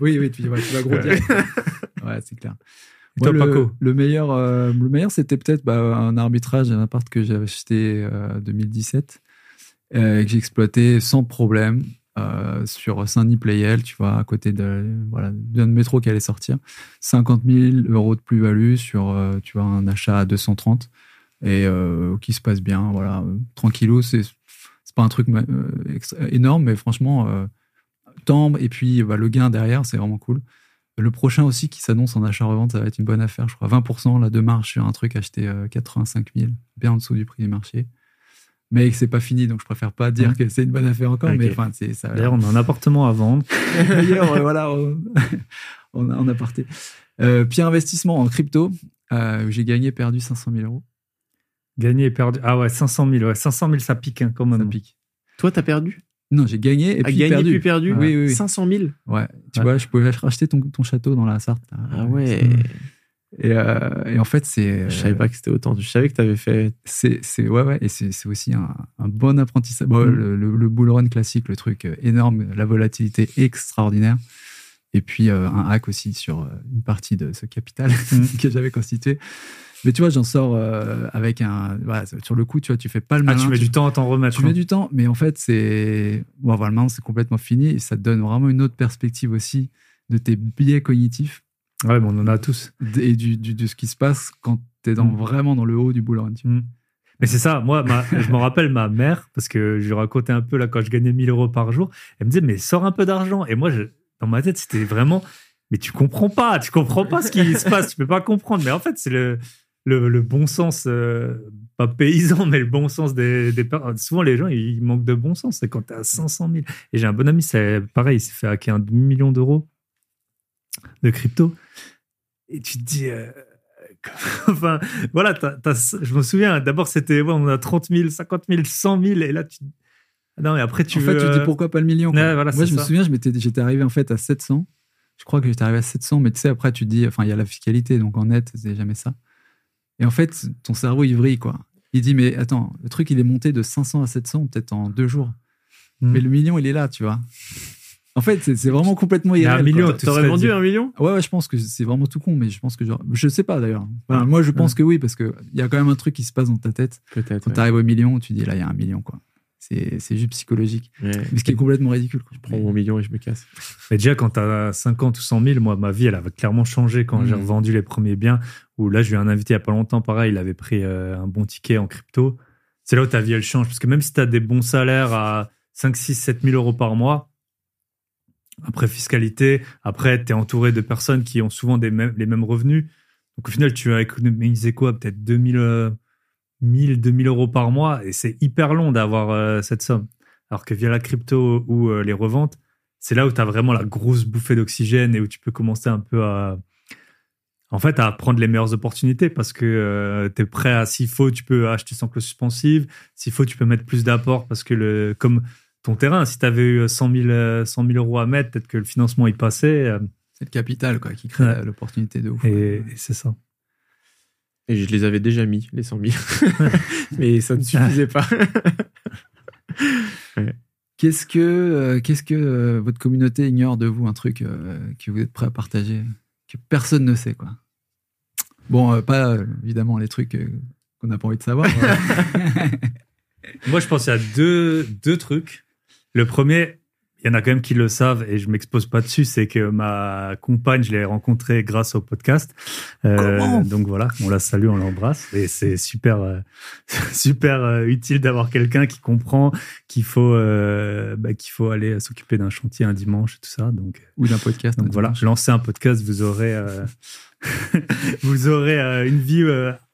S3: Oui, oui, tu, ouais, tu vas gros ouais, c'est clair.
S1: Toi,
S3: le,
S1: Paco
S3: le meilleur, euh, le meilleur, c'était peut-être bah, un arbitrage d'un appart que j'avais acheté en 2017 euh, et que j'ai exploité sans problème euh, sur Saint-Denis-Playel, tu vois, à côté de voilà d'un métro qui allait sortir. 50 000 euros de plus-value sur, euh, tu vois, un achat à 230 et euh, qui se passe bien, voilà, euh, tranquillou. C'est c'est pas un truc euh, énorme, mais franchement, euh, temps et puis bah, le gain derrière, c'est vraiment cool. Le prochain aussi qui s'annonce en achat-revente, ça va être une bonne affaire, je crois. 20% là, de marge sur un truc acheté euh, 85 000, bien en dessous du prix du marché. Mais c'est pas fini, donc je préfère pas dire que c'est une bonne affaire encore. Mais enfin, c'est ça.
S1: D'ailleurs, on a un appartement à vendre. <laughs>
S3: D'ailleurs, euh, voilà, on, <laughs> on a en aparté. Euh, pire investissement en crypto, euh, où j'ai gagné, perdu 500 000 euros.
S1: Gagné et perdu. Ah ouais, 500 000. Ouais, 500 000, ça pique hein, quand
S3: Ça
S1: même.
S3: pique.
S4: Toi, t'as perdu?
S3: Non, j'ai gagné et puis
S4: gagné
S3: perdu.
S4: puis perdu
S3: Oui, oui, oui.
S4: 500 000
S3: Ouais, tu
S1: Ouais.
S3: vois, je pouvais racheter ton, ton château dans la Sarthe. là.
S4: Ah ouais.
S3: Et, euh, et en fait, c'est.
S4: Je savais pas que c'était autant. Je savais que t'avais fait.
S3: C'est, c'est, ouais, ouais, et c'est, c'est aussi un, un bon apprentissage. Bon,
S1: Mm.
S3: le, le, le bull run classique, le truc euh, énorme, la volatilité extraordinaire. Et puis euh, un hack aussi sur une partie de ce capital
S1: Mm. <laughs>
S3: que j'avais constitué. Mais tu vois, j'en sors euh, avec un. Voilà, sur le coup, tu vois, tu fais pas le
S1: Ah,
S3: malin.
S1: tu mets du temps à t'en remettre.
S3: Tu mets
S1: hein.
S3: du temps, mais en fait, c'est. Bon, maintenant, c'est complètement fini et ça te donne vraiment une autre perspective aussi de tes biais cognitifs
S1: Ouais, mais on en a tous.
S3: et du, du- de ce qui se passe quand tu es dans,
S1: Mm.
S3: vraiment dans le haut du vois.
S1: Mm. Mais c'est ça, moi, ma- <laughs> je me rappelle ma mère, parce que je lui racontais un peu là quand je gagnais 1000 euros par jour, elle me disait, mais sors un peu d'argent. Et moi, je- dans ma tête, c'était vraiment, mais tu comprends pas, tu comprends pas ce qui se passe, tu peux pas comprendre. Mais en fait, c'est le, le, le bon sens, euh, pas paysan, mais le bon sens des, des per- Souvent, les gens, ils manquent de bon sens. C'est quand tu à 500 000. Et j'ai un bon ami, c'est pareil, il s'est fait hacker un demi-million d'euros de crypto. Et tu te dis, euh, <laughs> enfin, voilà, t'as- t'as- je me souviens, d'abord c'était, ouais, on a 30 000, 50 000, 100 000, et là, tu. Non, et après, tu
S3: en
S1: veux.
S3: fait, tu dis
S1: euh,
S3: pourquoi pas le million.
S1: Ouais, voilà,
S3: Moi, je me
S1: ça.
S3: souviens, je m'étais, j'étais arrivé en fait à 700. Je crois que j'étais arrivé à 700, mais tu sais, après, tu te dis, enfin, il y a la fiscalité, donc en net, c'est jamais ça. Et en fait, ton cerveau, il vrille, quoi. Il dit, mais attends, le truc, il est monté de 500 à 700, peut-être en deux jours.
S1: Mm.
S3: Mais le million, il est là, tu vois. En fait, c'est, vraiment complètement
S1: Mais un
S3: irréel.
S1: million,
S4: T'aurais vendu
S1: dit-
S4: un million?
S3: Ouais, ouais, je pense que c'est vraiment tout con, mais je pense que genre, je sais pas d'ailleurs. Enfin, moi, je pense que oui, parce que il y a quand même un truc qui se passe dans ta tête.
S4: Peut-être.
S3: Quand tu arrives au million, tu dis là, il y a un million, quoi. C'est, juste psychologique.
S4: Ouais.
S3: Ce qui est complètement ridicule. quoi.
S4: Je prends mon million et je me casse.
S1: Mais déjà, quand tu as 50 ou 100 000, moi, ma vie, elle avait clairement changé quand j'ai
S3: Mhm.
S1: revendu les premiers biens. Où là, j'ai eu un invité il y a pas longtemps, pareil, il avait pris euh, un bon ticket en crypto. C'est là où ta vie, elle change. Parce que même si tu as des bons salaires à 5, 6, 7 000 euros par mois, après fiscalité, après, tu es entouré de personnes qui ont souvent des mêmes, les mêmes revenus. Donc au final, tu as économisé quoi? Peut-être 2000, euh, 1000, 2000 euros par mois. Et c'est hyper long d'avoir euh, cette somme. Alors que via la crypto ou euh, les reventes, c'est là où tu as vraiment la grosse bouffée d'oxygène et où tu peux commencer un peu à. En fait, à prendre les meilleures opportunités parce que tu es prêt à, s'il faut, tu peux acheter sans clause suspensive. S'il faut, tu peux mettre plus d'apport parce que, le, comme ton terrain, si tu avais eu 100 000, euh, 100 000 euros à mettre, peut-être que le financement y passait. euh,
S3: C'est le capital quoi, qui crée
S1: Ouais.
S3: l'opportunité de ouf.
S1: et, et c'est ça.
S4: Et je les avais déjà mis, les 100 000. <laughs> Mais ça ne suffisait pas.
S3: Qu'est-ce que, euh, qu'est-ce que euh, votre communauté ignore de vous, un truc euh, que vous êtes prêt à partager, que personne ne sait, quoi? Bon, euh, pas euh, évidemment les trucs euh, qu'on n'a pas envie de savoir. <laughs>
S1: Moi, je pense qu'il y a deux, deux trucs. Le premier, il y en a quand même qui le savent et je m'expose pas dessus, c'est que ma compagne, je l'ai rencontrée grâce au podcast. Euh,
S3: Comment?
S1: donc voilà, on la salue, on l'embrasse et c'est super, euh, <laughs> super euh, utile d'avoir quelqu'un qui comprend qu'il faut, euh, bah, qu'il faut aller s'occuper d'un chantier un dimanche et tout ça. Donc,
S3: Ou d'un podcast.
S1: donc voilà, lancez un podcast, vous aurez, euh, <laughs> vous aurez euh, une vie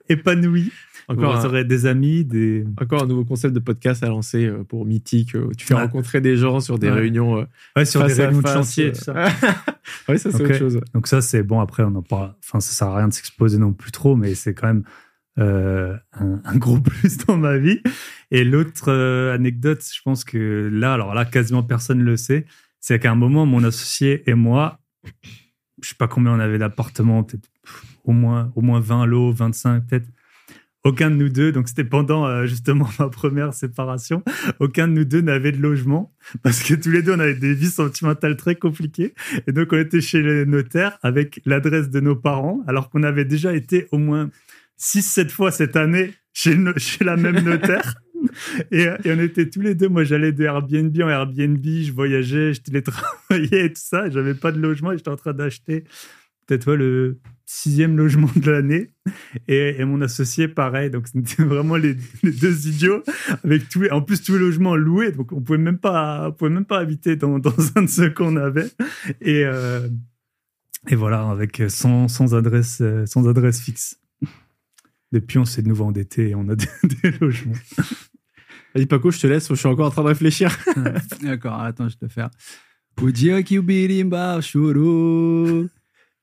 S1: épanouie.
S4: Encore
S1: vous
S4: un,
S1: aurez des amis, des,
S4: encore un nouveau concept de podcast à lancer euh, pour Mythique. euh, où tu fais
S1: Ouais.
S4: rencontrer des gens sur des
S1: Ouais.
S4: réunions. euh,
S1: ouais, sur des réunions de chantier tout ça. <laughs>
S4: ouais, ça, c'est autre chose.
S1: Donc ça, c'est bon. Après, on en parle. Enfin, ça sert à rien de s'exposer non plus trop, mais c'est quand même euh, un, un gros <laughs> plus dans ma vie. Et l'autre euh, anecdote, je pense que là, alors là, quasiment personne le sait, c'est qu'à un moment, mon associé et moi, je sais pas combien on avait d'appartements, peut-être au moins, au moins 20 lots, 25 peut-être. Aucun de nous deux, donc c'était pendant euh, justement <laughs> ma première séparation, aucun de nous deux n'avait de logement parce que tous les deux on avait des vies sentimentales très compliquées et donc on était chez le notaire avec l'adresse de nos parents alors qu'on avait déjà été au moins 6-7 fois cette année chez, chez la même <laughs> notaire. Et, et on était tous les deux, moi j'allais de Airbnb en Airbnb, je voyageais, je télétravaillais et tout ça, j'avais pas de logement et j'étais en train d'acheter peut-être ouais, le sixième logement de l'année. Et, et mon associé, pareil. Donc, <laughs> c'était vraiment les, les deux idiots avec les, en plus tous les logements loués. Donc, on pouvait même pas, on pouvait même pas habiter dans, dans <laughs> un de ceux qu'on avait. Et, euh, et voilà, avec sans, sans adresse, euh, sans adresse fixe. Depuis, on s'est de nouveau endetté et on a <laughs> des, des logements.
S4: Vas-y, Paco, je te laisse. Je suis encore en train de réfléchir.
S3: D'accord, attends, je vais te faire.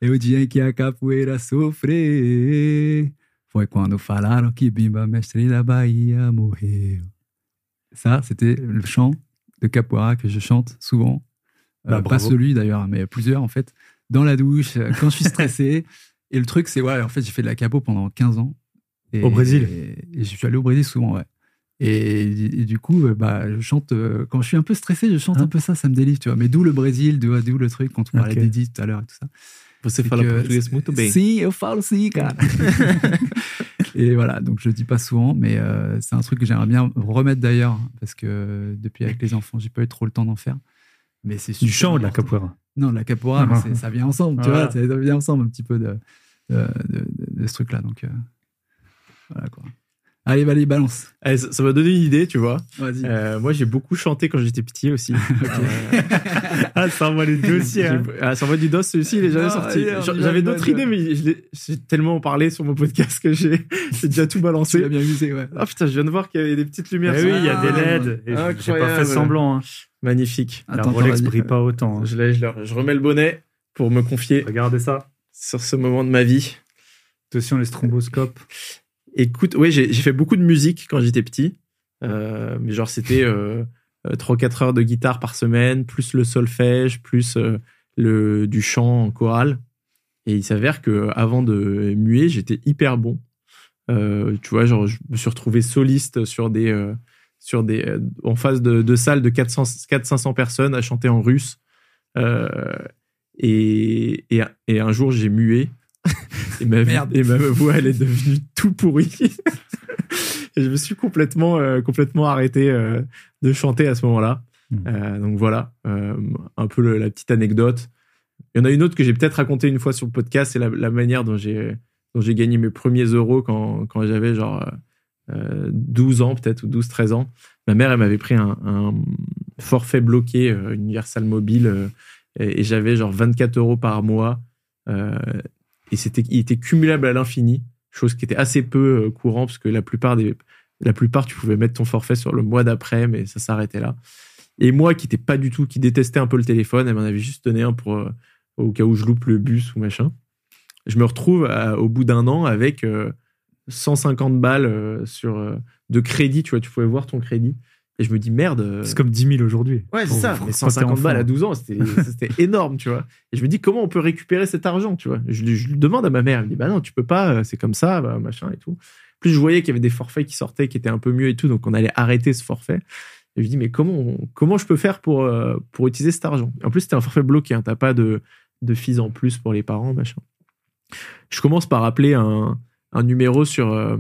S3: O dia em que a capoeira sofreu. Foi quando falaram que Bimba, mestre da Bahia, morreu. Ça, c'était le chant de capoeira que je chante souvent. Euh,
S1: Bah,
S3: pas celui d'ailleurs, mais plusieurs en fait. Dans la douche, euh, quand je suis stressé. et le truc, c'est, ouais, en fait, j'ai fait de la capo pendant 15 ans. Et-
S1: Au Brésil
S3: et, et je suis allé au Brésil souvent, ouais. Et, et du coup, euh, bah, je chante, quand je suis un peu stressé, je chante
S1: Hein
S3: un peu ça, ça me délivre, tu vois. Mais d'où le Brésil, d'où le truc, quand on parlait
S1: Ok.
S3: d'Edith tout à l'heure et tout ça.
S4: Você
S3: C'est
S4: fala
S3: que-
S4: português muito bem.
S3: Sim, eu falo sim, cara. <laughs> et voilà, donc je le dis pas souvent, mais euh, c'est un truc que j'aimerais bien remettre d'ailleurs, parce que depuis avec les enfants, j'ai pas eu trop le temps d'en faire. Mais c'est
S1: Du
S3: super
S1: chant ou de la capoeira?
S3: Non, de la capoeira, mais c'est- ça vient ensemble, tu
S1: Voilà.
S3: vois, ça ça vient ensemble un petit peu de, de, de- de- de ce truc-là. Donc, euh, voilà quoi. Allez, allez, balance.
S4: Ça ça m'a donné une idée, tu vois.
S3: Vas-y.
S4: Euh, moi, j'ai beaucoup chanté quand j'étais petit aussi. <laughs> Euh,
S1: Ah, ça envoie les dossiers. hein.
S4: ah, ça envoie du dos, celui-ci, il est jamais
S3: Non,
S4: sorti. J'avais d'autres idées, mais j'ai tellement parlé sur mon podcast que j'ai <laughs> déjà tout
S3: Tu
S4: balancé.
S3: bien visé, ouais.
S4: Ah putain, je viens de voir qu'il y avait des petites lumières.
S1: Eh
S4: sur-
S1: oui, il y a
S3: Ah,
S1: des LED. Et j'ai pas fait semblant. hein.
S4: Magnifique.
S1: La
S3: Attends,
S1: Rolex brille pas autant. hein.
S4: Je, l'ai- je, le- je remets le bonnet pour me confier
S1: Regardez ça.
S4: sur ce moment de ma vie.
S1: Attention, les stromboscopes.
S4: Écoute, ouais, j'ai fait beaucoup de musique quand j'étais petit. Euh, mais genre, c'était euh, 3-4 heures de guitare par semaine, plus le solfège, plus euh, le, du chant en chorale. Et il s'avère que avant de muer, j'étais hyper bon. Euh, tu vois, genre, je me suis retrouvé soliste sur des, euh, sur des, euh, en face de, de salles de 400-500 personnes à chanter en russe. Euh, et, et un jour, j'ai mué. Et, ma,
S3: Merde.
S4: et ma voix, elle est devenue tout pourrie. <laughs> et je me suis complètement, euh, complètement arrêté euh, de chanter à ce moment-là.
S1: Hmm.
S4: Euh, donc voilà, euh, un peu le- la petite anecdote. Il y en a une autre que j'ai peut-être raconté une fois sur le podcast, c'est la, la manière dont j'ai dont j'ai gagné mes premiers euros quand, quand j'avais genre euh, 12 ans peut-être ou 12-13 ans. Ma mère, elle m'avait pris un, un forfait bloqué euh, Universal Mobile euh, et, et j'avais genre 24 euros par mois euh, et c'était il était cumulable à l'infini, chose qui était assez peu euh, courant parce que la plupart des la plupart tu pouvais mettre ton forfait sur le mois d'après mais ça s'arrêtait là. Et moi qui n'étais pas du tout qui détestais un peu le téléphone, elle m'en avait juste donné un pour euh, au cas où je loupe le bus ou machin. Je me retrouve au bout d'un an avec euh, 150 balles euh, sur euh, de crédit, tu vois, tu pouvais voir ton crédit. Et je me dis merde. euh,
S1: C'est comme 10 000 aujourd'hui.
S4: Ouais, c'est ça. Mais
S1: quand t'es
S4: 150 balles à 12 ans, <laughs> c'était énorme, tu vois. Et je me dis, comment on peut récupérer cet argent, tu vois? Je, je lui demande à ma mère, elle me dit, bah non, tu peux pas, euh, c'est comme ça, bah, machin et tout. Plus je voyais qu'il y avait des forfaits qui sortaient, qui étaient un peu mieux et tout, donc on allait arrêter ce forfait. Et je dis, mais comment, comment je peux faire pour, euh, pour utiliser cet argent? En plus, c'était un forfait bloqué, hein, t'as pas de, de fees en plus pour les parents, machin. Je commence par appeler un, un numéro sur euh,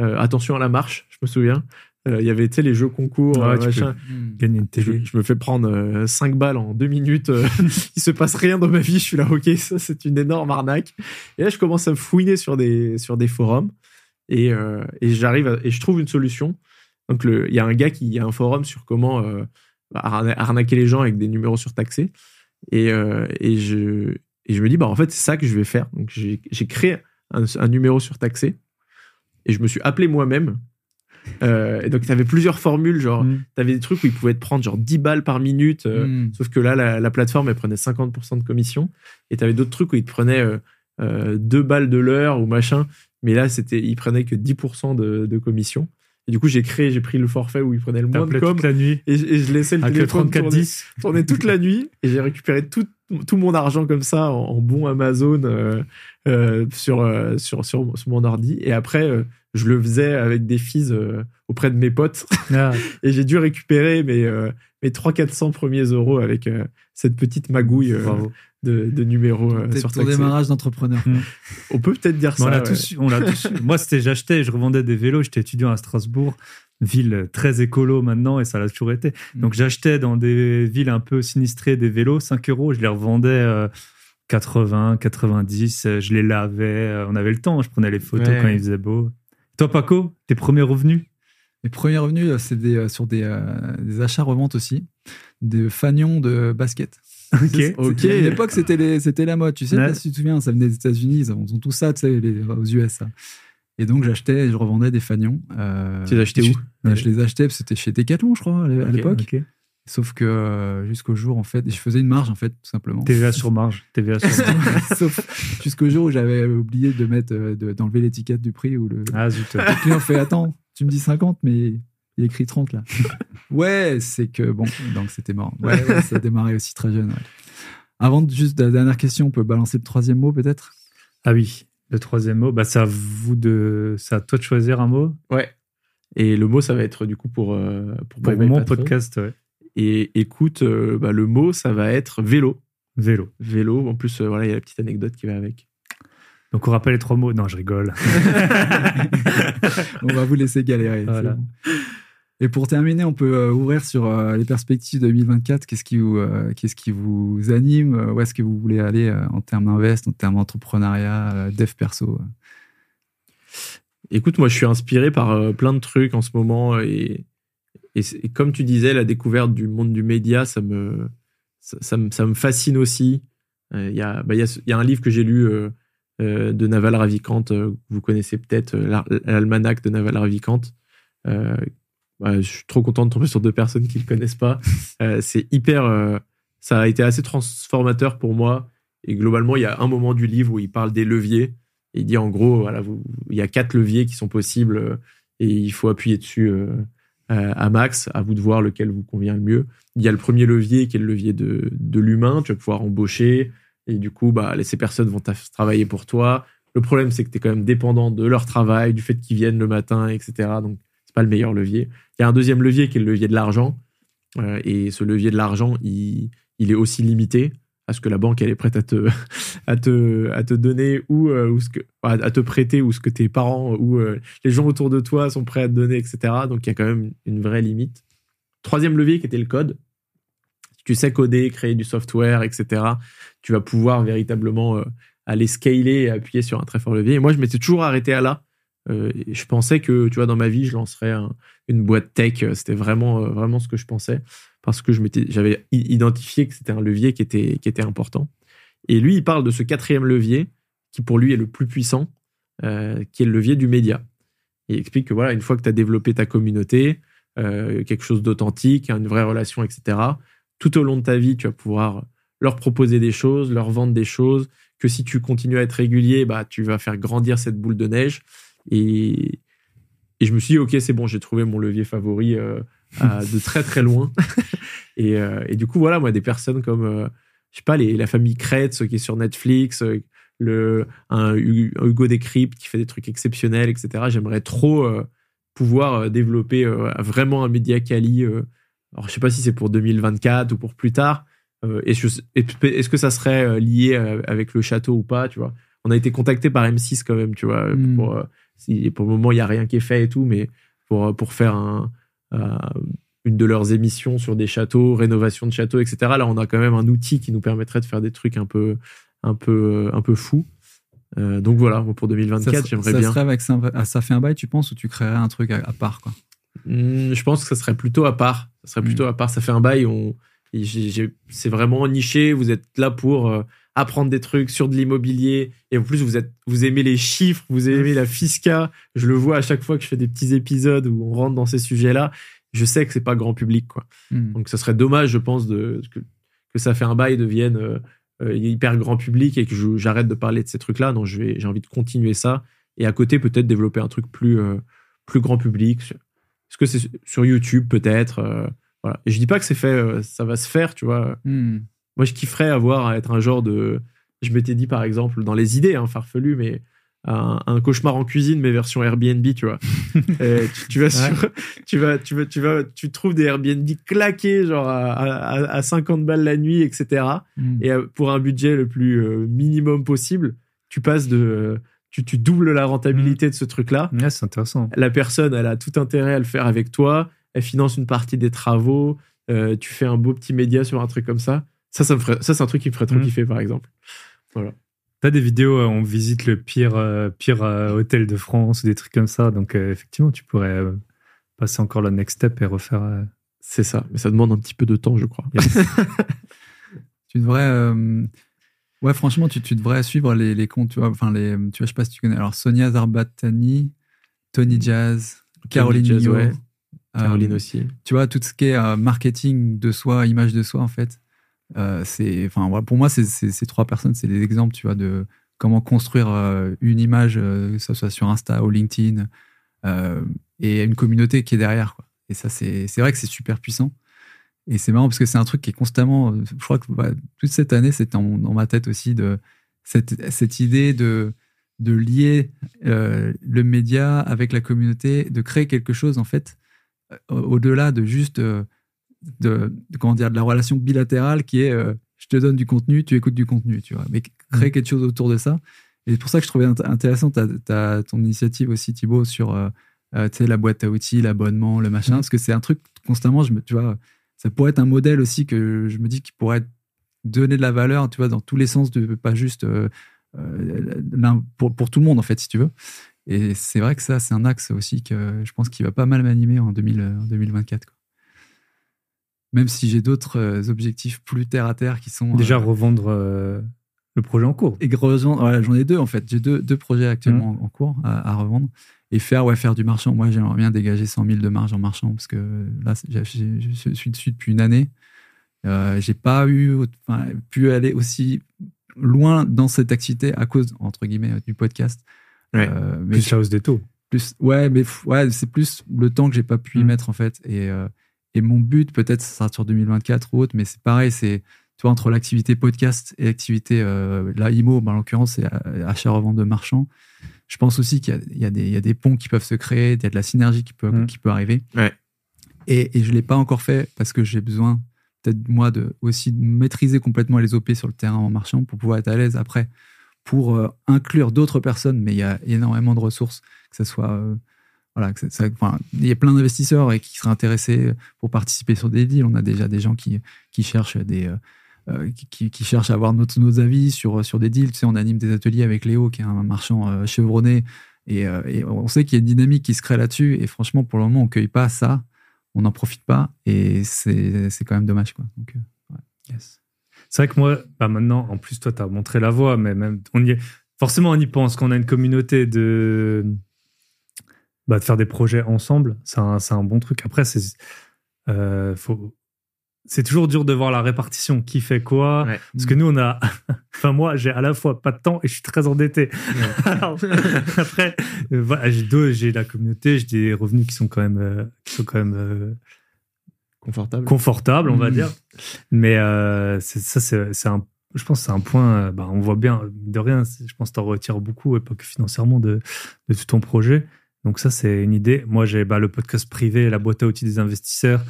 S4: euh, Attention à la marche, je me souviens. Euh, Il y avait, tu sais, les jeux concours,
S1: Ouais,
S4: euh, machin.
S3: Hmm.
S1: Gagner une
S4: Je,
S1: télé.
S4: je me fais prendre 5 balles en 2 minutes. euh, <laughs> <laughs> il se passe rien dans ma vie. Je suis là, ok, ça c'est une énorme arnaque. Et là, je commence à me fouiner sur des, sur des forums et, euh, et j'arrive et je trouve une solution. Donc, le- il y a un gars qui il y a un forum sur comment euh, arna- arnaquer les gens avec des numéros surtaxés. Et, euh, et, je, et je me dis, bah, en fait, c'est ça que je vais faire. Donc, j'ai j'ai créé un, un numéro surtaxé et je me suis appelé moi-même. Euh, et donc, tu avais plusieurs formules, genre,
S1: Mm.
S4: T'avais des trucs où ils pouvaient te prendre genre 10 balles par minute. euh,
S3: Hmm.
S4: Sauf que là, la, la plateforme, elle prenait 50% de commission. Et t'avais d'autres trucs où ils te prenaient euh, euh, 2 balles de l'heure ou machin. Mais là, c'était, ils prenaient que 10% de, de commission. Et du coup, j'ai créé, j'ai pris le forfait où ils prenaient le moins de com.
S1: toute la nuit
S4: Et, et je laissais le
S1: avec le
S4: téléphone tourner,
S1: 3410.
S4: tourner toute la nuit. Et j'ai récupéré tout, tout mon argent comme ça en, en bon Amazon euh, euh, sur, euh, sur, sur, sur mon ordi. Et après, euh, je le faisais avec des fees auprès de mes potes.
S1: Ah, <laughs>
S4: Et j'ai dû récupérer mes, mes 300-400 premiers euros avec cette petite magouille
S1: bravo.
S4: De, de numéros euh, sur
S3: ton démarrage d'entrepreneur.
S4: On peut peut-être dire
S1: Mais
S4: ça.
S1: on l'a
S4: ouais.
S1: tous, on l'a tous. <laughs> Moi, c'était, j'achetais, et je revendais des vélos. J'étais étudiant à Strasbourg, ville très écolo maintenant, et ça l'a toujours été. Donc,
S3: Mm.
S1: j'achetais dans des villes un peu sinistrées des vélos, 5 euros. Je les revendais euh, 80, 90. euh, Je les lavais. euh, On avait le temps. Je prenais les photos
S4: Ouais.
S1: quand il faisait beau. Toi, Paco, tes premiers revenus?
S3: Mes premiers revenus, euh, c'est des, euh, sur des, euh, des achats-reventes aussi, des fanions de basket.
S1: Ok.
S4: Ok.
S3: À l'époque, c'était les- c'était la mode. Tu sais,
S1: Ouais.
S3: si tu te souviens, ça venait des États-Unis, ils ont tout ça, tu sais, les- aux US. ça. Et donc, j'achetais et je revendais des fanions. euh,
S4: Tu les achetais où?
S3: euh, Je les achetais, c'était chez Decathlon, je crois, à l'époque. Sauf que euh, jusqu'au jour, en fait, je faisais une marge, en fait, tout simplement.
S1: TVA sur marge. TVA sur <laughs> marge.
S3: Sauf jusqu'au jour où j'avais oublié de mettre, de- d'enlever l'étiquette du prix où le,
S1: Ah, zut.
S3: le client fait Attends, tu me dis 50, mais il écrit 30 là. <laughs> ouais, c'est que bon, donc c'était marrant. Ouais, ouais, ça a démarré aussi très jeune. ouais. Avant de juste la dernière question, on peut balancer le troisième mot peut-être?
S1: Ah oui. Le troisième mot, bah, c'est à vous de, c'est à toi de choisir un mot
S4: Ouais. Et le mot, ça va être du coup pour, euh, pour,
S1: mon podcast. ouais.
S4: Et écoute, euh, bah, le mot, ça va être vélo.
S1: Vélo.
S4: Vélo. En plus, euh, voilà, il y a la petite anecdote qui va avec.
S1: Donc, on rappelle les trois mots. Non, je rigole. <laughs>
S3: On va vous laisser galérer. c'est
S1: Voilà.
S3: bon. Et pour terminer, on peut euh, ouvrir sur euh, les perspectives 2024. Qu'est-ce qui vous, euh, qu'est-ce qui vous anime? Où est-ce que vous voulez aller en termes d'invest, en termes d'entrepreneuriat, dev perso?
S4: Écoute, moi, je suis inspiré par plein de trucs en ce moment. Et, et, comme tu disais, la découverte du monde du média, ça me, ça, ça me, ça me fascine aussi. Il y, a, bah, il y, a, il y a un livre que j'ai lu de Naval Ravikant, euh, vous connaissez peut-être, euh, l'Al- l'almanach de Naval Ravikant. Euh, bah, je suis trop content de tomber sur deux personnes qui ne le connaissent pas. Euh, c'est hyper. euh, ça a été assez transformateur pour moi. Et globalement, il y a un moment du livre où il parle des leviers. Il dit en gros, voilà, il y a quatre leviers qui sont possibles euh, et il faut appuyer dessus euh, euh, à max. À vous de voir lequel vous convient le mieux. Il y a le premier levier qui est le levier de, de l'humain. Tu vas pouvoir embaucher et du coup, bah, ces personnes vont travailler pour toi. Le problème, c'est que tu es quand même dépendant de leur travail, du fait qu'ils viennent le matin, etc. Donc, c'est pas le meilleur levier. Il y a un deuxième levier qui est le levier de l'argent. Euh, et ce levier de l'argent, il, il est aussi limité à ce que la banque elle est prête à te, <laughs> à te, à te donner ou, euh, ou ce que, à à te prêter ou ce que tes parents ou euh, les gens autour de toi sont prêts à te donner, etc. Donc il y a quand même une vraie limite. Troisième levier qui était le code. Tu sais coder, créer du software, etc., tu vas pouvoir véritablement euh, aller scaler et appuyer sur un très fort levier. Et moi, je m'étais toujours arrêté à là. Euh, je pensais que, tu vois, dans ma vie, je lancerais un- une boîte tech. C'était vraiment, euh, vraiment ce que je pensais parce que j'avais identifié que c'était un levier qui était, qui était important. Et lui, il parle de ce quatrième levier qui, pour lui, est le plus puissant, euh, qui est le levier du média. Il explique que voilà, une fois que tu as développé ta communauté, euh, quelque chose d'authentique, une vraie relation, etc., tout au long de ta vie, tu vas pouvoir leur proposer des choses, leur vendre des choses, que si tu continues à être régulier, bah, tu vas faire grandir cette boule de neige. Et, et je me suis dit, OK, c'est bon, j'ai trouvé mon levier favori euh, à- <laughs> de très très loin. et, euh, et du coup, voilà, moi, des personnes comme, euh, je sais pas, les, la famille Kretz qui est sur Netflix, euh, le, un Hu- un Hugo Décrypte qui fait des trucs exceptionnels, etc. J'aimerais trop euh, pouvoir euh, développer euh, vraiment un média quali. Alors, je sais pas si c'est pour 2024 ou pour plus tard. Euh, Est-ce que- ça serait euh, lié euh, avec le château ou pas, tu vois? On a été contacté par M6 quand même, tu vois.
S3: Mm.
S4: Pour, si, pour le moment, il y a rien qui est fait et tout, mais pour, pour faire un, euh, une de leurs émissions sur des châteaux, rénovation de châteaux, etc. Là, on a quand même un outil qui nous permettrait de faire des trucs un peu, un peu, un peu fous. Euh, donc voilà, pour
S3: Ça
S4: 2024,
S3: serait-
S4: j'aimerais
S3: ça
S4: bien.
S3: serait avec ça, ah, ça fait un bail, tu penses, ou tu créerais un truc à, à part, quoi?
S4: Hmm, je pense que ça serait plutôt à part. Ça serait
S3: Mm.
S4: plutôt à part. Ça fait un bail. On, c'est vraiment niché. Vous êtes là pour euh, apprendre des trucs sur de l'immobilier. Et en plus, vous êtes, vous aimez les chiffres, vous aimez la fisca. Je le vois à chaque fois que je fais des petits épisodes où on rentre dans ces sujets-là. Je sais que c'est pas grand public, quoi.
S3: Hmm.
S4: Donc, ça serait dommage, je pense, de, que, que ça fait un bail devienne euh, euh, hyper grand public et que j'arrête de parler de ces trucs-là. Non, j'ai envie de continuer ça. Et à côté, peut-être développer un truc plus, euh, plus grand public. Est-ce que c'est sur YouTube, peut-être euh, Voilà. Et je dis pas que c'est fait, euh, ça va se faire, tu vois.
S3: Hmm.
S4: Moi, je kifferais avoir à être un genre de. Je m'étais dit, par exemple, dans les idées, hein, farfelu, mais un, un cauchemar en cuisine, mais version Airbnb, tu vois. <laughs> Et tu, tu vas sur, tu vas, tu vas, tu vas, tu trouves des Airbnb claqués, genre à, à, à 50 balles la nuit, etc.
S3: Hmm.
S4: Et euh, pour un budget le plus minimum possible, tu passes de, tu, tu doubles la rentabilité de ce truc-là
S1: Ouais, c'est intéressant.
S4: la personne, elle a tout intérêt à le faire avec toi. Elle finance une partie des travaux. euh, tu fais un beau petit média sur un truc comme ça. Ça, ça, me ferait, ça c'est un truc qui me ferait trop
S1: Mhm.
S4: kiffer, par exemple.
S1: T'as des vidéos, euh, on visite le pire, euh, pire euh, hôtel de France ou des trucs comme ça. Donc, effectivement, tu pourrais passer encore le next step et refaire.
S4: C'est ça. Mais ça demande un petit peu de temps, je crois. <laughs>
S3: Tu devrais. euh, Ouais, franchement, tu, tu devrais suivre les, les comptes. Tu vois, enfin, les, tu vois, je sais pas si tu connais. Alors, Sonia Zarbatani, Tony Jazz, Caroline
S4: Jazz,
S3: Millot,
S4: ouais.
S3: euh,
S4: Caroline aussi.
S3: tu vois, tout ce qui est euh, marketing de soi, image de soi, en fait. euh, c'est, enfin, voilà, pour moi, c'est, c'est- ces trois personnes, c'est des exemples, tu vois, de comment construire une image, que ce soit sur Insta ou LinkedIn, et une communauté qui est derrière. Quoi. Et ça, c'est, c'est vrai que c'est super puissant. Et c'est marrant parce que c'est un truc qui est constamment. Je crois que bah, toute cette année, c'était dans ma tête aussi de cette, cette idée de, de lier euh, le média avec la communauté, de créer quelque chose en fait euh, au-delà de juste euh, de, de- comment dire de la relation bilatérale qui est euh, je te donne du contenu, tu écoutes du contenu, tu vois. Mais créer quelque chose autour de ça. Et c'est pour ça que je trouvais int- intéressant ta, ta- ton initiative aussi, Thibaut, sur euh, la boîte à outils, l'abonnement, le machin,
S1: Mhm.
S3: parce que c'est un truc constamment, je me, tu vois, ça pourrait être un modèle aussi que je me dis qui pourrait donner de la valeur, tu vois, dans tous les sens, de pas juste euh, euh, pour, pour tout le monde, en fait, si tu veux. Et c'est vrai que ça, c'est un axe aussi que je pense qu'il va pas mal m'animer en, 2000, euh, en 2024. quoi. Même si j'ai d'autres euh, objectifs plus terre à terre qui sont.
S1: Déjà
S3: euh,
S1: revendre euh, le projet en cours.
S3: et j'en ai deux en fait. J'ai deux, deux projets actuellement
S4: Mmh.
S3: en, en cours à, à revendre et faire ouais faire du marchand. Moi, j'aimerais bien dégager 100 000 de marge en marchand parce que là, j'ai- j'ai- je suis dessus depuis une année. Euh, j'ai pas eu enfin, pu aller aussi loin dans cette activité à cause entre guillemets du podcast.
S4: Ouais.
S3: Euh, mais
S1: Plus la hausse des taux.
S3: plus ouais mais ouais c'est plus le temps que j'ai pas pu y
S1: Mm.
S3: mettre en fait et euh, et mon but peut-être ça sera sur 2024 ou autre mais c'est pareil c'est tu vois entre l'activité podcast et l'activité euh, la IMO bah, en l'occurrence c'est euh, achat revente de marchands je pense aussi qu'il y a, y des il y a des ponts qui peuvent se créer il y a de la synergie qui peut
S1: Mm.
S3: qui peut arriver
S4: Ouais.
S3: et et je l'ai pas encore fait parce que j'ai besoin peut-être moi de aussi de maîtriser complètement les OP sur le terrain en marchand pour pouvoir être à l'aise après pour euh, inclure d'autres personnes mais il y a énormément de ressources que ce soit euh, voilà, que ça- ça- enfin, il y a plein d'investisseurs et qui seraient intéressés pour participer sur des deals. On a déjà des gens qui, qui cherchent des, euh, qui, qui- qui cherchent à avoir nos avis sur, sur des deals. Tu sais, on anime des ateliers avec Léo, qui est un marchand euh, chevronné, et, euh, et on sait qu'il y a une dynamique qui se crée là-dessus. Et franchement, pour le moment, on cueille pas ça, on n'en profite pas, et c'est quand même dommage, quoi. Donc, euh.
S1: C'est vrai que moi, bah maintenant, en plus, toi, tu as montré la voie, mais même, on y est- forcément, on y pense qu'on a une communauté de, bah, de faire des projets ensemble. C'est un, un bon truc. Après, c'est, euh, faut, c'est toujours dur de voir la répartition, qui fait quoi?
S4: Ouais.
S1: Parce que nous, on a, <laughs> enfin, moi, j'ai à la fois pas de temps et je suis très endetté. <laughs> Alors, après, euh, voilà, j'ai deux, j'ai la communauté, j'ai des revenus qui sont quand même, euh, qui sont quand même, euh,
S4: Confortable.
S1: confortable, on va
S3: Mhm.
S1: dire. Mais ça, c'est un, je pense que c'est un point, bah, on voit bien, de rien, je pense que tu en retires beaucoup, et pas que financièrement, de, de tout ton projet. Donc ça, c'est une idée. Moi, j'ai bah, le podcast privé, la boîte à outils des investisseurs.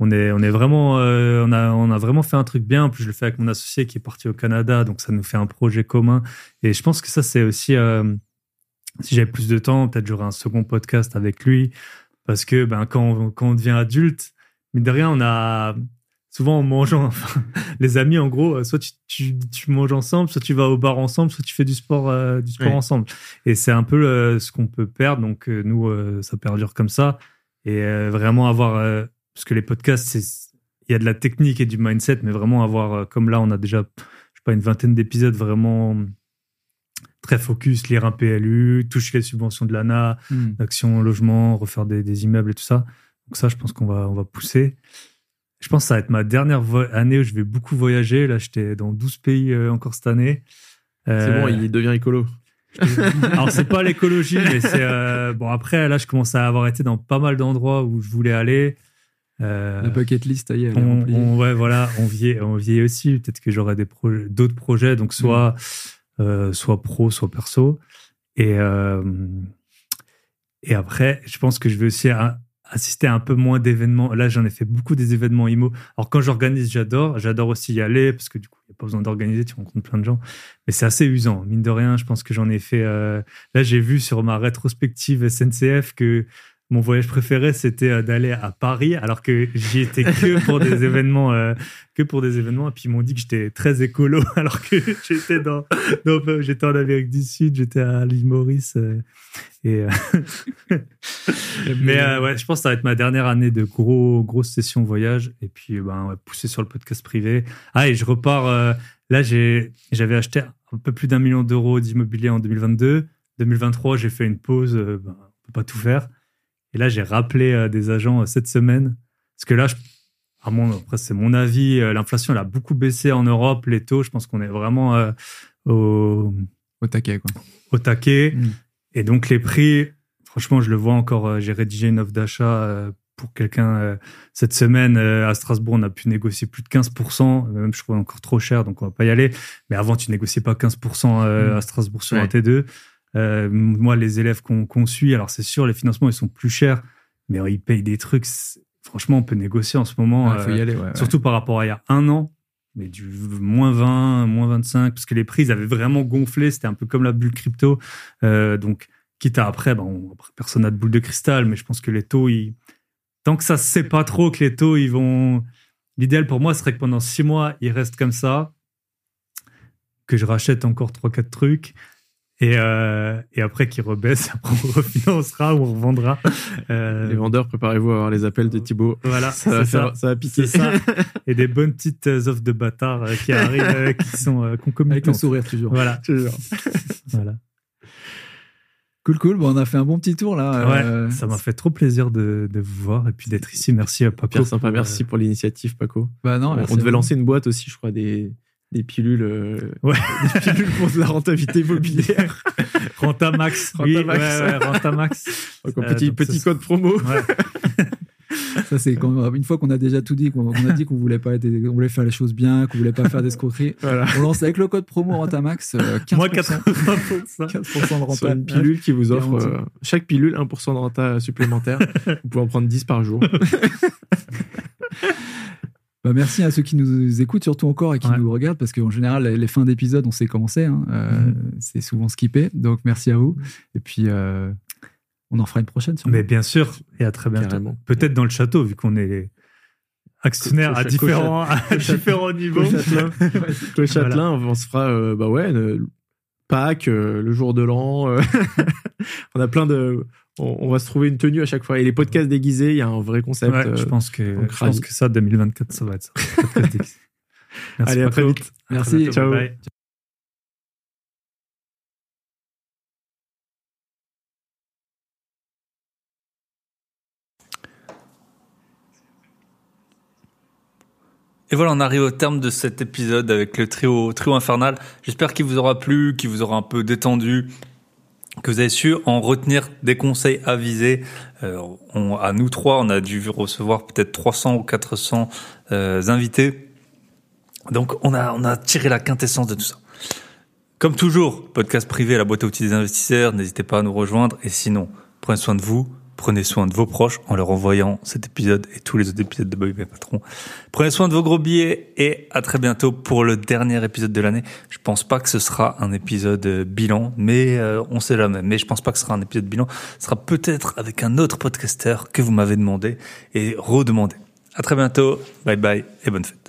S1: On est, on est vraiment, euh, on, a, on a vraiment fait un truc bien. En plus, je le fais avec mon associé qui est parti au Canada, donc ça nous fait un projet commun. Et je pense que ça, c'est aussi, euh, si j'avais plus de temps, peut-être j'aurais un second podcast avec lui, parce que ben, quand, on, quand on devient adulte, mais de rien, on a souvent en mangeant, <laughs> enfin, les amis, en gros, soit tu, tu, tu manges ensemble, soit tu vas au bar ensemble, soit tu fais du sport, euh, du sport ensemble. Et c'est un peu ce qu'on peut perdre. Donc, nous, ça perdure comme ça. Et vraiment avoir, parce que les podcasts, c'est, il y a de la technique et du mindset, mais vraiment avoir, euh, comme là, on a déjà, je sais pas, une vingtaine d'épisodes vraiment très focus, lire un PLU, toucher les subventions de l'ANA, d'action logement, refaire des, des immeubles et tout ça. Donc ça, je pense qu'on va, on va pousser. Je pense que ça va être ma dernière année où je vais beaucoup voyager. Là, j'étais dans 12 pays euh, encore cette année.
S4: C'est
S1: Euh,
S4: bon, il devient écolo. <laughs>
S1: Alors, c'est pas l'écologie, mais c'est... euh, bon, après, là, je commence à avoir été dans pas mal d'endroits où je voulais aller. Euh,
S3: La bucket list, ça y est, elle est
S1: on,
S3: remplie.
S1: on- ouais, voilà, on vieillit, on vieillit aussi. Peut-être que j'aurai des projets, d'autres projets, donc soit, euh, soit pro, soit perso. Et, euh, et après, je pense que je vais aussi assister à un peu moins d'événements. Là, j'en ai fait beaucoup des événements IMO. Alors, quand j'organise, j'adore. J'adore aussi y aller parce que du coup, il n'y a pas besoin d'organiser, tu rencontres plein de gens. Mais c'est assez usant. Mine de rien, je pense que j'en ai fait. Là, j'ai vu sur ma rétrospective SNCF que mon voyage préféré, c'était euh, d'aller à Paris, alors que j'y étais que pour des <laughs> événements, euh, que pour des événements. Et puis ils m'ont dit que j'étais très écolo, <laughs> alors que j'étais dans, dans- j'étais en Amérique du Sud, j'étais à l'île Maurice. euh, et euh, <laughs> mais ouais, je pense que ça va être ma dernière année de gros grosse session voyage. Et puis ben ouais, pousser sur le podcast privé. Ah et je repars. là, j'ai j'avais acheté un peu plus d'un million d'euros d'immobilier en 2022. 2023, j'ai fait une pause. ben, on peut pas tout faire. Et là, j'ai rappelé euh, des agents euh, cette semaine. Parce que là, je, à mon, après, c'est mon avis, euh, l'inflation, elle a beaucoup baissé en Europe, les taux. Je pense qu'on est vraiment euh, au,
S3: Au taquet, quoi.
S1: au taquet.
S3: Mm.
S1: Et donc, les prix, franchement, je le vois encore. j'ai rédigé une offre d'achat pour quelqu'un cette semaine à Strasbourg. On a pu négocier plus de 15%. Même, je trouve encore trop cher, donc on va pas y aller. Mais avant, tu négociais pas 15% euh,
S3: Mm.
S1: à Strasbourg sur
S4: Ouais.
S1: un T2. Euh, moi, les élèves qu'on qu'on suit, alors c'est sûr, les financements, ils sont plus chers, mais euh, ils payent des trucs. Franchement, on peut négocier en ce moment.
S3: Faut
S1: euh,
S3: y aller, ouais, ouais.
S1: Surtout par rapport à il y a un an, mais du moins 20, moins 25, parce que les prix ils avaient vraiment gonflé. C'était un peu comme la bulle crypto. Euh, donc, quitte à après, ben, on- personne n'a de boule de cristal, mais je pense que les taux, ils... tant que ça se sait pas trop que les taux, ils vont. L'idéal pour moi serait que pendant six mois, ils restent comme ça, que je rachète encore trois, quatre trucs. Et, euh, et après qu'ils rebaissent, après <laughs> on refinancera ou on revendra. Euh,
S4: Les vendeurs, préparez-vous à avoir les appels de Thibaut.
S1: Voilà,
S4: Ça va,
S1: c'est ça.
S4: faire- ça va piquer.
S1: Ça. <laughs> Et des bonnes petites euh, offres de bâtards euh, qui arrivent, qui sont euh,
S3: Avec le
S1: concomitantes.
S3: sourire, toujours.
S1: Voilà.
S4: Jure. <laughs>
S1: voilà.
S3: Cool, cool. Bon, on a fait un bon petit tour, là.
S1: Ouais,
S3: Euh,
S1: ça m'a fait trop plaisir de, de vous voir et puis d'être ici. Merci à Paco.
S4: Pierre sympa,
S1: pour,
S4: merci pour l'initiative, Paco.
S3: Bah non,
S4: on
S3: merci
S4: on devait lancer une boîte aussi, je crois, des, des pilules, euh,
S1: Ouais.
S4: des pilules pour de la rentabilité immobilière. <laughs>
S1: euh, <laughs> Rentamax. oui,
S4: Rentamax.
S1: ouais, ouais, Rentamax. <laughs>
S4: Donc, un
S1: Euh,
S4: petit,
S1: donc
S4: petit
S1: ça,
S4: code promo.
S1: Ouais.
S3: Ça, c'est quand, une fois qu'on a déjà tout dit, qu'on a dit qu'on voulait pas être, on voulait faire les choses bien, qu'on voulait pas faire d'escroquerie.
S4: Voilà.
S3: On lance avec le code promo Rentamax, euh, 15%,
S1: Moi, 80%.
S3: 15% de
S4: Sur
S3: renta.
S4: une pilule qui vous offre euh, chaque pilule 1% de renta supplémentaire. vous pouvez en prendre 10 par jour.
S3: Bah, merci à ceux qui nous écoutent, surtout encore, et qui
S1: Ouais.
S3: nous regardent, parce qu'en général, les les fins d'épisodes, on sait comment c'est. hein. Euh,
S1: Mhm.
S3: C'est souvent skippé. Donc, merci à vous. Et puis, euh, on en fera une prochaine. sûrement.
S6: Mais bien sûr, et à très bientôt.
S4: Carrément.
S6: Peut-être dans le château, vu qu'on est actionnaires
S4: Co-
S6: à différents, à différents niveaux.
S4: Le Châtelain, on se fera, euh, bah ouais, Pâques, euh, le jour de l'an. euh, <laughs> on a plein de. On, on va se trouver une tenue à chaque fois. Et les podcasts déguisés, il y a un vrai concept.
S6: Ouais,
S4: euh,
S6: je pense que,
S4: on
S6: je
S4: crame.
S6: pense que ça, 2024, ça va être ça. <laughs> Merci
S4: Allez, à très vite.
S3: Merci.
S4: Ciao.
S6: Bye.
S1: Et voilà, on arrive au terme de cet épisode avec le trio, trio infernal. J'espère qu'il vous aura plu, qu'il vous aura un peu détendu, que vous avez su en retenir des conseils avisés. Euh, on, à nous trois, on a dû recevoir peut-être 300 ou 400 euh, invités. Donc, on a, on a tiré la quintessence de tout ça. Comme toujours, podcast privé la boîte à outils des investisseurs. N'hésitez pas à nous rejoindre. Et sinon, prenez soin de vous. Prenez soin de vos proches en leur envoyant cet épisode et tous les autres épisodes de Bobby Patron. Prenez soin de vos gros billets et à très bientôt pour le dernier épisode de l'année. Je pense pas que ce sera un épisode bilan, mais euh, on sait jamais. Mais je pense pas que ce sera un épisode bilan. Ce sera peut-être avec un autre podcaster que vous m'avez demandé et redemandé. À très bientôt. Bye bye et bonne fête.